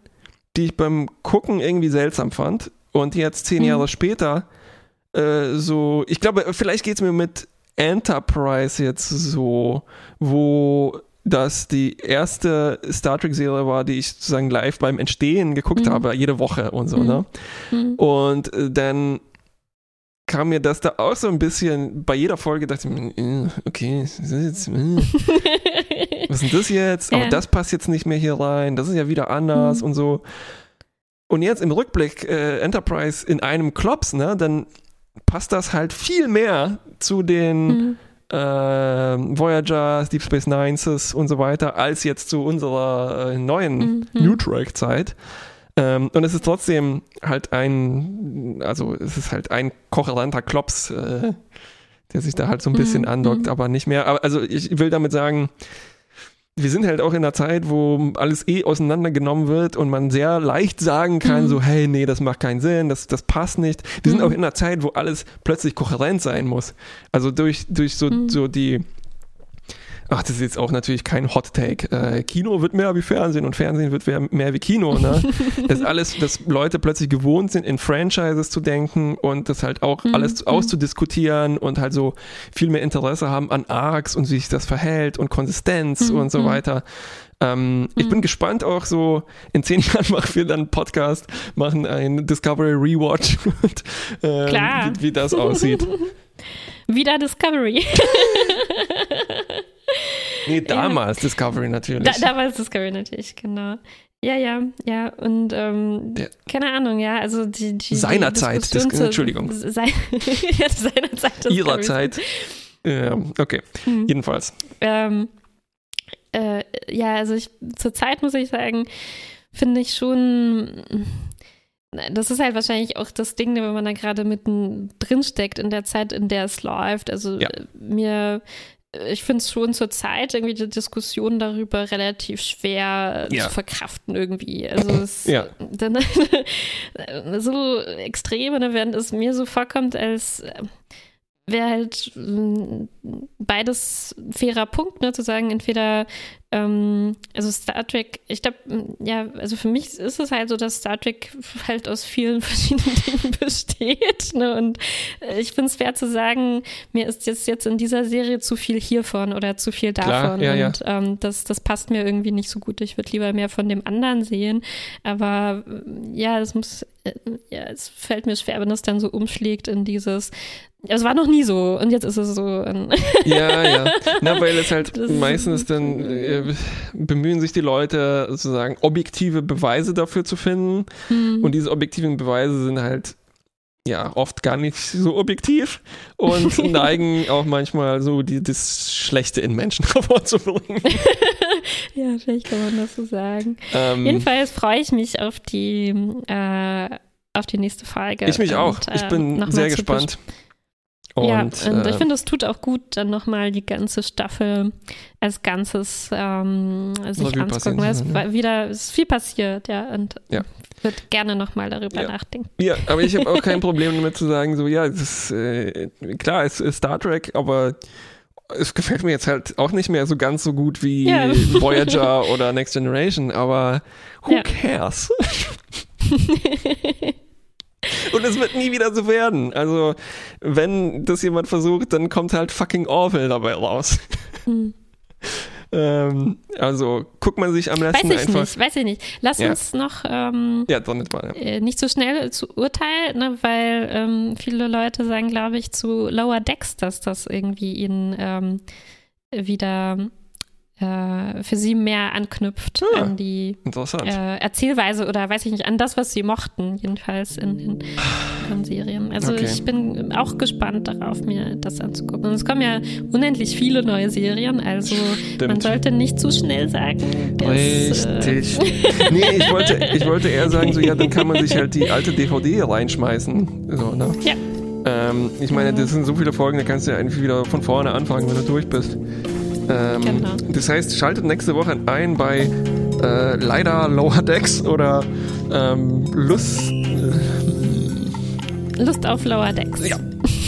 Speaker 2: die ich beim Gucken irgendwie seltsam fand. Und jetzt zehn
Speaker 1: Mhm.
Speaker 2: Jahre später äh, so, ich glaube, vielleicht geht es mir mit Enterprise jetzt so, wo das die erste Star Trek-Serie war, die ich sozusagen live beim Entstehen geguckt
Speaker 1: Mhm.
Speaker 2: habe, jede Woche und so,
Speaker 1: Mhm.
Speaker 2: ne?
Speaker 1: Mhm.
Speaker 2: Und äh, dann kam mir das da auch so ein bisschen, bei jeder Folge dachte ich mir, äh, okay, jetzt, äh, was ist denn das jetzt? Aber
Speaker 1: Ja.
Speaker 2: das passt jetzt nicht mehr hier rein, das ist ja wieder anders
Speaker 1: Mhm.
Speaker 2: und so. Und jetzt im Rückblick äh, Enterprise in einem Klops, ne, dann passt das halt viel mehr zu den
Speaker 1: Mhm.
Speaker 2: äh, Voyagers, Deep Space Nines und so weiter, als jetzt zu unserer äh, neuen
Speaker 1: Mhm.
Speaker 2: New Track-Zeit. Ähm, und es ist trotzdem halt ein, also es ist halt ein kohärenter Klops, äh, der sich da halt so ein bisschen
Speaker 1: Mhm,
Speaker 2: andockt,
Speaker 1: mhm.
Speaker 2: aber nicht mehr. Aber, also ich will damit sagen, wir sind halt auch in einer Zeit, wo alles eh auseinandergenommen wird und man sehr leicht sagen kann,
Speaker 1: Mhm.
Speaker 2: so, hey, nee, das macht keinen Sinn, das, das passt nicht. Wir sind
Speaker 1: Mhm.
Speaker 2: auch in einer Zeit, wo alles plötzlich kohärent sein muss. Also durch, durch so,
Speaker 1: Mhm.
Speaker 2: so die, ach, das ist jetzt auch natürlich kein Hot Take. Äh, Kino wird mehr wie Fernsehen und Fernsehen wird mehr, mehr wie Kino, ne? das ist alles, dass Leute plötzlich gewohnt sind, in Franchises zu denken und das halt auch
Speaker 1: Mhm.
Speaker 2: alles
Speaker 1: Mhm.
Speaker 2: auszudiskutieren und halt so viel mehr Interesse haben an Arcs und wie sich das verhält und Konsistenz
Speaker 1: Mhm.
Speaker 2: und so
Speaker 1: Mhm.
Speaker 2: weiter. Ähm, Ich
Speaker 1: Mhm.
Speaker 2: bin gespannt auch so, in zehn Jahren machen wir dann einen Podcast, machen einen Discovery Rewatch und ähm,
Speaker 1: Klar.
Speaker 2: Wie, wie das aussieht.
Speaker 1: Wieder Discovery.
Speaker 2: Nee, damals Discovery natürlich.
Speaker 1: Da, damals Discovery natürlich, genau. Ja, ja, ja. Und ähm,
Speaker 2: Der-
Speaker 1: keine Ahnung, ja, also die, die
Speaker 2: Seinerzeit, Dis- Entschuldigung.
Speaker 1: Sei, ja, seinerzeit
Speaker 2: Ihrer. Zeit. Ja, okay,
Speaker 1: Hm.
Speaker 2: jedenfalls.
Speaker 1: Ähm, äh, ja, also ich zur Zeit muss ich sagen, finde ich schon. Das ist halt wahrscheinlich auch das Ding, wenn man da gerade mitten drin steckt in der Zeit, in der es läuft. Also
Speaker 2: Ja.
Speaker 1: äh, mir, ich finde es schon zur Zeit irgendwie die Diskussion darüber relativ schwer
Speaker 2: Ja.
Speaker 1: zu verkraften irgendwie. Also es
Speaker 2: Ja.
Speaker 1: dann so extrem, ne, während es mir so vorkommt, als äh, wäre halt mh, beides fairer Punkt, ne, zu sagen, entweder, ähm, also Star Trek, ich glaube, ja, also für mich ist es halt so, dass Star Trek halt aus vielen verschiedenen Dingen besteht, ne, und äh, ich finde es schwer zu sagen, mir ist jetzt, jetzt in dieser Serie zu viel hiervon oder zu viel
Speaker 2: Klar,
Speaker 1: davon
Speaker 2: ja, ja.
Speaker 1: und ähm, das, das passt mir irgendwie nicht so gut. Ich würde lieber mehr von dem anderen sehen, aber äh, ja, das muss, äh, ja, es fällt mir schwer, wenn das dann so umschlägt in dieses, es war noch nie so und jetzt ist es so.
Speaker 2: Ja, ja. Na, weil es halt
Speaker 1: Das ist-
Speaker 2: meistens dann äh, bemühen sich die Leute sozusagen objektive Beweise dafür zu finden.
Speaker 1: Hm.
Speaker 2: Und diese objektiven Beweise sind halt ja oft gar nicht so objektiv und neigen auch manchmal so die, das Schlechte in Menschen hervorzubringen.
Speaker 1: ja, vielleicht kann man das so sagen.
Speaker 2: Ähm,
Speaker 1: Jedenfalls freue ich mich auf die, äh, auf die nächste Folge.
Speaker 2: ich mich
Speaker 1: und,
Speaker 2: auch. Ich
Speaker 1: äh,
Speaker 2: bin
Speaker 1: noch
Speaker 2: sehr
Speaker 1: mal zu
Speaker 2: gespannt.
Speaker 1: ja,
Speaker 2: Und,
Speaker 1: und ich
Speaker 2: äh,
Speaker 1: finde, es tut auch gut, dann nochmal die ganze Staffel als Ganzes ähm, sich anzugucken.
Speaker 2: zu
Speaker 1: Weil es war wieder ist viel passiert, ja, und
Speaker 2: Ja.
Speaker 1: würde gerne nochmal darüber
Speaker 2: Ja.
Speaker 1: nachdenken.
Speaker 2: Ja, aber ich habe auch kein Problem damit zu sagen, so, ja, ist, äh, klar, es ist Star Trek, aber es gefällt mir jetzt halt auch nicht mehr so ganz so gut wie
Speaker 1: Ja.
Speaker 2: Voyager oder Next Generation, aber who
Speaker 1: Ja.
Speaker 2: cares? Und es wird nie wieder so werden. Also, wenn das jemand versucht, dann kommt halt fucking Orville dabei raus.
Speaker 1: Hm.
Speaker 2: Ähm, also, guckt man sich am
Speaker 1: Weiß
Speaker 2: besten
Speaker 1: ich
Speaker 2: einfach.
Speaker 1: nicht, weiß ich nicht. Lass
Speaker 2: Ja.
Speaker 1: uns noch ähm,
Speaker 2: Ja, mal. Ja.
Speaker 1: äh, nicht so schnell zu urteilen, ne, weil ähm, viele Leute sagen, glaube ich, zu Lower Decks, dass das irgendwie ihnen ähm, wieder äh, für sie mehr anknüpft
Speaker 2: Ah.
Speaker 1: an die äh, Erzählweise oder weiß ich nicht, an das, was sie mochten, jedenfalls in den Serien. Also
Speaker 2: Okay.
Speaker 1: ich bin auch gespannt darauf, mir das anzugucken. Und es kommen ja unendlich viele neue Serien, also man
Speaker 2: Stimmt.
Speaker 1: sollte nicht zu schnell sagen. dass, äh,
Speaker 2: Richtig. nee, ich wollte, ich wollte eher sagen, so ja, dann kann man sich halt die alte DVD reinschmeißen. So, ne?
Speaker 1: Ja.
Speaker 2: Ähm, ich meine, das sind so viele Folgen, da kannst du ja eigentlich wieder von vorne anfangen, wenn du durch bist. Ähm,
Speaker 1: Genau.
Speaker 2: Das heißt, schaltet nächste Woche ein bei äh, leider Lower Decks oder ähm, Lust.
Speaker 1: Lust auf Lower Decks.
Speaker 2: Ja.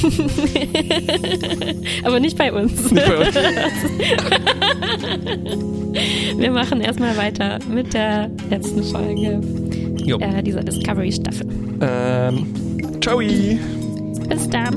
Speaker 1: Aber nicht bei uns.
Speaker 2: Nicht bei uns.
Speaker 1: Wir machen erstmal weiter mit der letzten Folge äh, dieser Discovery-Staffel.
Speaker 2: Ähm, ciao.
Speaker 1: Bis dann.